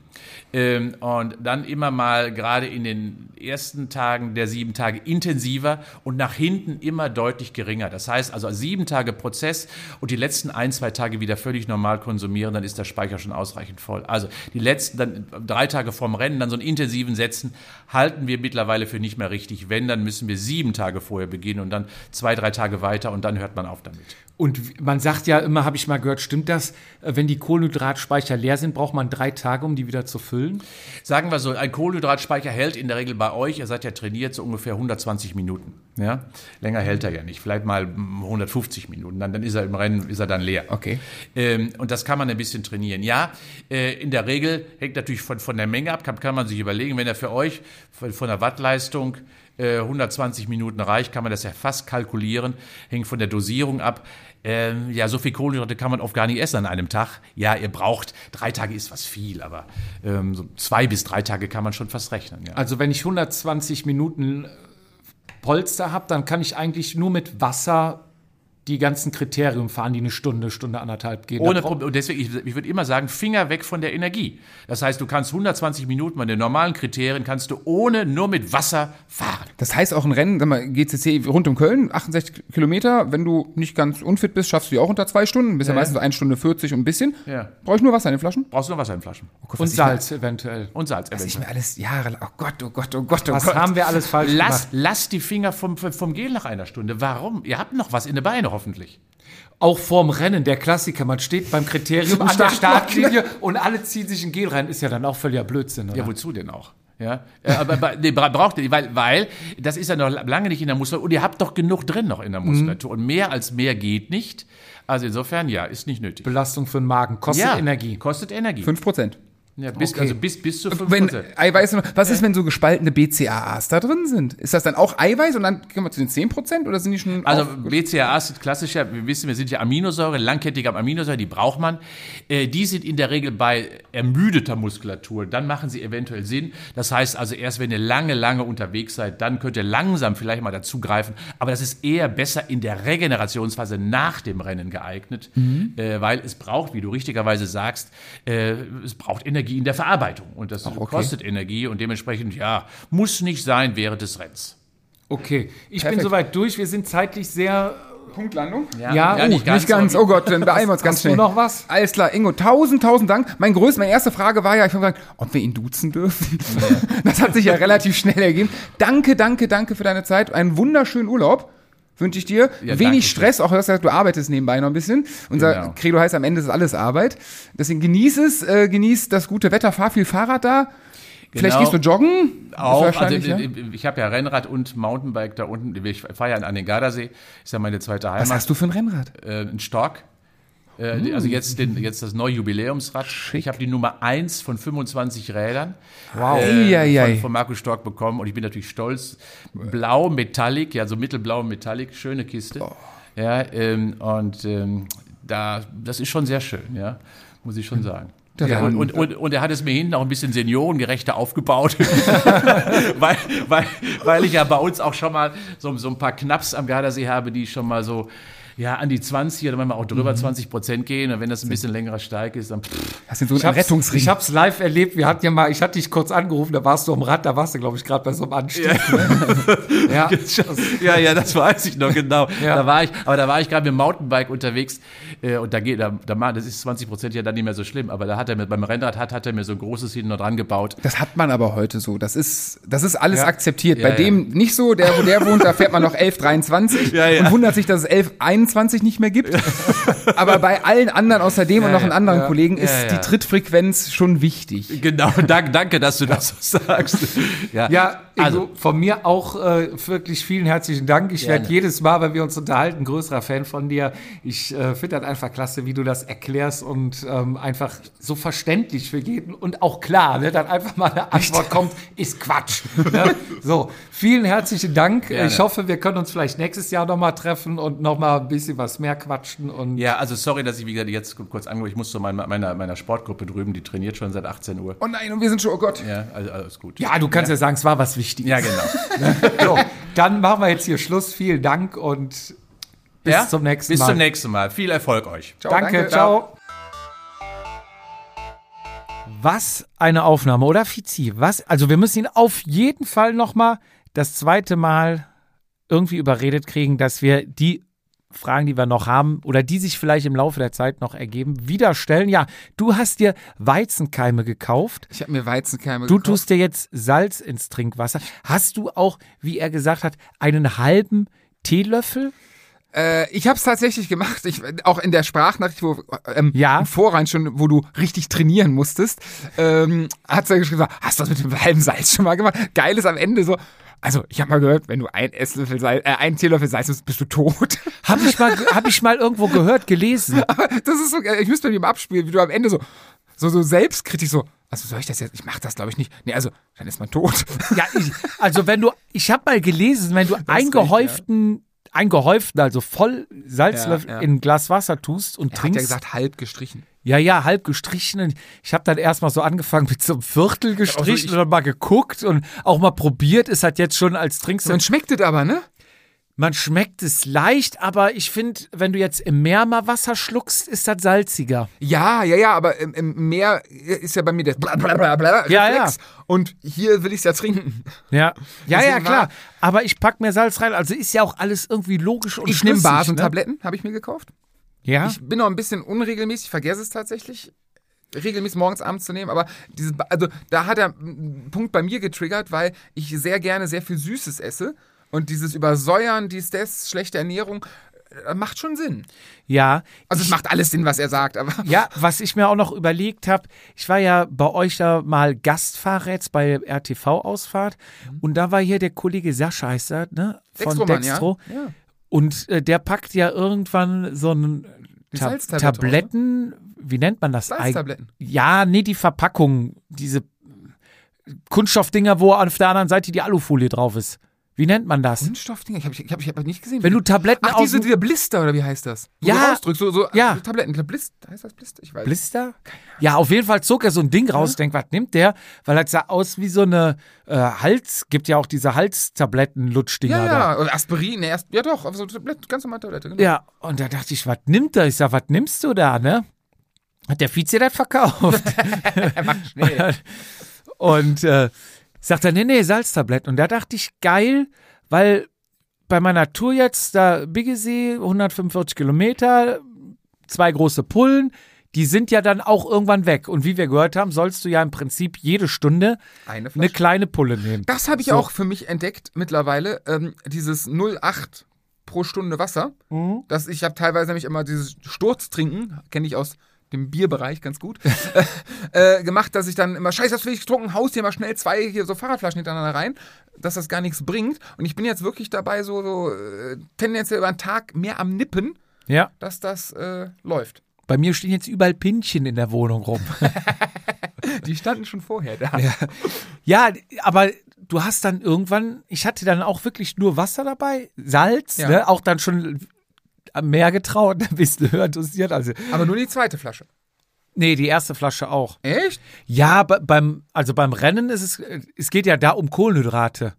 Ähm, und dann immer mal gerade in den ersten Tagen der sieben Tage intensiver und nach hinten immer deutlich geringer. Das heißt also sieben Tage Prozess und die letzten ein, zwei Tage wieder völlig normal konsumieren, dann ist der Speicher schon ausreichend voll. Also die letzten dann drei Tage vorm Rennen, dann so einen intensiven Setzen, halten wir mittlerweile für nicht mehr richtig. Wenn, dann müssen wir sieben Tage vorher beginnen und dann zwei, drei Tage weiter und dann hört man auf damit. Und man sagt ja immer, habe ich mal gehört, stimmt das, äh, wenn die Kohlenhydratspeicher leer sind, braucht man drei Tage, um die wieder zu füllen? Sagen wir so, ein Kohlenhydratspeicher hält in der Regel bei euch, ihr seid ja trainiert, so ungefähr 120 Minuten. Ja? Länger hält er ja nicht, vielleicht mal mm, 150 Minuten, dann, dann ist er im Rennen, ist er dann leer. Okay. Ähm, und das kann man ein bisschen trainieren. Ja, äh, in der Regel hängt natürlich von, von der Menge ab, kann, kann man sich überlegen, wenn er für euch von, von der Wattleistung äh, 120 Minuten reicht, kann man das ja fast kalkulieren, hängt von der Dosierung ab. Ähm, ja, so viel Kohlenhydrate kann man oft gar nicht essen an einem Tag. Ja, ihr braucht, drei Tage ist was viel, aber ähm, so zwei bis drei Tage kann man schon fast rechnen. Ja. Also wenn ich 120 Minuten äh, Polster habe, dann kann ich eigentlich nur mit Wasser die ganzen Kriterien fahren, die eine Stunde, Stunde anderthalb gehen. Ohne Problem. Und deswegen, ich, ich würde immer sagen, Finger weg von der Energie. Das heißt, du kannst 120 Minuten bei den normalen Kriterien, kannst du ohne, nur mit Wasser fahren. Das heißt auch ein Rennen, sag mal, GCC rund um Köln, 68 Kilometer. Wenn du nicht ganz unfit bist, schaffst du die auch unter zwei Stunden. Bist ja, Ja, meistens so 1 Stunde 40 und ein bisschen. Ja. Brauche ich nur Wasser in den Flaschen? Brauchst du noch Wasser in Flaschen. Und Salz eventuell. Und Salz Was ich eventuell. mir alles Jahre, oh Gott, oh Gott, oh Gott, oh Was Gott. haben wir alles falsch Lass, gemacht? lass die Finger vom, vom Gel nach einer Stunde. Warum? Ihr habt noch was in den Beinen hoffentlich. Auch vorm Rennen, der Klassiker, man steht beim Kriterium an der Startlinie und alle ziehen sich ein Gel rein, ist ja dann auch völliger Blödsinn, oder? Ja, wozu denn auch? Ja, *laughs* Äh, aber, nee, bra- braucht ihr, weil, weil das ist ja noch lange nicht in der Muskulatur und ihr habt doch genug drin noch in der Muskulatur und mehr als mehr geht nicht. Also insofern ja, ist nicht nötig. Belastung für den Magen, kostet ja, Energie. Kostet Energie. 5 Prozent. Ja, bis, Okay. Also bis, bis zu 5%. Wenn Eiweiß, was ist, wenn so gespaltene BCAAs da drin sind? Ist das dann auch Eiweiß und dann kommen wir zu den 10 Prozent oder sind die schon Also BCAAs sind klassisch, ja, wir wissen, wir sind ja Aminosäure, langkettige Aminosäure, die braucht man. Äh, die sind in der Regel bei ermüdeter Muskulatur, dann machen sie eventuell Sinn. Das heißt also erst, wenn ihr lange, lange unterwegs seid, dann könnt ihr langsam vielleicht mal dazugreifen. Aber das ist eher besser in der Regenerationsphase nach dem Rennen geeignet, äh, weil es braucht, wie du richtigerweise sagst, äh, es braucht Energie in der Verarbeitung. Und das okay. kostet Energie und dementsprechend, ja, muss nicht sein während des Rennens. Okay, ich Perfekt. bin soweit durch. Wir sind zeitlich sehr. Punktlandung? Ja, ja, oh, nicht ganz. Nicht ganz, oh Gott, dann beeilen wir uns ganz schnell. noch was? Alles klar, Ingo, tausend, tausend Dank. Mein größte, meine erste Frage war ja, ich habe gesagt, ob wir ihn duzen dürfen. *laughs* Das hat sich ja relativ schnell ergeben. Danke, danke, danke für deine Zeit. Einen wunderschönen Urlaub wünsche ich dir. Ja, Wenig. Stress, auch du gesagt, du arbeitest nebenbei noch ein bisschen. Unser Genau. Credo heißt, am Ende ist alles Arbeit. Deswegen genieß es, äh, genieß das gute Wetter, fahr viel Fahrrad da. Vielleicht Genau. gehst du joggen? Auch, also ja. ich, ich habe ja Rennrad und Mountainbike da unten. Ich fahre ja an den Gardasee, ist ja meine zweite Heimat. Was hast du für ein Rennrad? äh, ein Stork. Äh, Also jetzt, den, jetzt das neue Jubiläumsrad. Ich habe die Nummer 1 von 25 Rädern Wow. äh, von, von Markus Stork bekommen und ich bin natürlich stolz. Blau, Metallic, ja so mittelblau Metallic, schöne Kiste. Ja, ähm, und ähm, da, das ist schon sehr schön, ja, muss ich schon sagen. Ja, und, und, und, und er hat es mir hinten auch ein bisschen seniorengerechter aufgebaut, *laughs* weil, weil, weil ich ja bei uns auch schon mal so, so ein paar Knaps am Gardasee habe, die schon mal so ja, an die 20 oder manchmal auch drüber 20 Prozent gehen. Und wenn das ein bisschen längerer Steig ist, dann pff, Das sind so Ich ein hab's, Rettungsring. ich hab's live erlebt. Wir hatten ja mal, ich hatte dich kurz angerufen, da warst du am Rad, da warst du, glaube ich, gerade bei so einem Anstieg. *laughs* Ja. ja, ja, das weiß ich noch genau. *laughs* Ja. Da war ich, aber da war ich gerade mit dem Mountainbike unterwegs äh, und da geht, da, da das ist 20 Prozent ja dann nicht mehr so schlimm. Aber da hat er mir beim Rennrad hat, hat er mir so ein großes hinten noch dran gebaut. Das hat man aber heute so. Das ist, das ist alles Ja. akzeptiert. Ja, Bei dem nicht so, der, wo der wohnt, da fährt man noch *laughs* 1123 Ja, ja. und wundert sich, dass es 1121 nicht mehr gibt. *laughs* aber bei allen anderen außer dem und noch einen anderen Kollegen ist Ja, ja. die Trittfrequenz schon wichtig. Genau, danke, danke, dass du das so *laughs* sagst. Ja, Ja, also also von mir auch äh, wirklich vielen herzlichen Dank. Ich werde jedes Mal, wenn wir uns unterhalten, größerer Fan von dir. Ich äh, finde das einfach klasse, wie du das erklärst und ähm, einfach so verständlich für jeden und auch klar, ne, dann einfach mal eine Antwort kommt, ist Quatsch. Ne? *laughs* So, vielen herzlichen Dank. Gerne. Ich hoffe, wir können uns vielleicht nächstes Jahr nochmal treffen und nochmal ein bisschen was mehr quatschen. Und ja, also sorry, dass ich wie gesagt jetzt kurz angerufen. Ich muss zu meiner, meiner, meiner Sportgruppe drüben, die trainiert schon seit 18 Uhr. Oh nein, und wir sind schon, oh Gott. Ja, also alles gut. ja, du kannst ja, sagen, es war was Wichtiges. ja genau. *laughs* So, dann machen wir jetzt hier Schluss. Vielen Dank und bis ja? zum nächsten Bis Mal. zum nächsten Mal. Viel Erfolg euch. Ciao, danke, ciao. Was eine Aufnahme, oder Fizi? Was? Also wir müssen ihn auf jeden Fall noch mal das zweite Mal irgendwie überredet kriegen, dass wir die Fragen, die wir noch haben oder die sich vielleicht im Laufe der Zeit noch ergeben, wieder stellen. Ja, du hast dir Weizenkeime gekauft. Ich habe mir Weizenkeime Du gekauft. tust dir jetzt Salz ins Trinkwasser. Hast du auch, wie er gesagt hat, einen halben Teelöffel? Äh, ich habe es tatsächlich gemacht. Ich, auch in der Sprachnachricht, wo ähm, Ja. im Vorrein schon, wo du richtig trainieren musstest, ähm, hat er geschrieben, hast du das mit dem halben Salz schon mal gemacht? Geil ist am Ende so. Also ich habe mal gehört, wenn du ein Esslöffel Salz, äh, einen Teelöffel Salz nimmst, bist du tot. Habe ich, mal, hab ich mal irgendwo gehört, gelesen. *laughs* Aber das ist so, ich müsste bei ihm abspielen, wie du am Ende so, so, so selbstkritisch so, also soll ich das jetzt, ich mache das glaube ich nicht. Nee, also, dann ist man tot. *laughs* Ja, ich, also wenn du, ich habe mal gelesen, wenn du eingehäuften, eingehäuften, also voll Salzlöffel Ja, ja. in ein Glas Wasser tust und Er hat trinkst. ja gesagt, halb gestrichen. Ja, ja, halb gestrichen. Und Ich habe dann erstmal so angefangen mit so einem Viertel gestrichen ich- und dann mal geguckt und auch mal probiert. Ist halt jetzt schon als trinkst. Dann schmeckt es aber, ne? Man schmeckt es leicht, aber ich finde, wenn du jetzt im Meer mal Wasser schluckst, ist das salziger. Ja, ja, ja, aber im, im Meer ist ja bei mir der bla bla bla bla Ja, Reflex. Und hier will ich es ja trinken. Ja, ja, Deswegen ja, klar. Aber ich pack mir Salz rein. Also ist ja auch alles irgendwie logisch und Ich nehme Basentabletten, habe ich mir gekauft. Ja. Ich bin noch ein bisschen unregelmäßig, vergesse es tatsächlich, regelmäßig morgens, abends zu nehmen, aber diese, Ba- also da hat er einen Punkt bei mir getriggert, weil ich sehr gerne sehr viel Süßes esse und dieses Übersäuern, dies, das, schlechte Ernährung, äh, macht schon Sinn. ja. Also es macht alles Sinn, was er sagt, aber Ja, was ich mir auch noch überlegt habe, ich war ja bei euch da mal Gastfahrer jetzt bei RTV-Ausfahrt und da war hier der Kollege Sascha, heißt er, ne? Von Dextroman, Dextro. ja? Ja. Und äh, der packt ja irgendwann so einen Die Ta Salztablette Tabletten, wie nennt man das? Salztabletten. Ja, nee, die Verpackung, diese Kunststoffdinger, wo auf der anderen Seite die Alufolie drauf ist. Wie nennt man das? Kunststoffdinger, ich habe ich hab, ich hab nicht gesehen. Wenn du Tabletten Ach, diese, dieser Blister, oder wie heißt das? Wo Ja. Du rausdrückst, so, so Ja. Tabletten. Blister, heißt das Blister? Ich weiß. Blister? Ja, auf jeden Fall zog er so ein Ding raus. Denkt, was nimmt der? Weil das sah aus wie so eine äh, Hals, gibt ja auch diese Halstabletten-Lutschdinger Ja, da. ja, oder Aspirin, ne, erst, ja doch, so Tablette, ganz normale Tablette, genau. Ja, und da dachte ich, was nimmt er? Ich sag, was nimmst du da, ne? Hat der Vize das verkauft? *laughs* *laughs* und äh, sagt er, nee, nee, Salztabletten. Und da dachte ich, geil, weil bei meiner Tour jetzt, da Biggesee, 145 Kilometer, zwei große Pullen, die sind ja dann auch irgendwann weg. Und wie wir gehört haben, sollst du ja im Prinzip jede Stunde Eine eine kleine Pulle nehmen. Das habe ich So. auch für mich entdeckt mittlerweile, ähm, dieses 0,8 pro Stunde Wasser. Mhm. Das, ich habe teilweise nämlich immer dieses Sturztrinken, kenne ich aus dem Bierbereich ganz gut, *laughs* äh, gemacht, dass ich dann immer, scheiße, das will ich getrunken, haust hier mal schnell zwei hier so Fahrradflaschen hintereinander rein, dass das gar nichts bringt. Und ich bin jetzt wirklich dabei, so, so äh, tendenziell über den Tag mehr am Nippen, Ja. dass das äh, läuft. Bei mir stehen jetzt überall Pinchen in der Wohnung rum. *laughs* Die standen schon vorher da. ja, aber du hast dann irgendwann, ich hatte dann auch wirklich nur Wasser dabei, Salz, Ja. ne? auch dann schon am Meer getraut, *laughs* ein bisschen höher dosiert. Also, Aber nur die zweite Flasche. nee, die erste Flasche auch. Echt? Ja, be- beim, also beim Rennen ist es, es geht ja da um Kohlenhydrate.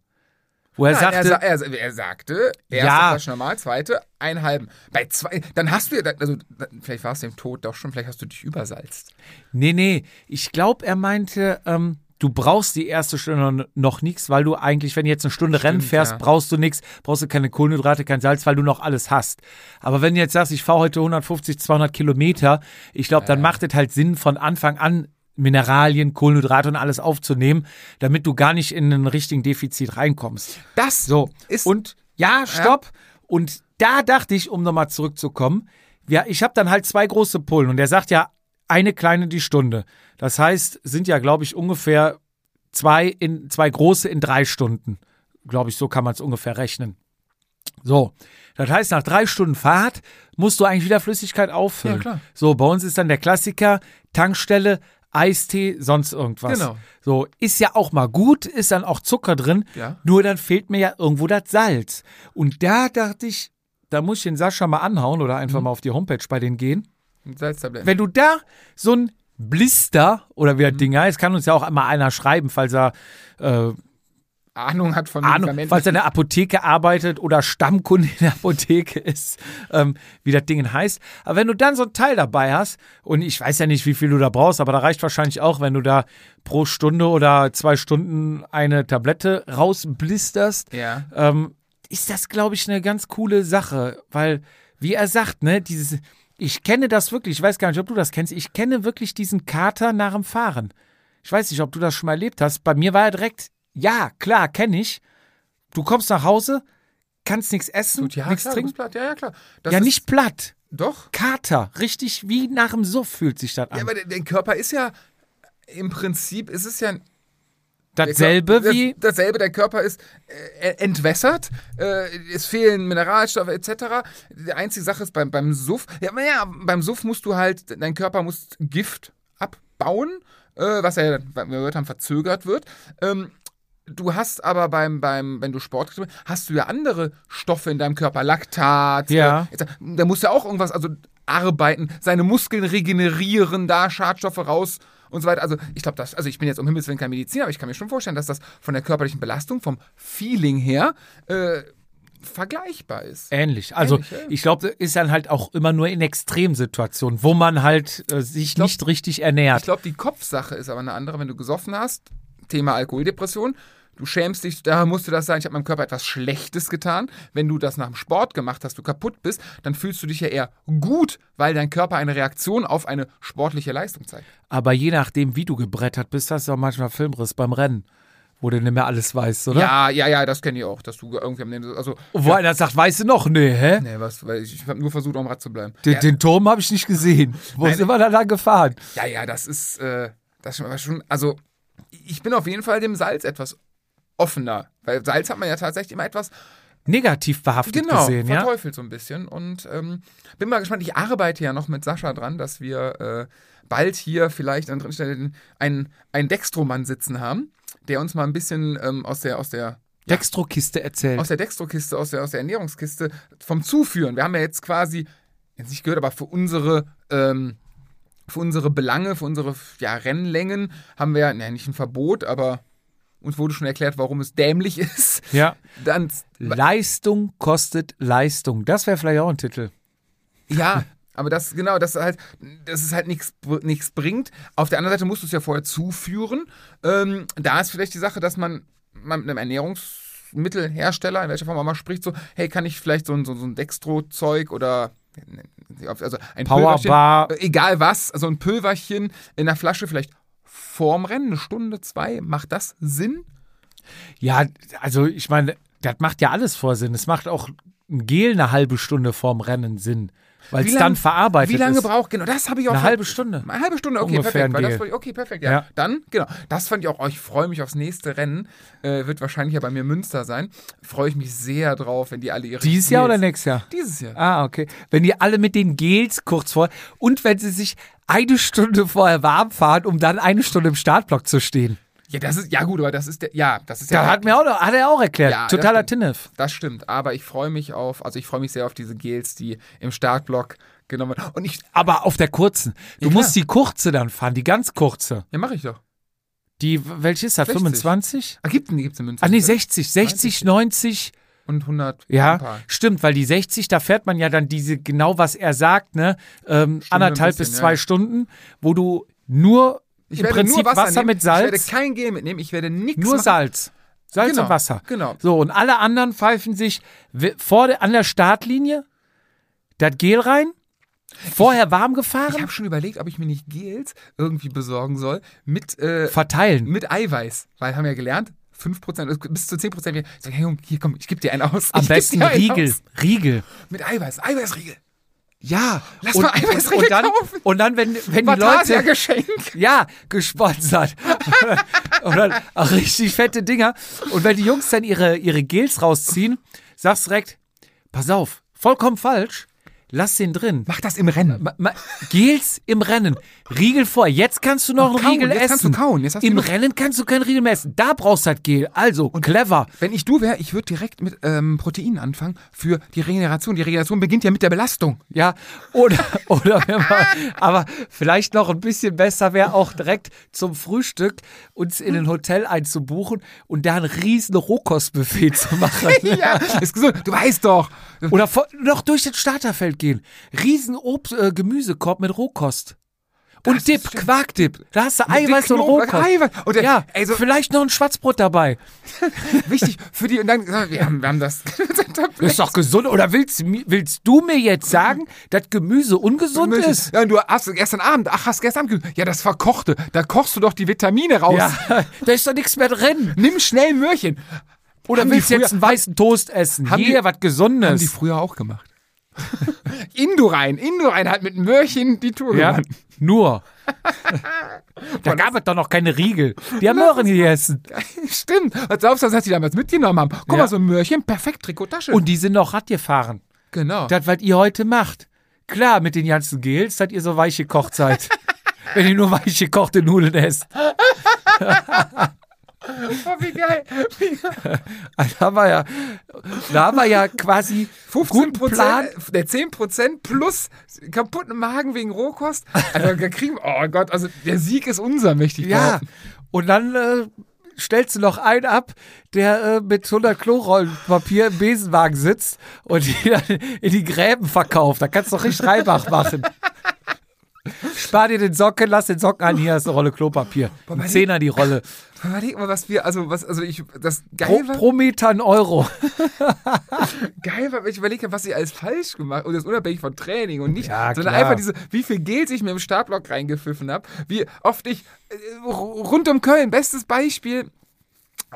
Wo er Nein, sagte, er, er, er sagte, erste Ja. Flasche normal, zweite, einen halben. Bei zwei, dann hast du ja, also vielleicht warst du im Tod doch schon, vielleicht hast du dich übersalzt. nee, nee, ich glaube, er meinte, ähm, du brauchst die erste Stunde noch nichts, weil du eigentlich, wenn du jetzt eine Stunde Rennen fährst, ja. brauchst du nichts, brauchst du keine Kohlenhydrate, kein Salz, weil du noch alles hast. Aber wenn du jetzt sagst, ich fahre heute 150, 200 Kilometer, ich glaube, dann macht es halt Sinn, von Anfang an Mineralien, Kohlenhydrate und alles aufzunehmen, damit du gar nicht in einen richtigen Defizit reinkommst. Das So, ist und ja, stopp. Und da dachte ich, um nochmal zurückzukommen, ja, ich habe dann halt zwei große Pullen und der sagt ja, eine kleine die Stunde. Das heißt, sind ja, glaube ich, ungefähr zwei, in, zwei große in drei Stunden. Glaube ich, so kann man es ungefähr rechnen. So, das heißt, nach drei Stunden Fahrt musst du eigentlich wieder Flüssigkeit auffüllen. Ja, klar. So, bei uns ist dann der Klassiker, Tankstelle, Eistee, sonst irgendwas. Genau. So, ist ja auch mal gut, ist dann auch Zucker drin, Ja. nur dann fehlt mir ja irgendwo das Salz. Und da dachte ich, da muss ich den Sascha mal anhauen oder einfach Mhm. mal auf die Homepage bei denen gehen. Salztabletten. Wenn du da so ein Blister oder Mhm. wie das Ding heißt, kann uns ja auch mal einer schreiben, falls er äh, Ahnung hat von Ahnung, Medikamenten. falls er in der Apotheke arbeitet oder Stammkunde in der Apotheke ist, ähm, wie das Ding heißt. Aber wenn du dann so ein Teil dabei hast, und ich weiß ja nicht, wie viel du da brauchst, aber da reicht wahrscheinlich auch, wenn du da pro Stunde oder zwei Stunden eine Tablette rausblisterst, Ja. ähm, ist das, glaube ich, eine ganz coole Sache. Weil, wie er sagt, ne, dieses, ich kenne das wirklich, ich weiß gar nicht, ob du das kennst, ich kenne wirklich diesen Kater nach dem Fahren. Ich weiß nicht, ob du das schon mal erlebt hast. Bei mir war er direkt, ja, klar, kenne ich. Du kommst nach Hause, kannst nichts essen, ja, nichts klar, trinken. platt. Ja, ja, klar. Das Ja, nicht platt. Doch. Kater. Richtig wie nach dem Suff fühlt sich das an. Ja, aber der, der Körper ist ja, im Prinzip ist es ja Dasselbe das, wie. Dasselbe, der Körper ist äh, entwässert, äh, es fehlen Mineralstoffe etc. Die einzige Sache ist beim, beim Suff, ja, aber ja, beim Suff musst du halt, dein Körper muss Gift abbauen, äh, was ja, wie wir gehört haben, verzögert wird. Ähm, Du hast aber beim, beim, wenn du Sport hast du ja andere Stoffe in deinem Körper, Laktat. Ja. Äh, da muss ja auch irgendwas, also arbeiten, seine Muskeln regenerieren, da Schadstoffe raus und so weiter. Also ich glaube, das, also ich bin jetzt um Himmels Willen kein Mediziner, aber ich kann mir schon vorstellen, dass das von der körperlichen Belastung, vom Feeling her, äh, vergleichbar ist. Ähnlich. Also Ähnlich, ja. ich glaube, ist dann halt auch immer nur in Extremsituationen, wo man halt äh, sich glaub- nicht richtig ernährt. Ich glaube, die Kopfsache ist aber eine andere, wenn du gesoffen hast. Thema Alkoholdepression. Du schämst dich, da musste das sein, ich habe meinem Körper etwas Schlechtes getan. Wenn du das nach dem Sport gemacht hast, du kaputt bist, dann fühlst du dich ja eher gut, weil dein Körper eine Reaktion auf eine sportliche Leistung zeigt. Aber je nachdem, wie du gebrettert bist, hast du auch manchmal Filmriss beim Rennen, wo du nicht mehr alles weißt, oder? Ja, ja, ja, das kenne ich auch, dass du irgendwie am Ende, also, Wo einer sagt, weißt du noch? Nee, hä? nee, was, weil ich, ich habe nur versucht, am Rad zu bleiben. Den, ja, den Turm habe ich nicht gesehen. Wo Nein. sind wir da lang gefahren? ja, ja, das ist, äh, das schon, also, ich bin auf jeden Fall dem Salz etwas offener, weil Salz hat man ja tatsächlich immer etwas Negativ behaftet genau, gesehen, ja? verteufelt so ein bisschen. Und ähm, bin mal gespannt. Ich arbeite ja noch mit Sascha dran, dass wir äh, bald hier vielleicht an dritten Stellen einen, einen Dextromann sitzen haben, der uns mal ein bisschen ähm, aus der, aus der Dextro-Kiste erzählt. aus der Dextrokiste, aus der, aus der Ernährungskiste vom Zuführen. Wir haben ja jetzt quasi, jetzt nicht gehört, aber für unsere, ähm, für unsere Belange, für unsere ja, Rennlängen haben wir ja, nicht ein Verbot, aber uns wurde schon erklärt, warum es dämlich ist. ja. Dann, Leistung kostet Leistung. Das wäre vielleicht auch ein Titel. ja, aber das, genau, das halt, dass es halt nichts bringt. Auf der anderen Seite musst du es ja vorher zuführen. Ähm, da ist vielleicht die Sache, dass man, man mit einem Ernährungsmittelhersteller, in welcher Form man mal spricht, so, hey, kann ich vielleicht so ein, so, so ein Dextro-Zeug oder also ein Powerbar. Äh, egal was, also ein Pülverchen in der Flasche vielleicht vorm Rennen, eine Stunde, zwei, macht das Sinn? Ja, also ich meine, das macht ja alles Vorsinn. Es macht auch ein Gel eine halbe Stunde vorm Rennen Sinn, weil Wie es dann verarbeitet Wie lange ist. braucht, genau, das habe ich auch. Eine ver- halbe Stunde. Eine halbe Stunde, okay, Ungefähr perfekt. Weil das, ich- okay, perfekt, ja. Ja. Dann, genau, das fand ich auch, oh, ich freue mich aufs nächste Rennen. Äh, wird wahrscheinlich ja bei mir Münster sein. Freue ich mich sehr drauf, wenn die alle ihre. Dieses Jahr oder Gels- nächstes Jahr? Dieses Jahr. Ah, okay. Wenn die alle mit den Gels kurz vor und wenn sie sich eine Stunde vorher warm fahren, um dann eine Stunde im Startblock zu stehen. Ja, das ist, ja gut, aber das ist der, ja, das ist ja. Da hat, mir auch, hat er auch erklärt. Ja, das Totaler stimmt. Tinnef. Das stimmt, aber ich freue mich auf, also ich freue mich sehr auf diese Gels, die im Startblock genommen werden. Und ich, Aber auf der kurzen. Du Ja, musst die kurze dann fahren, die ganz kurze. ja, mache ich doch. Die, welche ist das? 60. 25? Ah, gibt gibt's in Münster. Ah, nee, 60. 60, 90. Und 100. Ja, stimmt, weil die 60, da fährt man ja dann diese, genau was er sagt, ne? Ähm, anderthalb bisschen, bis zwei ja. Stunden, wo du nur Ich im werde Prinzip nur Wasser, nehmen. mit Ich werde Salz, kein Gel mitnehmen, ich werde nichts nur machen. Salz. Salz Genau, und Wasser. genau. So, und alle anderen pfeifen sich vor der, an der Startlinie das Gel rein, vorher warm Ich gefahren, habe schon überlegt, ob ich mir nicht Gels irgendwie besorgen soll mit, äh, verteilen. mit Eiweiß. Weil haben wir ja gelernt, 5%, äh, bis zu 10%. Wir sagen, hey, Junge, hier komm, ich gebe dir einen aus. Am Ich besten Riegel. Aus. Riegel. Mit Eiweiß, Eiweißriegel. Ja, Lass und, mal Eiweißriegel und dann, kaufen. und dann, wenn, wenn die Leute, Geschenk. *laughs* Ja, gesponsert. *laughs* und dann auch richtig fette Dinger. Und wenn die Jungs dann ihre, ihre Gels rausziehen, sagst direkt, pass auf, vollkommen falsch, lass den drin. Mach das im Rennen. Ma, ma, Gels im Rennen. Riegel vor. Jetzt kannst du noch einen kauen, Riegel jetzt essen. kannst du kauen, jetzt hast du Im genug. Rennen kannst du keinen Riegel mehr essen. Da brauchst du halt Gel. Also, clever. Wenn ich du wäre, ich würde direkt mit ähm, Proteinen anfangen für die Regeneration. Die Regeneration beginnt ja mit der Belastung. Ja, oder, *laughs* oder wenn man, aber vielleicht noch ein bisschen besser wäre auch direkt zum Frühstück uns in ein Hotel einzubuchen und da ein riesen Rohkostbuffet zu machen. *laughs* Ja, ist gesund. Du weißt doch. Oder vor, noch durch das Starterfeld gehen. Riesen Obst, äh, Gemüsekorb mit Rohkost. Und Das Dip. Quarkdip. Da hast du Mit Eiweiß und Rohkost. Eiweiß. Und der- ja, ey, so- vielleicht noch ein Schwarzbrot dabei. *laughs* Wichtig für die. Und dann, wir haben, wir haben das. *laughs* Das ist doch gesund. Oder willst, willst du mir jetzt sagen, dass Gemüse ungesund ist? Ja, du hast gestern Abend, ach, hast gestern Abend, ja, das verkochte. Da kochst du doch die Vitamine raus. Ja, da ist doch nichts mehr drin. Nimm schnell ein Möhrchen. Oder Haben willst du jetzt einen weißen Toast essen? haben Hier, was Haben Gesundes. die früher auch gemacht. *laughs* Indorein. Indorein hat mit Möhrchen die Tour ja, gewonnen. nur. *laughs* da gab es doch noch keine Riegel. Die haben Möhren gegessen. *laughs* Stimmt. Glaubst du, was die damals mitgenommen haben? Guck Ja. mal, so ein Möhrchen, perfekt, Trikottasche. Und die sind noch Rad gefahren. genau. Das, was ihr heute macht. Klar, mit den ganzen Gels, dass ihr so weich gekocht seid. Wenn ihr nur weich gekochte Nudeln esst. Oh, wie geil. Wie *laughs* geil. Da haben wir ja, da haben wir ja quasi 15 guten Plan. Der 10 Prozent plus kaputten Magen wegen Rohkost. Also, da kriegen, oh Gott, also der Sieg ist unser, möchte ich Ja, behaupten. und dann äh, stellst du noch einen ab, der äh, mit 100 Klorollenpapier im Besenwagen sitzt und die dann in die Gräben verkauft. Da kannst du doch richtig Reibach machen. Spar dir den Socken, lass den Socken an, hier ist eine Rolle Klopapier. Ein Zehner die Rolle. Überleg mal, was wir, also, was, also ich, das Pro, *laughs* geil war, pro Meter ein Euro. geil war, ich überlege, was ich alles falsch gemacht und das unabhängig von Training und nicht, Ja, sondern einfach diese, wie viel Geld ich mir im Startblock reingepfiffen habe, wie oft ich, äh, rund um Köln, bestes Beispiel,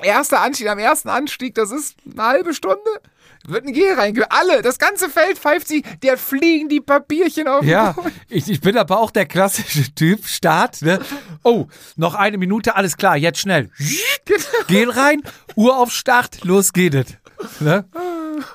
erster Anstieg, am ersten Anstieg, das ist eine halbe Stunde, wird ein Gel reinge... Alle, das ganze Feld pfeift sie, der fliegen die Papierchen auf Ja, ich, ich bin aber auch der klassische Typ. Start, ne? Oh, noch eine Minute, alles klar, jetzt schnell. Gel rein, Uhr auf Start, los geht es. Ne?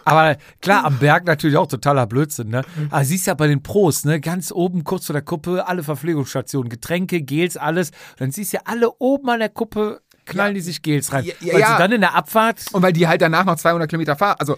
Aber klar, am Berg natürlich auch totaler Blödsinn, ne? Aber siehst ja bei den Pros, ne? Ganz oben, kurz vor der Kuppe, alle Verpflegungsstationen, Getränke, Gels, alles. dann siehst du ja alle oben an der Kuppe, knallen die sich Gels rein. Ja, ja, Weil ja. sie dann in der Abfahrt Und weil die halt danach noch 200 Kilometer fahren, also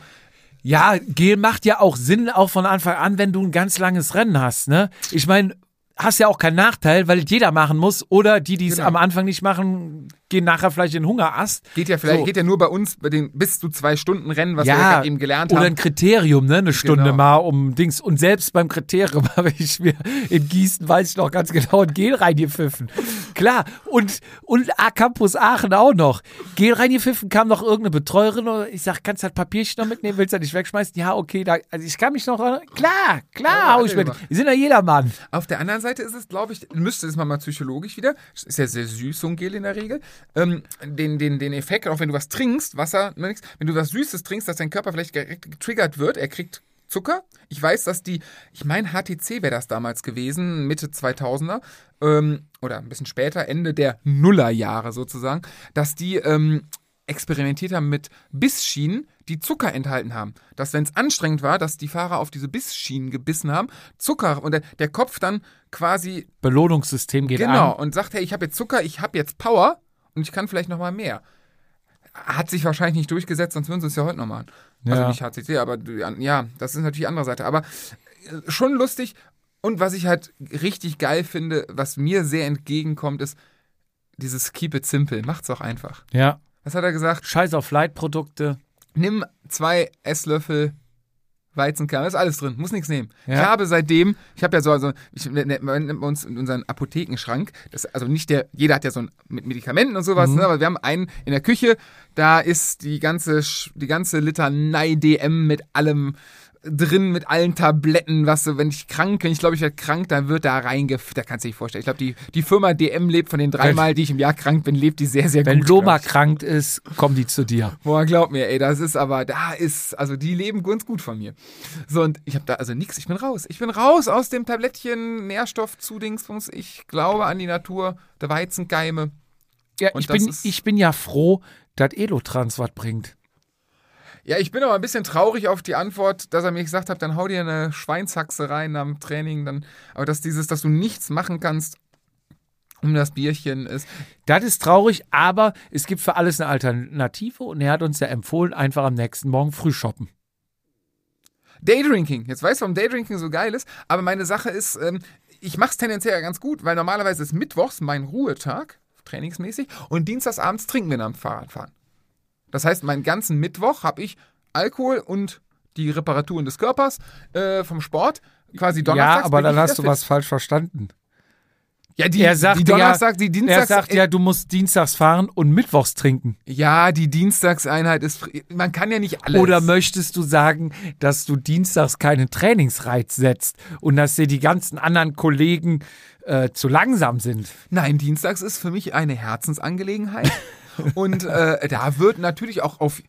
ja, Gel macht ja auch Sinn, auch von Anfang an, wenn du ein ganz langes Rennen hast, ne? Ich meine, hast ja auch keinen Nachteil, weil jeder machen muss oder die, die es Genau. am Anfang nicht machen, gehen nachher vielleicht in den Hungerast. geht ja vielleicht, So. geht ja nur bei uns, bei den bis zu zwei Stunden Rennen, was wir ja gerade eben gelernt oder ein haben. Kriterium, ne? Eine Stunde Genau. mal um Dings. Und selbst beim Kriterium *laughs* habe ich mir in Gießen, weiß ich noch ganz genau, ein Gel reingepfiffen. Klar. Und, und A Campus Aachen auch noch. Gel reingepfiffen, kam noch irgendeine Betreuerin und ich sag, kannst du das Papierchen noch mitnehmen? Willst du das nicht wegschmeißen? Ja, okay. Da, also ich kann mich noch, klar, klar, Ja, hau ich mit. Wir sind ja jedermann. Auf der anderen Seite ist es, glaube ich, müsste es mal, mal psychologisch wieder, ist ja sehr süß, so ein Gel in der Regel, ähm, den, den, den Effekt, auch wenn du was trinkst, Wasser, ne, nix, wenn du was Süßes trinkst, dass dein Körper vielleicht direkt getriggert wird. Er kriegt Zucker. Ich weiß, dass die, ich meine, HTC wäre das damals gewesen, Mitte 2000er ähm, oder ein bisschen später, Ende der Nullerjahre sozusagen, dass die ähm, experimentiert haben mit Bissschienen, die Zucker enthalten haben. Dass, wenn es anstrengend war, dass die Fahrer auf diese Bissschienen gebissen haben, Zucker und der, der Kopf dann quasi Belohnungssystem geht genau an. und sagt, hey, ich habe jetzt Zucker, ich habe jetzt Power und ich kann vielleicht noch mal mehr. Hat sich wahrscheinlich nicht durchgesetzt, sonst würden sie es ja heute noch machen. Also Ja. nicht HCC, aber ja, das ist natürlich die andere Seite. Aber äh, schon lustig. Und was ich halt richtig geil finde, was mir sehr entgegenkommt, ist dieses Keep it simple. Macht's auch einfach. Ja. Was hat er gesagt? Scheiß auf Leitprodukte. Nimm zwei Esslöffel Weizenkern, ist alles drin, muss nichts nehmen. Ja. Ich habe seitdem, ich habe ja so, also ich ne- ne- bei uns in unseren Apothekenschrank, das, also nicht der, jeder hat ja so ein mit Medikamenten und sowas, Mhm. ne, aber wir haben einen in der Küche, da ist die ganze, die ganze Litanei DM mit allem drin, mit allen Tabletten, was so, wenn ich krank bin, ich glaube, ich werde krank, dann wird da reingef, da kannst du dir nicht vorstellen. Ich glaube, die, die Firma DM lebt von den dreimal, die ich im Jahr krank bin, lebt die sehr, sehr Wenn gut. Loma glaub ich. krank ist, kommen die zu dir. Boah, glaub mir, ey, das ist aber, da ist, also die leben ganz gut von mir. So, und ich habe da also nichts, ich bin raus. Ich bin raus aus dem Tablettchen Nährstoffzudingsbums. Ich glaube an die Natur, der Weizengeime. Ja, Und ich bin, ich bin ja froh, dass Elotrans was bringt. Ja, ich bin aber ein bisschen traurig auf die Antwort, dass er mir gesagt hat, dann hau dir eine Schweinshaxe rein am Training, dann, aber dass dieses, dass du nichts machen kannst, um das Bierchen ist. Das ist traurig, aber es gibt für alles eine Alternative und er hat uns ja empfohlen, einfach am nächsten Morgen früh shoppen. Daydrinking. Jetzt weißt du, warum Daydrinking so geil ist, aber meine Sache ist, ähm, ich mache es tendenziell ja ganz gut, weil normalerweise ist Mittwochs mein Ruhetag, trainingsmäßig, und dienstagsabends trinken wir dann am Fahrradfahren. Das heißt, meinen ganzen Mittwoch habe ich Alkohol und die Reparaturen des Körpers äh, vom Sport. Quasi Donnerstags Ja, aber dann hast du fit. was falsch verstanden. Ja, die, er sagt die ja- Donnerstag, die Er Dienstags. sagt ja, du musst dienstags fahren und mittwochs trinken. ja, die Dienstagseinheit ist. Man kann ja nicht alles. Oder möchtest du sagen, dass du dienstags keinen Trainingsreiz setzt und dass dir die ganzen anderen Kollegen äh, zu langsam sind? Nein, Dienstags ist für mich eine Herzensangelegenheit. *laughs* *laughs* und äh, da wird natürlich auch auf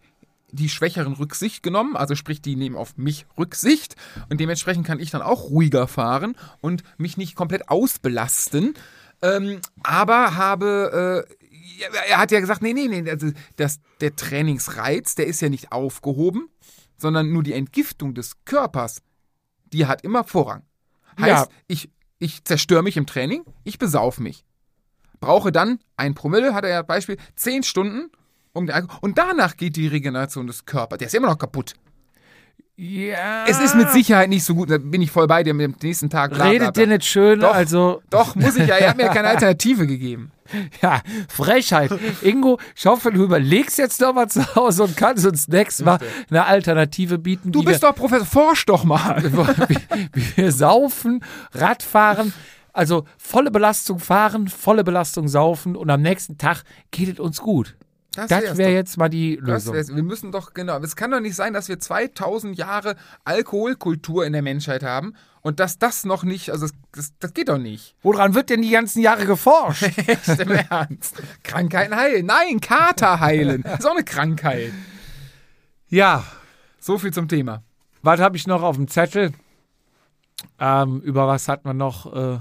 die Schwächeren Rücksicht genommen, also sprich, die nehmen auf mich Rücksicht und dementsprechend kann ich dann auch ruhiger fahren und mich nicht komplett ausbelasten. Ähm, aber habe, äh, er hat ja gesagt, nee, nee, nee, also das, der Trainingsreiz, der ist ja nicht aufgehoben, sondern nur die Entgiftung des Körpers, die hat immer Vorrang. Heißt, Ja. ich, ich zerstöre mich im Training, ich besauf mich. Brauche dann ein Promille, hat er ja Beispiel, zehn Stunden, um den Alkohol. Und danach geht die Regeneration des Körpers. Der ist immer noch kaputt. Ja. Es ist mit Sicherheit nicht so gut, da bin ich voll bei dir mit dem nächsten Tag. Bla, bla, Redet bla. dir nicht schön, Doch. also Doch, muss ich ja. Er hat mir keine *laughs* Alternative gegeben. ja, Frechheit. Ingo, ich hoffe, du überlegst jetzt noch mal zu Hause und kannst uns nächstes Mal eine Alternative bieten. Du bist doch Professor, forsch doch mal. *laughs* wir, wir saufen, Radfahren, also volle Belastung fahren, volle Belastung saufen und am nächsten Tag geht es uns gut. Das wär's wäre jetzt mal die Das Lösung. Wir müssen doch, genau. Es kann doch nicht sein, dass wir 2000 Jahre Alkoholkultur in der Menschheit haben und dass das noch nicht, also das, das, das geht doch nicht. *laughs* Woran wird denn die ganzen Jahre geforscht? *laughs* Echt im Ernst. Krankheiten heilen. Nein, Kater heilen. Das ist auch eine Krankheit. ja, So viel zum Thema. was habe ich noch auf dem Zettel? Ähm, über was hat man noch äh,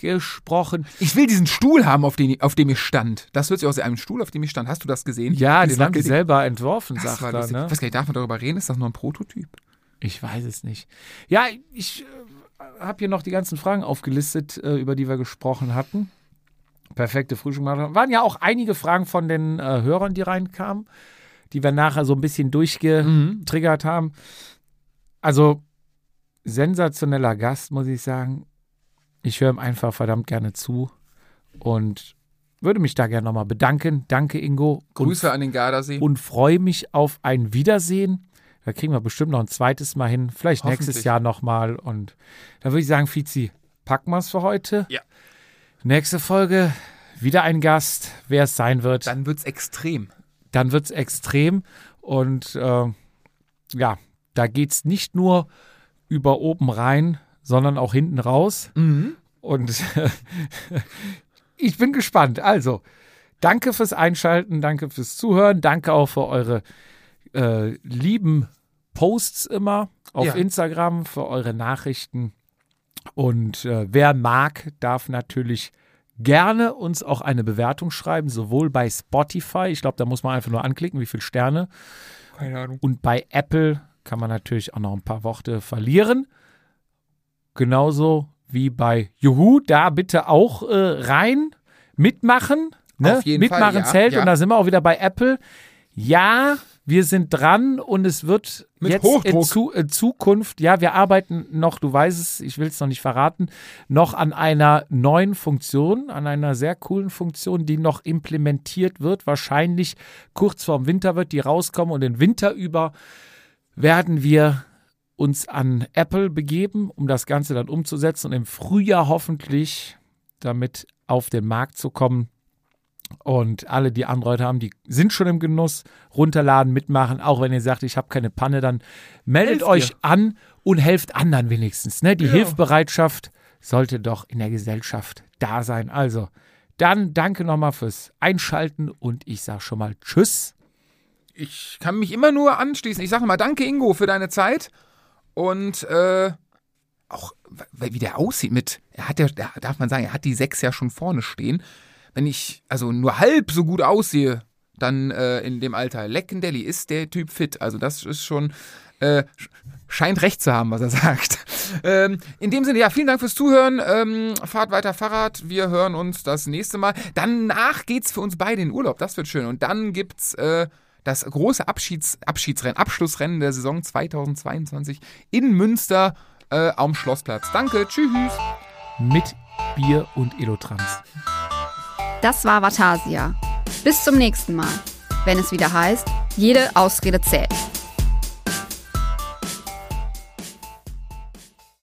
gesprochen? Ich will diesen Stuhl haben, auf, den, auf dem ich stand. Das hört sich aus einem Stuhl, auf dem ich stand. Hast du das gesehen? Ja, Dieses den haben die selber entworfen, Das sagt er. Ne? Ich weiß gar nicht, darf man darüber reden? Ist das nur ein Prototyp? Ich weiß es nicht. Ja, ich äh, habe hier noch die ganzen Fragen aufgelistet, äh, über die wir gesprochen hatten. Perfekte Frühstück. Waren ja auch einige Fragen von den äh, Hörern, die reinkamen, die wir nachher so ein bisschen durchgetriggert haben. Also sensationeller Gast, muss ich sagen. Ich höre ihm einfach verdammt gerne zu und würde mich da gerne nochmal bedanken. Danke, Ingo. Und Grüße an den Gardasee. und freue mich auf ein Wiedersehen. Da kriegen wir bestimmt noch ein zweites Mal hin, vielleicht nächstes. Jahr nochmal. Und da würde ich sagen, Fizi, packen wir es für heute. Ja. Nächste Folge, wieder ein Gast, wer es sein wird. Dann, Dann wird's extrem. wird es extrem. Und äh, ja, da geht es nicht nur über oben rein, sondern auch hinten raus. Mhm. Und *laughs* ich bin gespannt. Also, Danke fürs Einschalten, danke fürs Zuhören, danke auch für eure äh, lieben Posts immer auf Ja. Instagram, für eure Nachrichten. Und äh, wer mag, darf natürlich gerne uns auch eine Bewertung schreiben, sowohl bei Spotify, ich glaube, da muss man einfach nur anklicken, wie viele Sterne, Keine Ahnung. und bei Apple kann man natürlich auch noch ein paar Worte verlieren. Genauso wie bei Juhu, da bitte auch äh, rein mitmachen. Ne? Auf jeden mitmachen Fall, ja, zählt ja. und da sind wir auch wieder bei Apple. Ja, wir sind dran und es wird Mit jetzt in, zu, in Zukunft, ja, wir arbeiten noch, du weißt es, ich will es noch nicht verraten, noch an einer neuen Funktion, an einer sehr coolen Funktion, die noch implementiert wird. Wahrscheinlich kurz vorm Winter wird die rauskommen und den Winter über werden wir uns an Apple begeben, um das Ganze dann umzusetzen und im Frühjahr hoffentlich damit auf den Markt zu kommen. Und alle, die Android haben, die sind schon im Genuss. Runterladen, mitmachen. Auch wenn ihr sagt, ich habe keine Panne, dann meldet Helft euch ihr. an und helft anderen wenigstens. Ne? Die Ja. Hilfsbereitschaft sollte doch in der Gesellschaft da sein. Also, dann danke nochmal fürs Einschalten und ich sage schon mal Tschüss. Ich kann mich immer nur anschließen. Ich sage mal danke, Ingo, für deine Zeit. Und äh, auch wie der aussieht mit, er hat ja, da darf man sagen, er hat die sechs ja schon vorne stehen. Wenn ich also nur halb so gut aussehe, dann äh, in dem Alter, Leckendelli ist der Typ fit. Also das ist schon, äh, sch- scheint recht zu haben, was er *laughs* sagt. Ähm, in dem Sinne, ja, vielen Dank fürs Zuhören. Ähm, fahrt weiter Fahrrad. Wir hören uns das nächste Mal. Danach geht's für uns beide in Urlaub. Das wird schön. Und dann gibt's äh, das große Abschieds Abschiedsrennen, Abschlussrennen der Saison 2022 in Münster äh, am Schlossplatz. Danke, tschüss. Mit Bier und Elotrans. Das war Vatasia. Bis zum nächsten Mal, wenn es wieder heißt, jede Ausrede zählt.